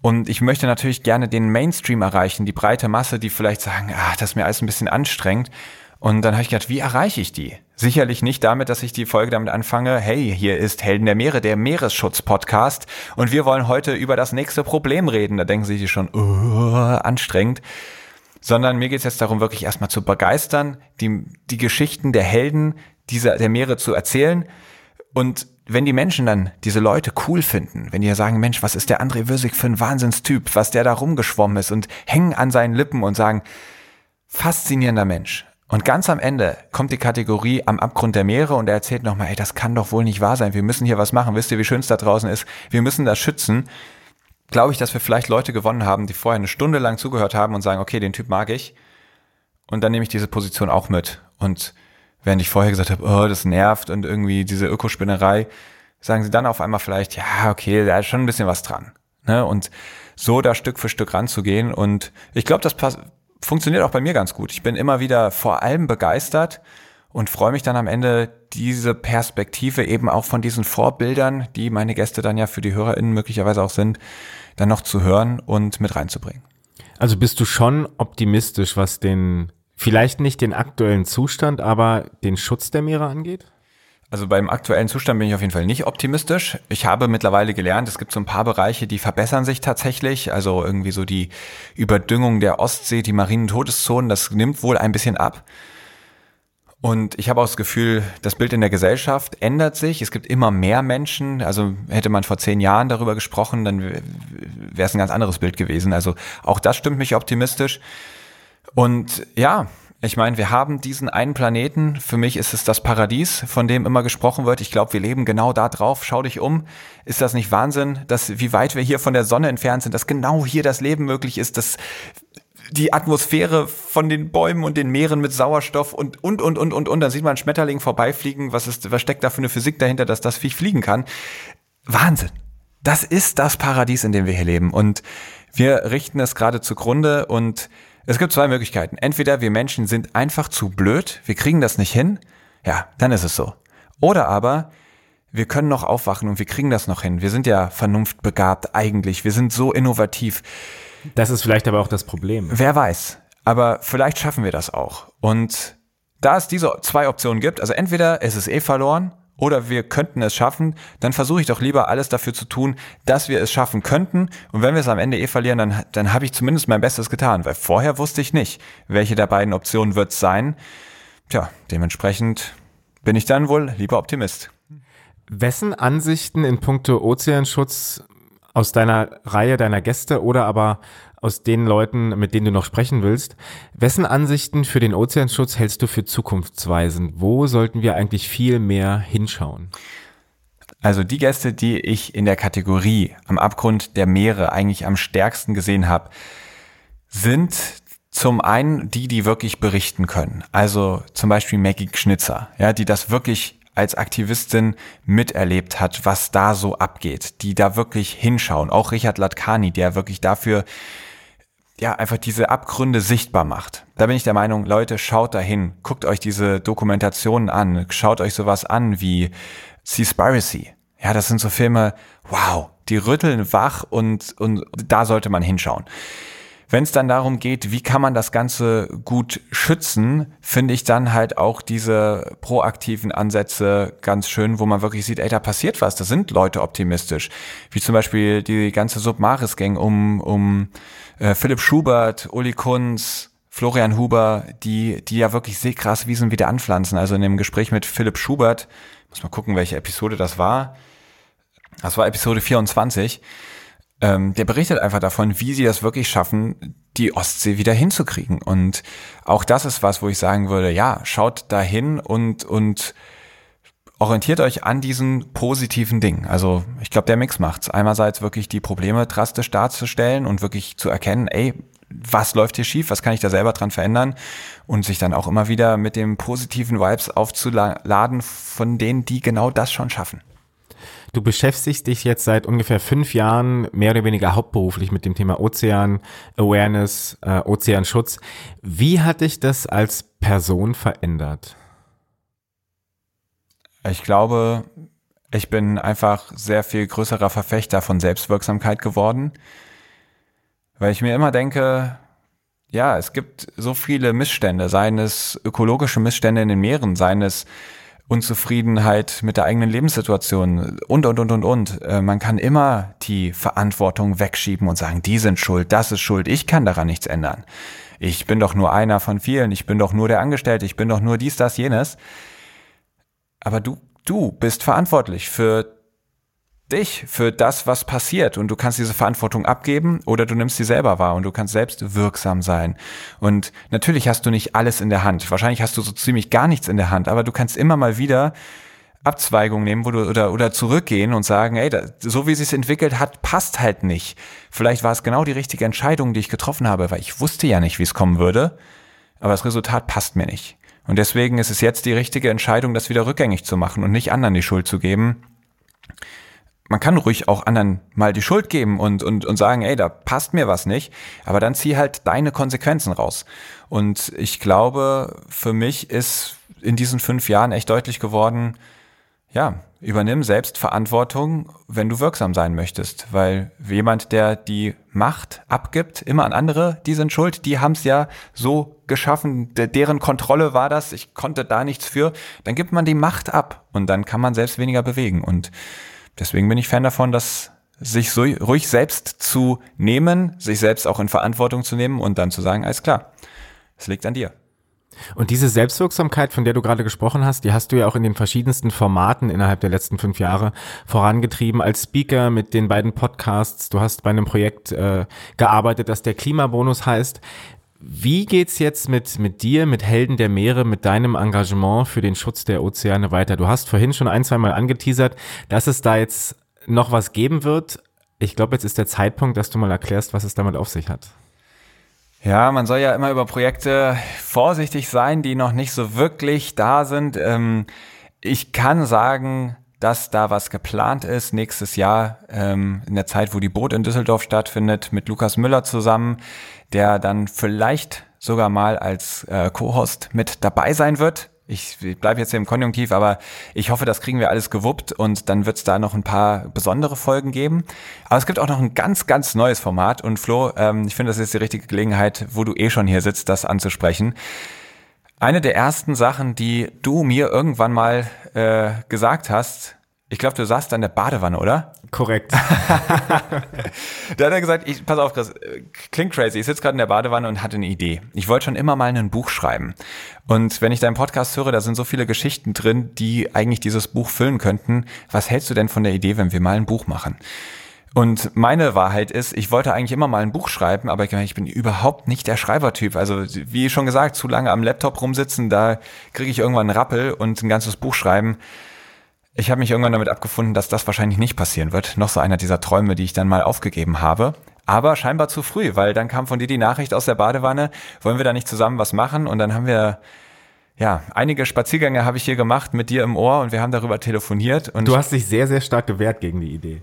Und ich möchte natürlich gerne den Mainstream erreichen, die breite Masse, die vielleicht sagen, ah, das ist mir alles ein bisschen anstrengend. Und dann habe ich gedacht, wie erreiche ich die? Sicherlich nicht damit, dass ich die Folge damit anfange, hey, hier ist Helden der Meere, der Meeresschutz-Podcast und wir wollen heute über das nächste Problem reden. Da denken sich schon, oh, anstrengend. Sondern mir geht es jetzt darum, wirklich erstmal zu begeistern, die, die Geschichten der Helden dieser, der Meere zu erzählen. Und wenn die Menschen dann diese Leute cool finden, wenn die ja sagen, Mensch, was ist der André Würsig für ein Wahnsinnstyp, was der da rumgeschwommen ist und hängen an seinen Lippen und sagen, faszinierender Mensch, und ganz am Ende kommt die Kategorie am Abgrund der Meere und er erzählt nochmal, ey, das kann doch wohl nicht wahr sein. Wir müssen hier was machen. Wisst ihr, wie schön es da draußen ist? Wir müssen das schützen. Glaube ich, dass wir vielleicht Leute gewonnen haben, die vorher eine Stunde lang zugehört haben und sagen, okay, den Typ mag ich. Und dann nehme ich diese Position auch mit. Und während ich vorher gesagt habe, oh, das nervt und irgendwie diese Ökospinnerei, sagen sie dann auf einmal vielleicht, ja, okay, da ist schon ein bisschen was dran. Ne? Und so da Stück für Stück ranzugehen. Und ich glaube, das funktioniert auch bei mir ganz gut. Ich bin immer wieder vor allem begeistert und freue mich dann am Ende, diese Perspektive eben auch von diesen Vorbildern, die meine Gäste dann ja für die HörerInnen möglicherweise auch sind, dann noch zu hören und mit reinzubringen. Also bist du schon optimistisch, was den, vielleicht nicht den aktuellen Zustand, aber den Schutz der Meere angeht? Also beim aktuellen Zustand bin ich auf jeden Fall nicht optimistisch. Ich habe mittlerweile gelernt, es gibt so ein paar Bereiche, die verbessern sich tatsächlich. Also irgendwie so die Überdüngung der Ostsee, die marinen Todeszonen, das nimmt wohl ein bisschen ab. Und ich habe auch das Gefühl, das Bild in der Gesellschaft ändert sich. Es gibt immer mehr Menschen. Also hätte man vor zehn Jahren darüber gesprochen, dann wäre es ein ganz anderes Bild gewesen. Also auch das stimmt mich optimistisch. Und ja, ich meine, wir haben diesen einen Planeten. Für mich ist es das Paradies, von dem immer gesprochen wird. Ich glaube, wir leben genau da drauf. Schau dich um. Ist das nicht Wahnsinn, dass wie weit wir hier von der Sonne entfernt sind, dass genau hier das Leben möglich ist, dass die Atmosphäre von den Bäumen und den Meeren mit Sauerstoff und und und und und und dann sieht man einen Schmetterling vorbeifliegen. Was ist was steckt da für eine Physik dahinter, dass das Viech fliegen kann? Wahnsinn. Das ist das Paradies, in dem wir hier leben und wir richten es gerade zugrunde und es gibt zwei Möglichkeiten. Entweder wir Menschen sind einfach zu blöd, wir kriegen das nicht hin, ja, dann ist es so. Oder aber wir können noch aufwachen und wir kriegen das noch hin. Wir sind ja vernunftbegabt eigentlich, wir sind so innovativ. Das ist vielleicht aber auch das Problem. Wer weiß. Aber vielleicht schaffen wir das auch. Und da es diese zwei Optionen gibt, also entweder es ist eh verloren oder wir könnten es schaffen, dann versuche ich doch lieber alles dafür zu tun, dass wir es schaffen könnten. Und wenn wir es am Ende eh verlieren, dann, dann habe ich zumindest mein Bestes getan, weil vorher wusste ich nicht, welche der beiden Optionen wird es sein. Tja, dementsprechend bin ich dann wohl lieber Optimist. Wessen Ansichten in puncto Ozeanschutz aus deiner Reihe deiner Gäste oder aber aus den Leuten, mit denen du noch sprechen willst. Wessen Ansichten für den Ozeanschutz hältst du für zukunftsweisend? Wo sollten wir eigentlich viel mehr hinschauen? Also die Gäste, die ich in der Kategorie am Abgrund der Meere eigentlich am stärksten gesehen habe, sind zum einen die, die wirklich berichten können. Also zum Beispiel Maggie Schnitzer, ja, die das wirklich als Aktivistin miterlebt hat, was da so abgeht, die da wirklich hinschauen. Auch Richard Latkani, der wirklich dafür ja, einfach diese Abgründe sichtbar macht. Da bin ich der Meinung, Leute, schaut dahin, guckt euch diese Dokumentationen an, schaut euch sowas an wie Seaspiracy. Ja, das sind so Filme, wow, die rütteln wach und, und da sollte man hinschauen. Wenn es dann darum geht, wie kann man das Ganze gut schützen, finde ich dann halt auch diese proaktiven Ansätze ganz schön, wo man wirklich sieht, ey, da passiert was, da sind Leute optimistisch. Wie zum Beispiel die ganze Submaris-Gang um, um äh, Philipp Schubert, Uli Kunz, Florian Huber, die, die ja wirklich Seegraswiesen wieder anpflanzen. Also in dem Gespräch mit Philipp Schubert, muss mal gucken, welche Episode das war. Das war Episode 24. Ähm, der berichtet einfach davon, wie sie das wirklich schaffen, die Ostsee wieder hinzukriegen. Und auch das ist was, wo ich sagen würde, ja, schaut dahin und, und orientiert euch an diesen positiven Dingen. Also ich glaube, der Mix macht's. Einerseits wirklich die Probleme drastisch darzustellen und wirklich zu erkennen, ey, was läuft hier schief, was kann ich da selber dran verändern und sich dann auch immer wieder mit dem positiven Vibes aufzuladen von denen, die genau das schon schaffen. Du beschäftigst dich jetzt seit ungefähr fünf Jahren mehr oder weniger hauptberuflich mit dem Thema Ozean Awareness, äh, Ozeanschutz. Wie hat dich das als Person verändert? Ich glaube, ich bin einfach sehr viel größerer Verfechter von Selbstwirksamkeit geworden, weil ich mir immer denke, ja, es gibt so viele Missstände, seien es ökologische Missstände in den Meeren, seien es Unzufriedenheit mit der eigenen Lebenssituation und, und, und, und, und. Äh, man kann immer die Verantwortung wegschieben und sagen, die sind schuld, das ist schuld, ich kann daran nichts ändern. Ich bin doch nur einer von vielen, ich bin doch nur der Angestellte, ich bin doch nur dies, das, jenes. Aber du, du bist verantwortlich für dich, für das, was passiert. Und du kannst diese Verantwortung abgeben oder du nimmst sie selber wahr und du kannst selbst wirksam sein. Und natürlich hast du nicht alles in der Hand. Wahrscheinlich hast du so ziemlich gar nichts in der Hand, aber du kannst immer mal wieder Abzweigungen nehmen, wo du oder oder zurückgehen und sagen, ey, so wie es sich entwickelt hat, passt halt nicht. Vielleicht war es genau die richtige Entscheidung, die ich getroffen habe, weil ich wusste ja nicht, wie es kommen würde, aber das Resultat passt mir nicht. Und deswegen ist es jetzt die richtige Entscheidung, das wieder rückgängig zu machen und nicht anderen die Schuld zu geben man kann ruhig auch anderen mal die Schuld geben und, und, und sagen, ey, da passt mir was nicht, aber dann zieh halt deine Konsequenzen raus. Und ich glaube, für mich ist in diesen fünf Jahren echt deutlich geworden, ja, übernimm selbst Verantwortung, wenn du wirksam sein möchtest, weil jemand, der die Macht abgibt, immer an andere, die sind schuld, die haben es ja so geschaffen, deren Kontrolle war das, ich konnte da nichts für, dann gibt man die Macht ab und dann kann man selbst weniger bewegen. Und deswegen bin ich Fan davon, dass sich so ruhig selbst zu nehmen, sich selbst auch in Verantwortung zu nehmen und dann zu sagen, alles klar, es liegt an dir. Und diese Selbstwirksamkeit, von der du gerade gesprochen hast, die hast du ja auch in den verschiedensten Formaten innerhalb der letzten fünf Jahre vorangetrieben. Als Speaker mit den beiden Podcasts, du hast bei einem Projekt äh, gearbeitet, das der Klimabonus heißt. Wie geht's jetzt mit, mit dir, mit Helden der Meere, mit deinem Engagement für den Schutz der Ozeane weiter? Du hast vorhin schon ein, zwei Mal angeteasert, dass es da jetzt noch was geben wird. Ich glaube, jetzt ist der Zeitpunkt, dass du mal erklärst, was es damit auf sich hat. Ja, man soll ja immer über Projekte vorsichtig sein, die noch nicht so wirklich da sind. Ähm, ich kann sagen, dass da was geplant ist nächstes Jahr ähm, in der Zeit, wo die Boot in Düsseldorf stattfindet, mit Lukas Müller zusammen der dann vielleicht sogar mal als äh, Co-Host mit dabei sein wird. Ich bleibe jetzt hier im Konjunktiv, aber ich hoffe, das kriegen wir alles gewuppt und dann wird es da noch ein paar besondere Folgen geben. Aber es gibt auch noch ein ganz, ganz neues Format und Flo, ähm, ich finde, das ist die richtige Gelegenheit, wo du eh schon hier sitzt, das anzusprechen. Eine der ersten Sachen, die du mir irgendwann mal äh, gesagt hast, ich glaube, du saßt an der Badewanne, oder? Korrekt. da hat er gesagt, ich, pass auf, Chris, klingt crazy. Ich sitze gerade in der Badewanne und hatte eine Idee. Ich wollte schon immer mal ein Buch schreiben. Und wenn ich deinen Podcast höre, da sind so viele Geschichten drin, die eigentlich dieses Buch füllen könnten. Was hältst du denn von der Idee, wenn wir mal ein Buch machen? Und meine Wahrheit ist, ich wollte eigentlich immer mal ein Buch schreiben, aber ich bin überhaupt nicht der Schreibertyp. Also wie schon gesagt, zu lange am Laptop rumsitzen, da kriege ich irgendwann einen Rappel und ein ganzes Buch schreiben ich habe mich irgendwann damit abgefunden, dass das wahrscheinlich nicht passieren wird. Noch so einer dieser Träume, die ich dann mal aufgegeben habe. Aber scheinbar zu früh, weil dann kam von dir die Nachricht aus der Badewanne, wollen wir da nicht zusammen was machen? Und dann haben wir ja, einige Spaziergänge habe ich hier gemacht mit dir im Ohr und wir haben darüber telefoniert. Und du hast dich sehr, sehr stark gewehrt gegen die Idee.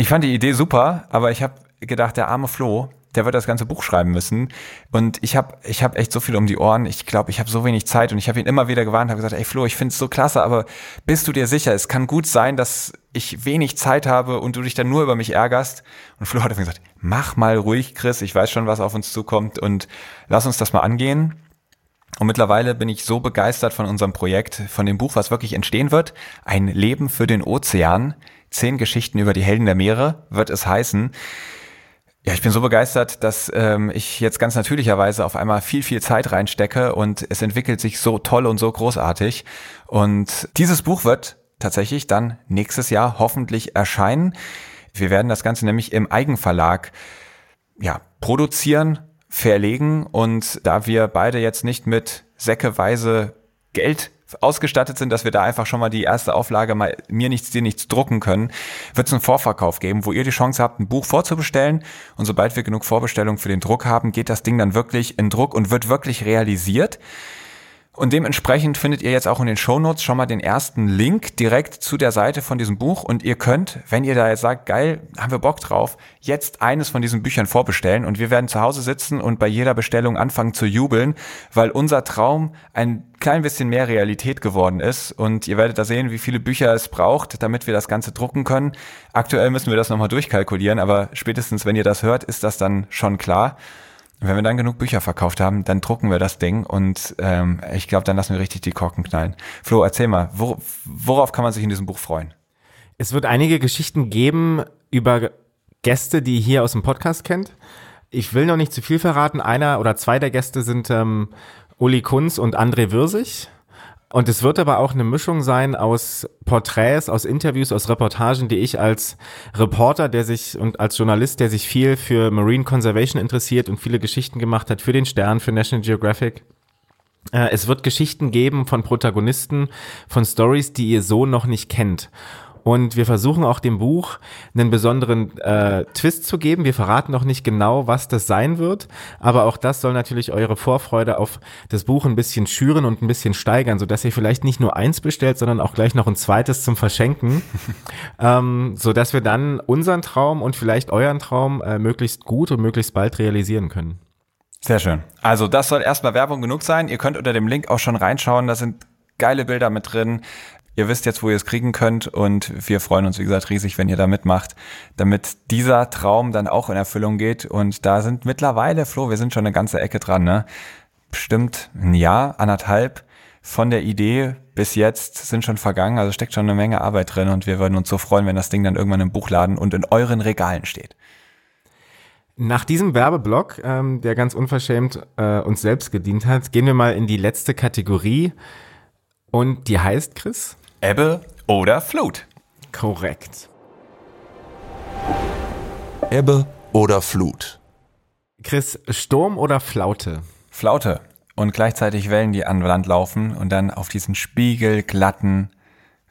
Ich fand die Idee super, aber ich habe gedacht, der arme Flo, der wird das ganze Buch schreiben müssen. Und ich habe ich hab echt so viel um die Ohren. Ich glaube, ich habe so wenig Zeit und ich habe ihn immer wieder gewarnt, habe gesagt, ey Flo, ich finde es so klasse, aber bist du dir sicher? Es kann gut sein, dass ich wenig Zeit habe und du dich dann nur über mich ärgerst. Und Flo hat dann gesagt, mach mal ruhig, Chris, ich weiß schon, was auf uns zukommt und lass uns das mal angehen. Und mittlerweile bin ich so begeistert von unserem Projekt, von dem Buch, was wirklich entstehen wird. Ein Leben für den Ozean. Zehn Geschichten über die Helden der Meere wird es heißen. Ja, ich bin so begeistert, dass ähm, ich jetzt ganz natürlicherweise auf einmal viel, viel Zeit reinstecke und es entwickelt sich so toll und so großartig. Und dieses Buch wird tatsächlich dann nächstes Jahr hoffentlich erscheinen. Wir werden das Ganze nämlich im Eigenverlag ja, produzieren, verlegen und da wir beide jetzt nicht mit säckeweise Geld ausgestattet sind, dass wir da einfach schon mal die erste Auflage mal mir nichts, dir nichts drucken können, wird es einen Vorverkauf geben, wo ihr die Chance habt, ein Buch vorzubestellen und sobald wir genug Vorbestellungen für den Druck haben, geht das Ding dann wirklich in Druck und wird wirklich realisiert. Und dementsprechend findet ihr jetzt auch in den Shownotes schon mal den ersten Link direkt zu der Seite von diesem Buch. Und ihr könnt, wenn ihr da jetzt sagt, geil, haben wir Bock drauf, jetzt eines von diesen Büchern vorbestellen. Und wir werden zu Hause sitzen und bei jeder Bestellung anfangen zu jubeln, weil unser Traum ein klein bisschen mehr Realität geworden ist. Und ihr werdet da sehen, wie viele Bücher es braucht, damit wir das Ganze drucken können. Aktuell müssen wir das nochmal durchkalkulieren, aber spätestens, wenn ihr das hört, ist das dann schon klar. Wenn wir dann genug Bücher verkauft haben, dann drucken wir das Ding und ähm, ich glaube, dann lassen wir richtig die Korken knallen. Flo, erzähl mal, wo, worauf kann man sich in diesem Buch freuen? Es wird einige Geschichten geben über Gäste, die ihr hier aus dem Podcast kennt. Ich will noch nicht zu viel verraten. Einer oder zwei der Gäste sind ähm, Uli Kunz und André Würsig. Und es wird aber auch eine Mischung sein aus Porträts, aus Interviews, aus Reportagen, die ich als Reporter, der sich und als Journalist, der sich viel für Marine Conservation interessiert und viele Geschichten gemacht hat für den Stern, für National Geographic. Äh, es wird Geschichten geben von Protagonisten, von Stories, die ihr so noch nicht kennt. Und wir versuchen auch dem Buch einen besonderen äh, Twist zu geben. Wir verraten noch nicht genau, was das sein wird, aber auch das soll natürlich eure Vorfreude auf das Buch ein bisschen schüren und ein bisschen steigern, sodass ihr vielleicht nicht nur eins bestellt, sondern auch gleich noch ein zweites zum Verschenken, ähm, sodass wir dann unseren Traum und vielleicht euren Traum äh, möglichst gut und möglichst bald realisieren können. Sehr schön. Also das soll erstmal Werbung genug sein. Ihr könnt unter dem Link auch schon reinschauen. Da sind geile Bilder mit drin. Ihr wisst jetzt, wo ihr es kriegen könnt und wir freuen uns, wie gesagt, riesig, wenn ihr da mitmacht, damit dieser Traum dann auch in Erfüllung geht. Und da sind mittlerweile, Flo, wir sind schon eine ganze Ecke dran, ne? Bestimmt ein Jahr, anderthalb von der Idee bis jetzt sind schon vergangen, also steckt schon eine Menge Arbeit drin und wir würden uns so freuen, wenn das Ding dann irgendwann im Buchladen und in euren Regalen steht. Nach diesem Werbeblock, ähm, der ganz unverschämt äh, uns selbst gedient hat, gehen wir mal in die letzte Kategorie und die heißt, Chris? Ebbe oder Flut. Korrekt. Ebbe oder Flut. Chris, Sturm oder Flaute? Flaute. Und gleichzeitig Wellen, die an Land laufen und dann auf diesen spiegelglatten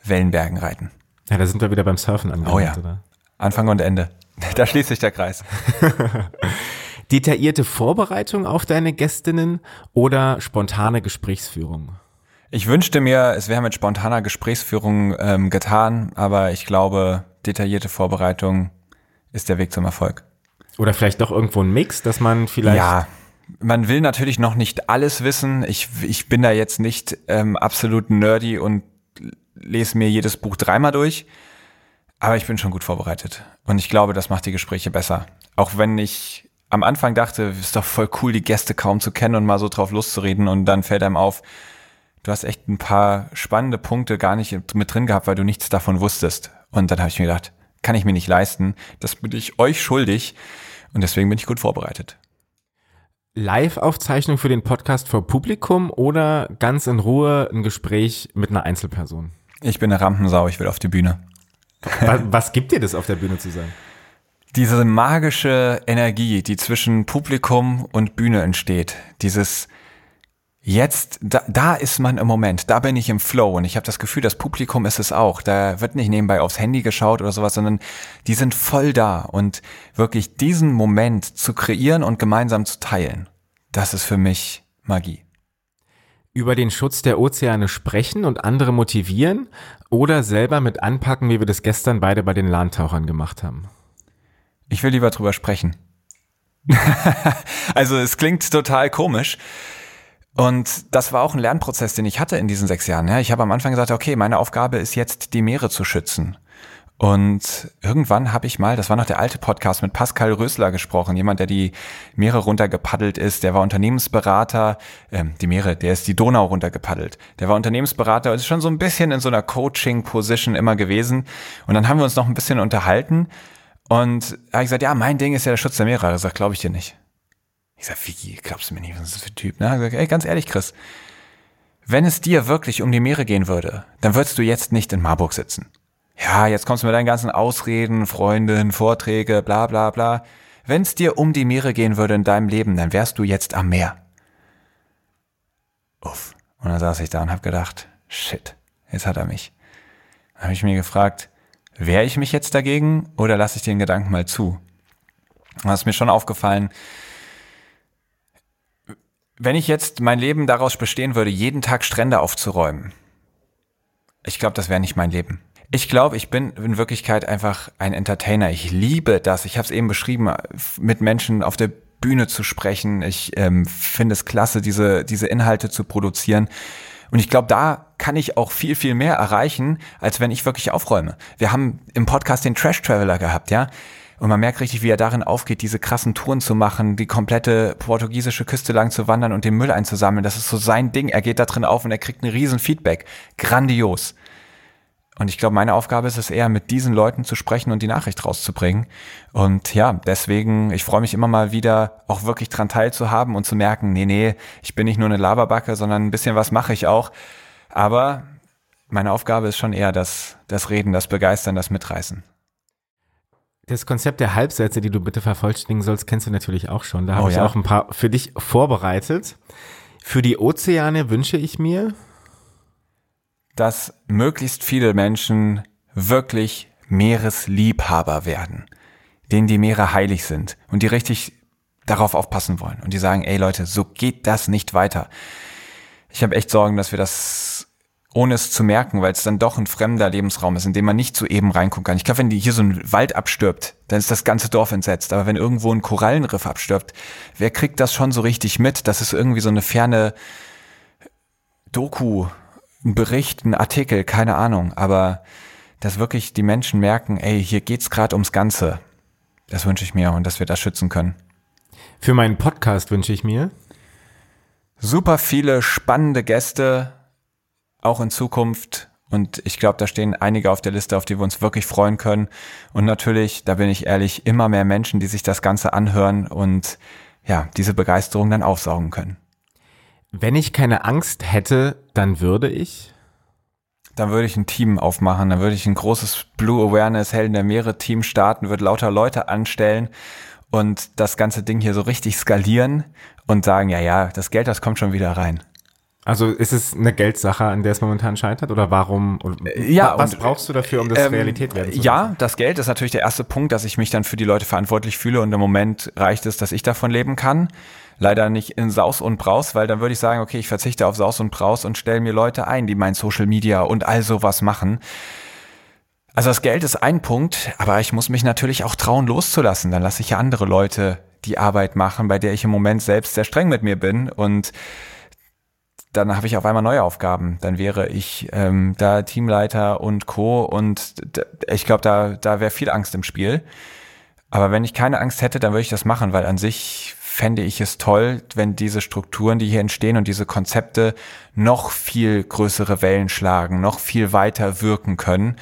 Wellenbergen reiten. Ja, da sind wir wieder beim Surfen angelangt, oh ja. Oder? Anfang und Ende. Da schließt sich der Kreis. Detaillierte Vorbereitung auf deine Gästinnen oder spontane Gesprächsführung? Ich wünschte mir, es wäre mit spontaner Gesprächsführung ähm, getan, aber ich glaube, detaillierte Vorbereitung ist der Weg zum Erfolg. Oder vielleicht doch irgendwo ein Mix, dass man vielleicht. Ja, man will natürlich noch nicht alles wissen. Ich, ich bin da jetzt nicht ähm, absolut nerdy und lese mir jedes Buch dreimal durch. Aber ich bin schon gut vorbereitet. Und ich glaube, das macht die Gespräche besser. Auch wenn ich am Anfang dachte, es ist doch voll cool, die Gäste kaum zu kennen und mal so drauf loszureden. Und dann fällt einem auf, du hast echt ein paar spannende Punkte gar nicht mit drin gehabt, weil du nichts davon wusstest. Und dann habe ich mir gedacht, kann ich mir nicht leisten. Das bin ich euch schuldig. Und deswegen bin ich gut vorbereitet. Live-Aufzeichnung für den Podcast vor Publikum oder ganz in Ruhe ein Gespräch mit einer Einzelperson? Ich bin eine Rampensau, ich will auf die Bühne. Was, was gibt dir das, auf der Bühne zu sein? Diese magische Energie, die zwischen Publikum und Bühne entsteht. Dieses Jetzt, da, da ist man im Moment, da bin ich im Flow und ich habe das Gefühl, das Publikum ist es auch. Da wird nicht nebenbei aufs Handy geschaut oder sowas, sondern die sind voll da und wirklich diesen Moment zu kreieren und gemeinsam zu teilen, das ist für mich Magie. Über den Schutz der Ozeane sprechen und andere motivieren oder selber mit anpacken, wie wir das gestern beide bei den Landtauchern gemacht haben? Ich will lieber drüber sprechen. also es klingt total komisch. Und das war auch ein Lernprozess, den ich hatte in diesen sechs Jahren. Ich habe am Anfang gesagt, okay, meine Aufgabe ist jetzt, die Meere zu schützen. Und irgendwann habe ich mal, das war noch der alte Podcast mit Pascal Rösler gesprochen, jemand, der die Meere runtergepaddelt ist, der war Unternehmensberater, ähm, die Meere, der ist die Donau runtergepaddelt. Der war Unternehmensberater und ist schon so ein bisschen in so einer Coaching-Position immer gewesen. Und dann haben wir uns noch ein bisschen unterhalten und er hat gesagt, ja, mein Ding ist ja der Schutz der Meere. Er sagt, glaube ich dir nicht. Ich sag, wie glaubst du mir nicht, was ist das für ein Typ? Ne? Ich sag, ey, ganz ehrlich, Chris, wenn es dir wirklich um die Meere gehen würde, dann würdest du jetzt nicht in Marburg sitzen. Ja, jetzt kommst du mit deinen ganzen Ausreden, Freundin, Vorträge, bla bla bla. Wenn es dir um die Meere gehen würde in deinem Leben, dann wärst du jetzt am Meer. Uff. Und dann saß ich da und hab gedacht, shit, jetzt hat er mich. Dann habe ich mir gefragt, wehre ich mich jetzt dagegen oder lasse ich den Gedanken mal zu? Und das ist mir schon aufgefallen, wenn ich jetzt mein Leben daraus bestehen würde, jeden Tag Strände aufzuräumen, ich glaube, das wäre nicht mein Leben. Ich glaube, ich bin in Wirklichkeit einfach ein Entertainer. Ich liebe das. Ich habe es eben beschrieben, mit Menschen auf der Bühne zu sprechen. Ich ähm, finde es klasse, diese, diese Inhalte zu produzieren. Und ich glaube, da kann ich auch viel, viel mehr erreichen, als wenn ich wirklich aufräume. Wir haben im Podcast den Trash Traveler gehabt, ja. Und man merkt richtig, wie er darin aufgeht, diese krassen Touren zu machen, die komplette portugiesische Küste lang zu wandern und den Müll einzusammeln. Das ist so sein Ding. Er geht da drin auf und er kriegt ein riesen Feedback. Grandios. Und ich glaube, meine Aufgabe ist es eher, mit diesen Leuten zu sprechen und die Nachricht rauszubringen. Und ja, deswegen, ich freue mich immer mal wieder, auch wirklich dran teilzuhaben und zu merken, nee, nee, ich bin nicht nur eine Laberbacke, sondern ein bisschen was mache ich auch. Aber meine Aufgabe ist schon eher das, das Reden, das Begeistern, das Mitreißen. Das Konzept der Halbsätze, die du bitte vervollständigen sollst, kennst du natürlich auch schon. Da habe oh, ich ja? auch ein paar für dich vorbereitet. Für die Ozeane wünsche ich mir, dass möglichst viele Menschen wirklich Meeresliebhaber werden, denen die Meere heilig sind und die richtig darauf aufpassen wollen und die sagen, ey Leute, so geht das nicht weiter. Ich habe echt Sorgen, dass wir das ohne es zu merken, weil es dann doch ein fremder Lebensraum ist, in dem man nicht so eben reingucken kann. Ich glaube, wenn die hier so ein Wald abstirbt, dann ist das ganze Dorf entsetzt. Aber wenn irgendwo ein Korallenriff abstirbt, wer kriegt das schon so richtig mit? Das ist irgendwie so eine ferne Doku, ein Bericht, ein Artikel, keine Ahnung. Aber dass wirklich die Menschen merken, ey, hier geht's gerade ums Ganze. Das wünsche ich mir und dass wir das schützen können. Für meinen Podcast wünsche ich mir super viele spannende Gäste, auch in Zukunft. Und ich glaube, da stehen einige auf der Liste, auf die wir uns wirklich freuen können. Und natürlich, da bin ich ehrlich, immer mehr Menschen, die sich das Ganze anhören und ja, diese Begeisterung dann aufsaugen können. Wenn ich keine Angst hätte, dann würde ich? Dann würde ich ein Team aufmachen, dann würde ich ein großes Blue Awareness Helden der Meere Team starten, würde lauter Leute anstellen und das ganze Ding hier so richtig skalieren und sagen, ja, ja, das Geld, das kommt schon wieder rein. Also ist es eine Geldsache, an der es momentan scheitert oder warum? Ja, was und, brauchst du dafür, um das ähm, Realität werden zu lassen? Ja, das Geld ist natürlich der erste Punkt, dass ich mich dann für die Leute verantwortlich fühle und im Moment reicht es, dass ich davon leben kann. Leider nicht in Saus und Braus, weil dann würde ich sagen, okay, ich verzichte auf Saus und Braus und stelle mir Leute ein, die mein Social Media und all sowas machen. Also das Geld ist ein Punkt, aber ich muss mich natürlich auch trauen, loszulassen. Dann lasse ich ja andere Leute die Arbeit machen, bei der ich im Moment selbst sehr streng mit mir bin und dann habe ich auf einmal neue Aufgaben. Dann wäre ich ähm, da Teamleiter und Co. Und ich glaube, da, da wäre viel Angst im Spiel. Aber wenn ich keine Angst hätte, dann würde ich das machen, weil an sich fände ich es toll, wenn diese Strukturen, die hier entstehen und diese Konzepte noch viel größere Wellen schlagen, noch viel weiter wirken können.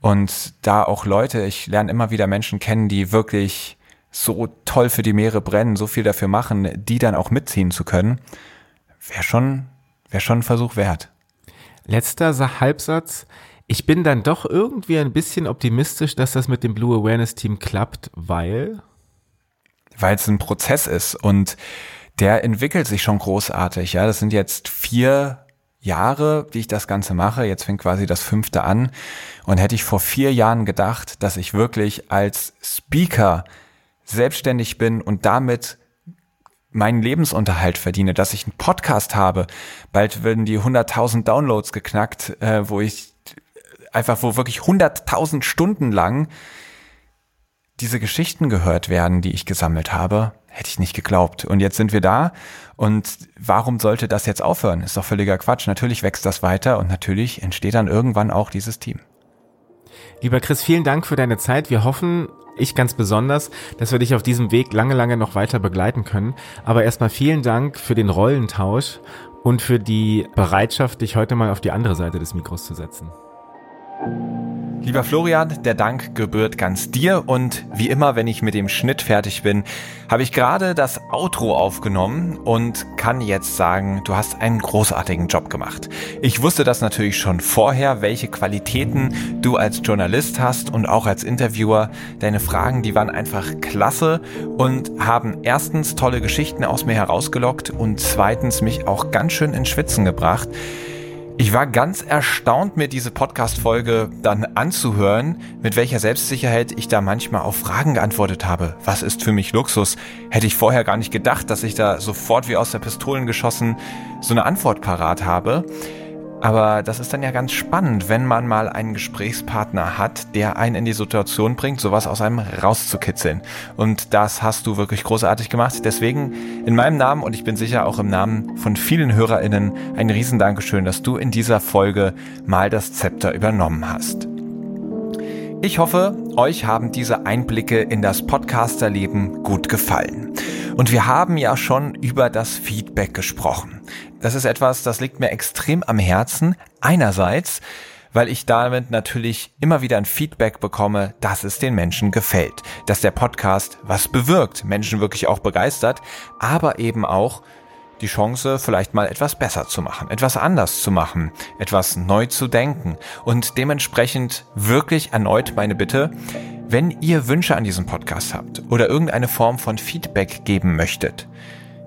Und da auch Leute, ich lerne immer wieder Menschen kennen, die wirklich so toll für die Meere brennen, so viel dafür machen, die dann auch mitziehen zu können, wäre schon Wäre schon ein Versuch wert. Letzter Halbsatz. Ich bin dann doch irgendwie ein bisschen optimistisch, dass das mit dem Blue Awareness Team klappt, weil? Weil es ein Prozess ist und der entwickelt sich schon großartig. Ja, das sind jetzt vier Jahre, wie ich das Ganze mache. Jetzt fängt quasi das fünfte an. Und hätte ich vor vier Jahren gedacht, dass ich wirklich als Speaker selbstständig bin und damit meinen Lebensunterhalt verdiene, dass ich einen Podcast habe. Bald werden die 100.000 Downloads geknackt, äh, wo ich einfach, wo wirklich 100.000 Stunden lang diese Geschichten gehört werden, die ich gesammelt habe, hätte ich nicht geglaubt. Und jetzt sind wir da. Und warum sollte das jetzt aufhören? Ist doch völliger Quatsch. Natürlich wächst das weiter und natürlich entsteht dann irgendwann auch dieses Team. Lieber Chris, vielen Dank für deine Zeit. Wir hoffen, ich ganz besonders, dass wir dich auf diesem Weg lange, lange noch weiter begleiten können. Aber erstmal vielen Dank für den Rollentausch und für die Bereitschaft, dich heute mal auf die andere Seite des Mikros zu setzen. Lieber Florian, der Dank gebührt ganz dir und wie immer, wenn ich mit dem Schnitt fertig bin, habe ich gerade das Outro aufgenommen und kann jetzt sagen, du hast einen großartigen Job gemacht. Ich wusste das natürlich schon vorher, welche Qualitäten du als Journalist hast und auch als Interviewer. Deine Fragen, die waren einfach klasse und haben erstens tolle Geschichten aus mir herausgelockt und zweitens mich auch ganz schön ins Schwitzen gebracht. Ich war ganz erstaunt, mir diese Podcast-Folge dann anzuhören, mit welcher Selbstsicherheit ich da manchmal auf Fragen geantwortet habe. Was ist für mich Luxus? Hätte ich vorher gar nicht gedacht, dass ich da sofort wie aus der Pistolen geschossen so eine Antwort parat habe. Aber das ist dann ja ganz spannend, wenn man mal einen Gesprächspartner hat, der einen in die Situation bringt, sowas aus einem rauszukitzeln. Und das hast du wirklich großartig gemacht. Deswegen in meinem Namen und ich bin sicher auch im Namen von vielen HörerInnen ein Riesendankeschön, dass du in dieser Folge mal das Zepter übernommen hast. Ich hoffe, euch haben diese Einblicke in das Podcasterleben gut gefallen. Und wir haben ja schon über das Feedback gesprochen. Das ist etwas, das liegt mir extrem am Herzen. Einerseits, weil ich damit natürlich immer wieder ein Feedback bekomme, dass es den Menschen gefällt, dass der Podcast was bewirkt, Menschen wirklich auch begeistert, aber eben auch, die Chance, vielleicht mal etwas besser zu machen, etwas anders zu machen, etwas neu zu denken. Und dementsprechend wirklich erneut meine Bitte, wenn ihr Wünsche an diesem Podcast habt oder irgendeine Form von Feedback geben möchtet,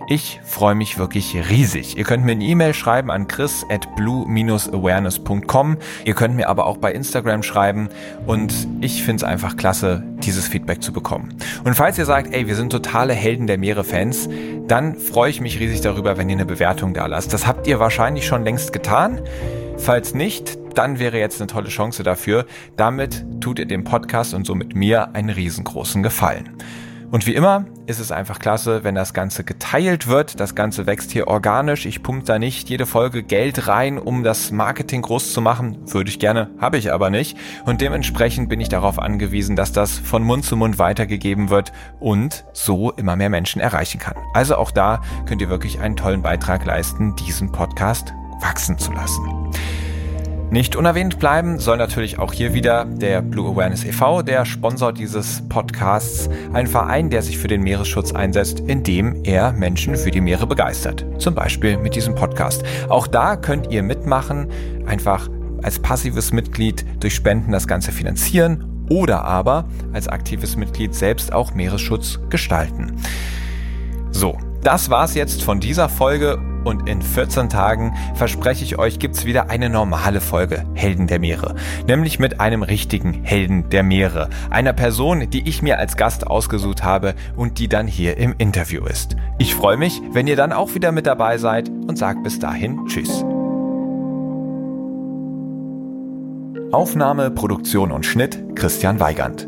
ich freue mich wirklich riesig. Ihr könnt mir eine E-Mail schreiben an chris at blue-awareness.com. Ihr könnt mir aber auch bei Instagram schreiben und ich finde es einfach klasse, dieses Feedback zu bekommen. Und falls ihr sagt, ey, wir sind totale Helden der Meere-Fans, dann freue ich mich riesig darüber, wenn ihr eine Bewertung da lasst. Das habt ihr wahrscheinlich schon längst getan. Falls nicht, dann wäre jetzt eine tolle Chance dafür. Damit tut ihr dem Podcast und somit mir einen riesengroßen Gefallen. Und wie immer ist es einfach klasse, wenn das Ganze geteilt wird. Das Ganze wächst hier organisch. Ich pumpe da nicht jede Folge Geld rein, um das Marketing groß zu machen. Würde ich gerne, habe ich aber nicht. Und dementsprechend bin ich darauf angewiesen, dass das von Mund zu Mund weitergegeben wird und so immer mehr Menschen erreichen kann. Also auch da könnt ihr wirklich einen tollen Beitrag leisten, diesen Podcast wachsen zu lassen. Nicht unerwähnt bleiben soll natürlich auch hier wieder der Blue Awareness e.V., der Sponsor dieses Podcasts, ein Verein, der sich für den Meeresschutz einsetzt, indem er Menschen für die Meere begeistert. Zum Beispiel mit diesem Podcast. Auch da könnt ihr mitmachen, einfach als passives Mitglied durch Spenden das Ganze finanzieren oder aber als aktives Mitglied selbst auch Meeresschutz gestalten. So, das war's jetzt von dieser Folge und in 14 Tagen, verspreche ich euch, gibt's wieder eine normale Folge Helden der Meere. Nämlich mit einem richtigen Helden der Meere. Einer Person, die ich mir als Gast ausgesucht habe und die dann hier im Interview ist. Ich freue mich, wenn ihr dann auch wieder mit dabei seid und sage bis dahin Tschüss. Aufnahme, Produktion und Schnitt Christian Weigand.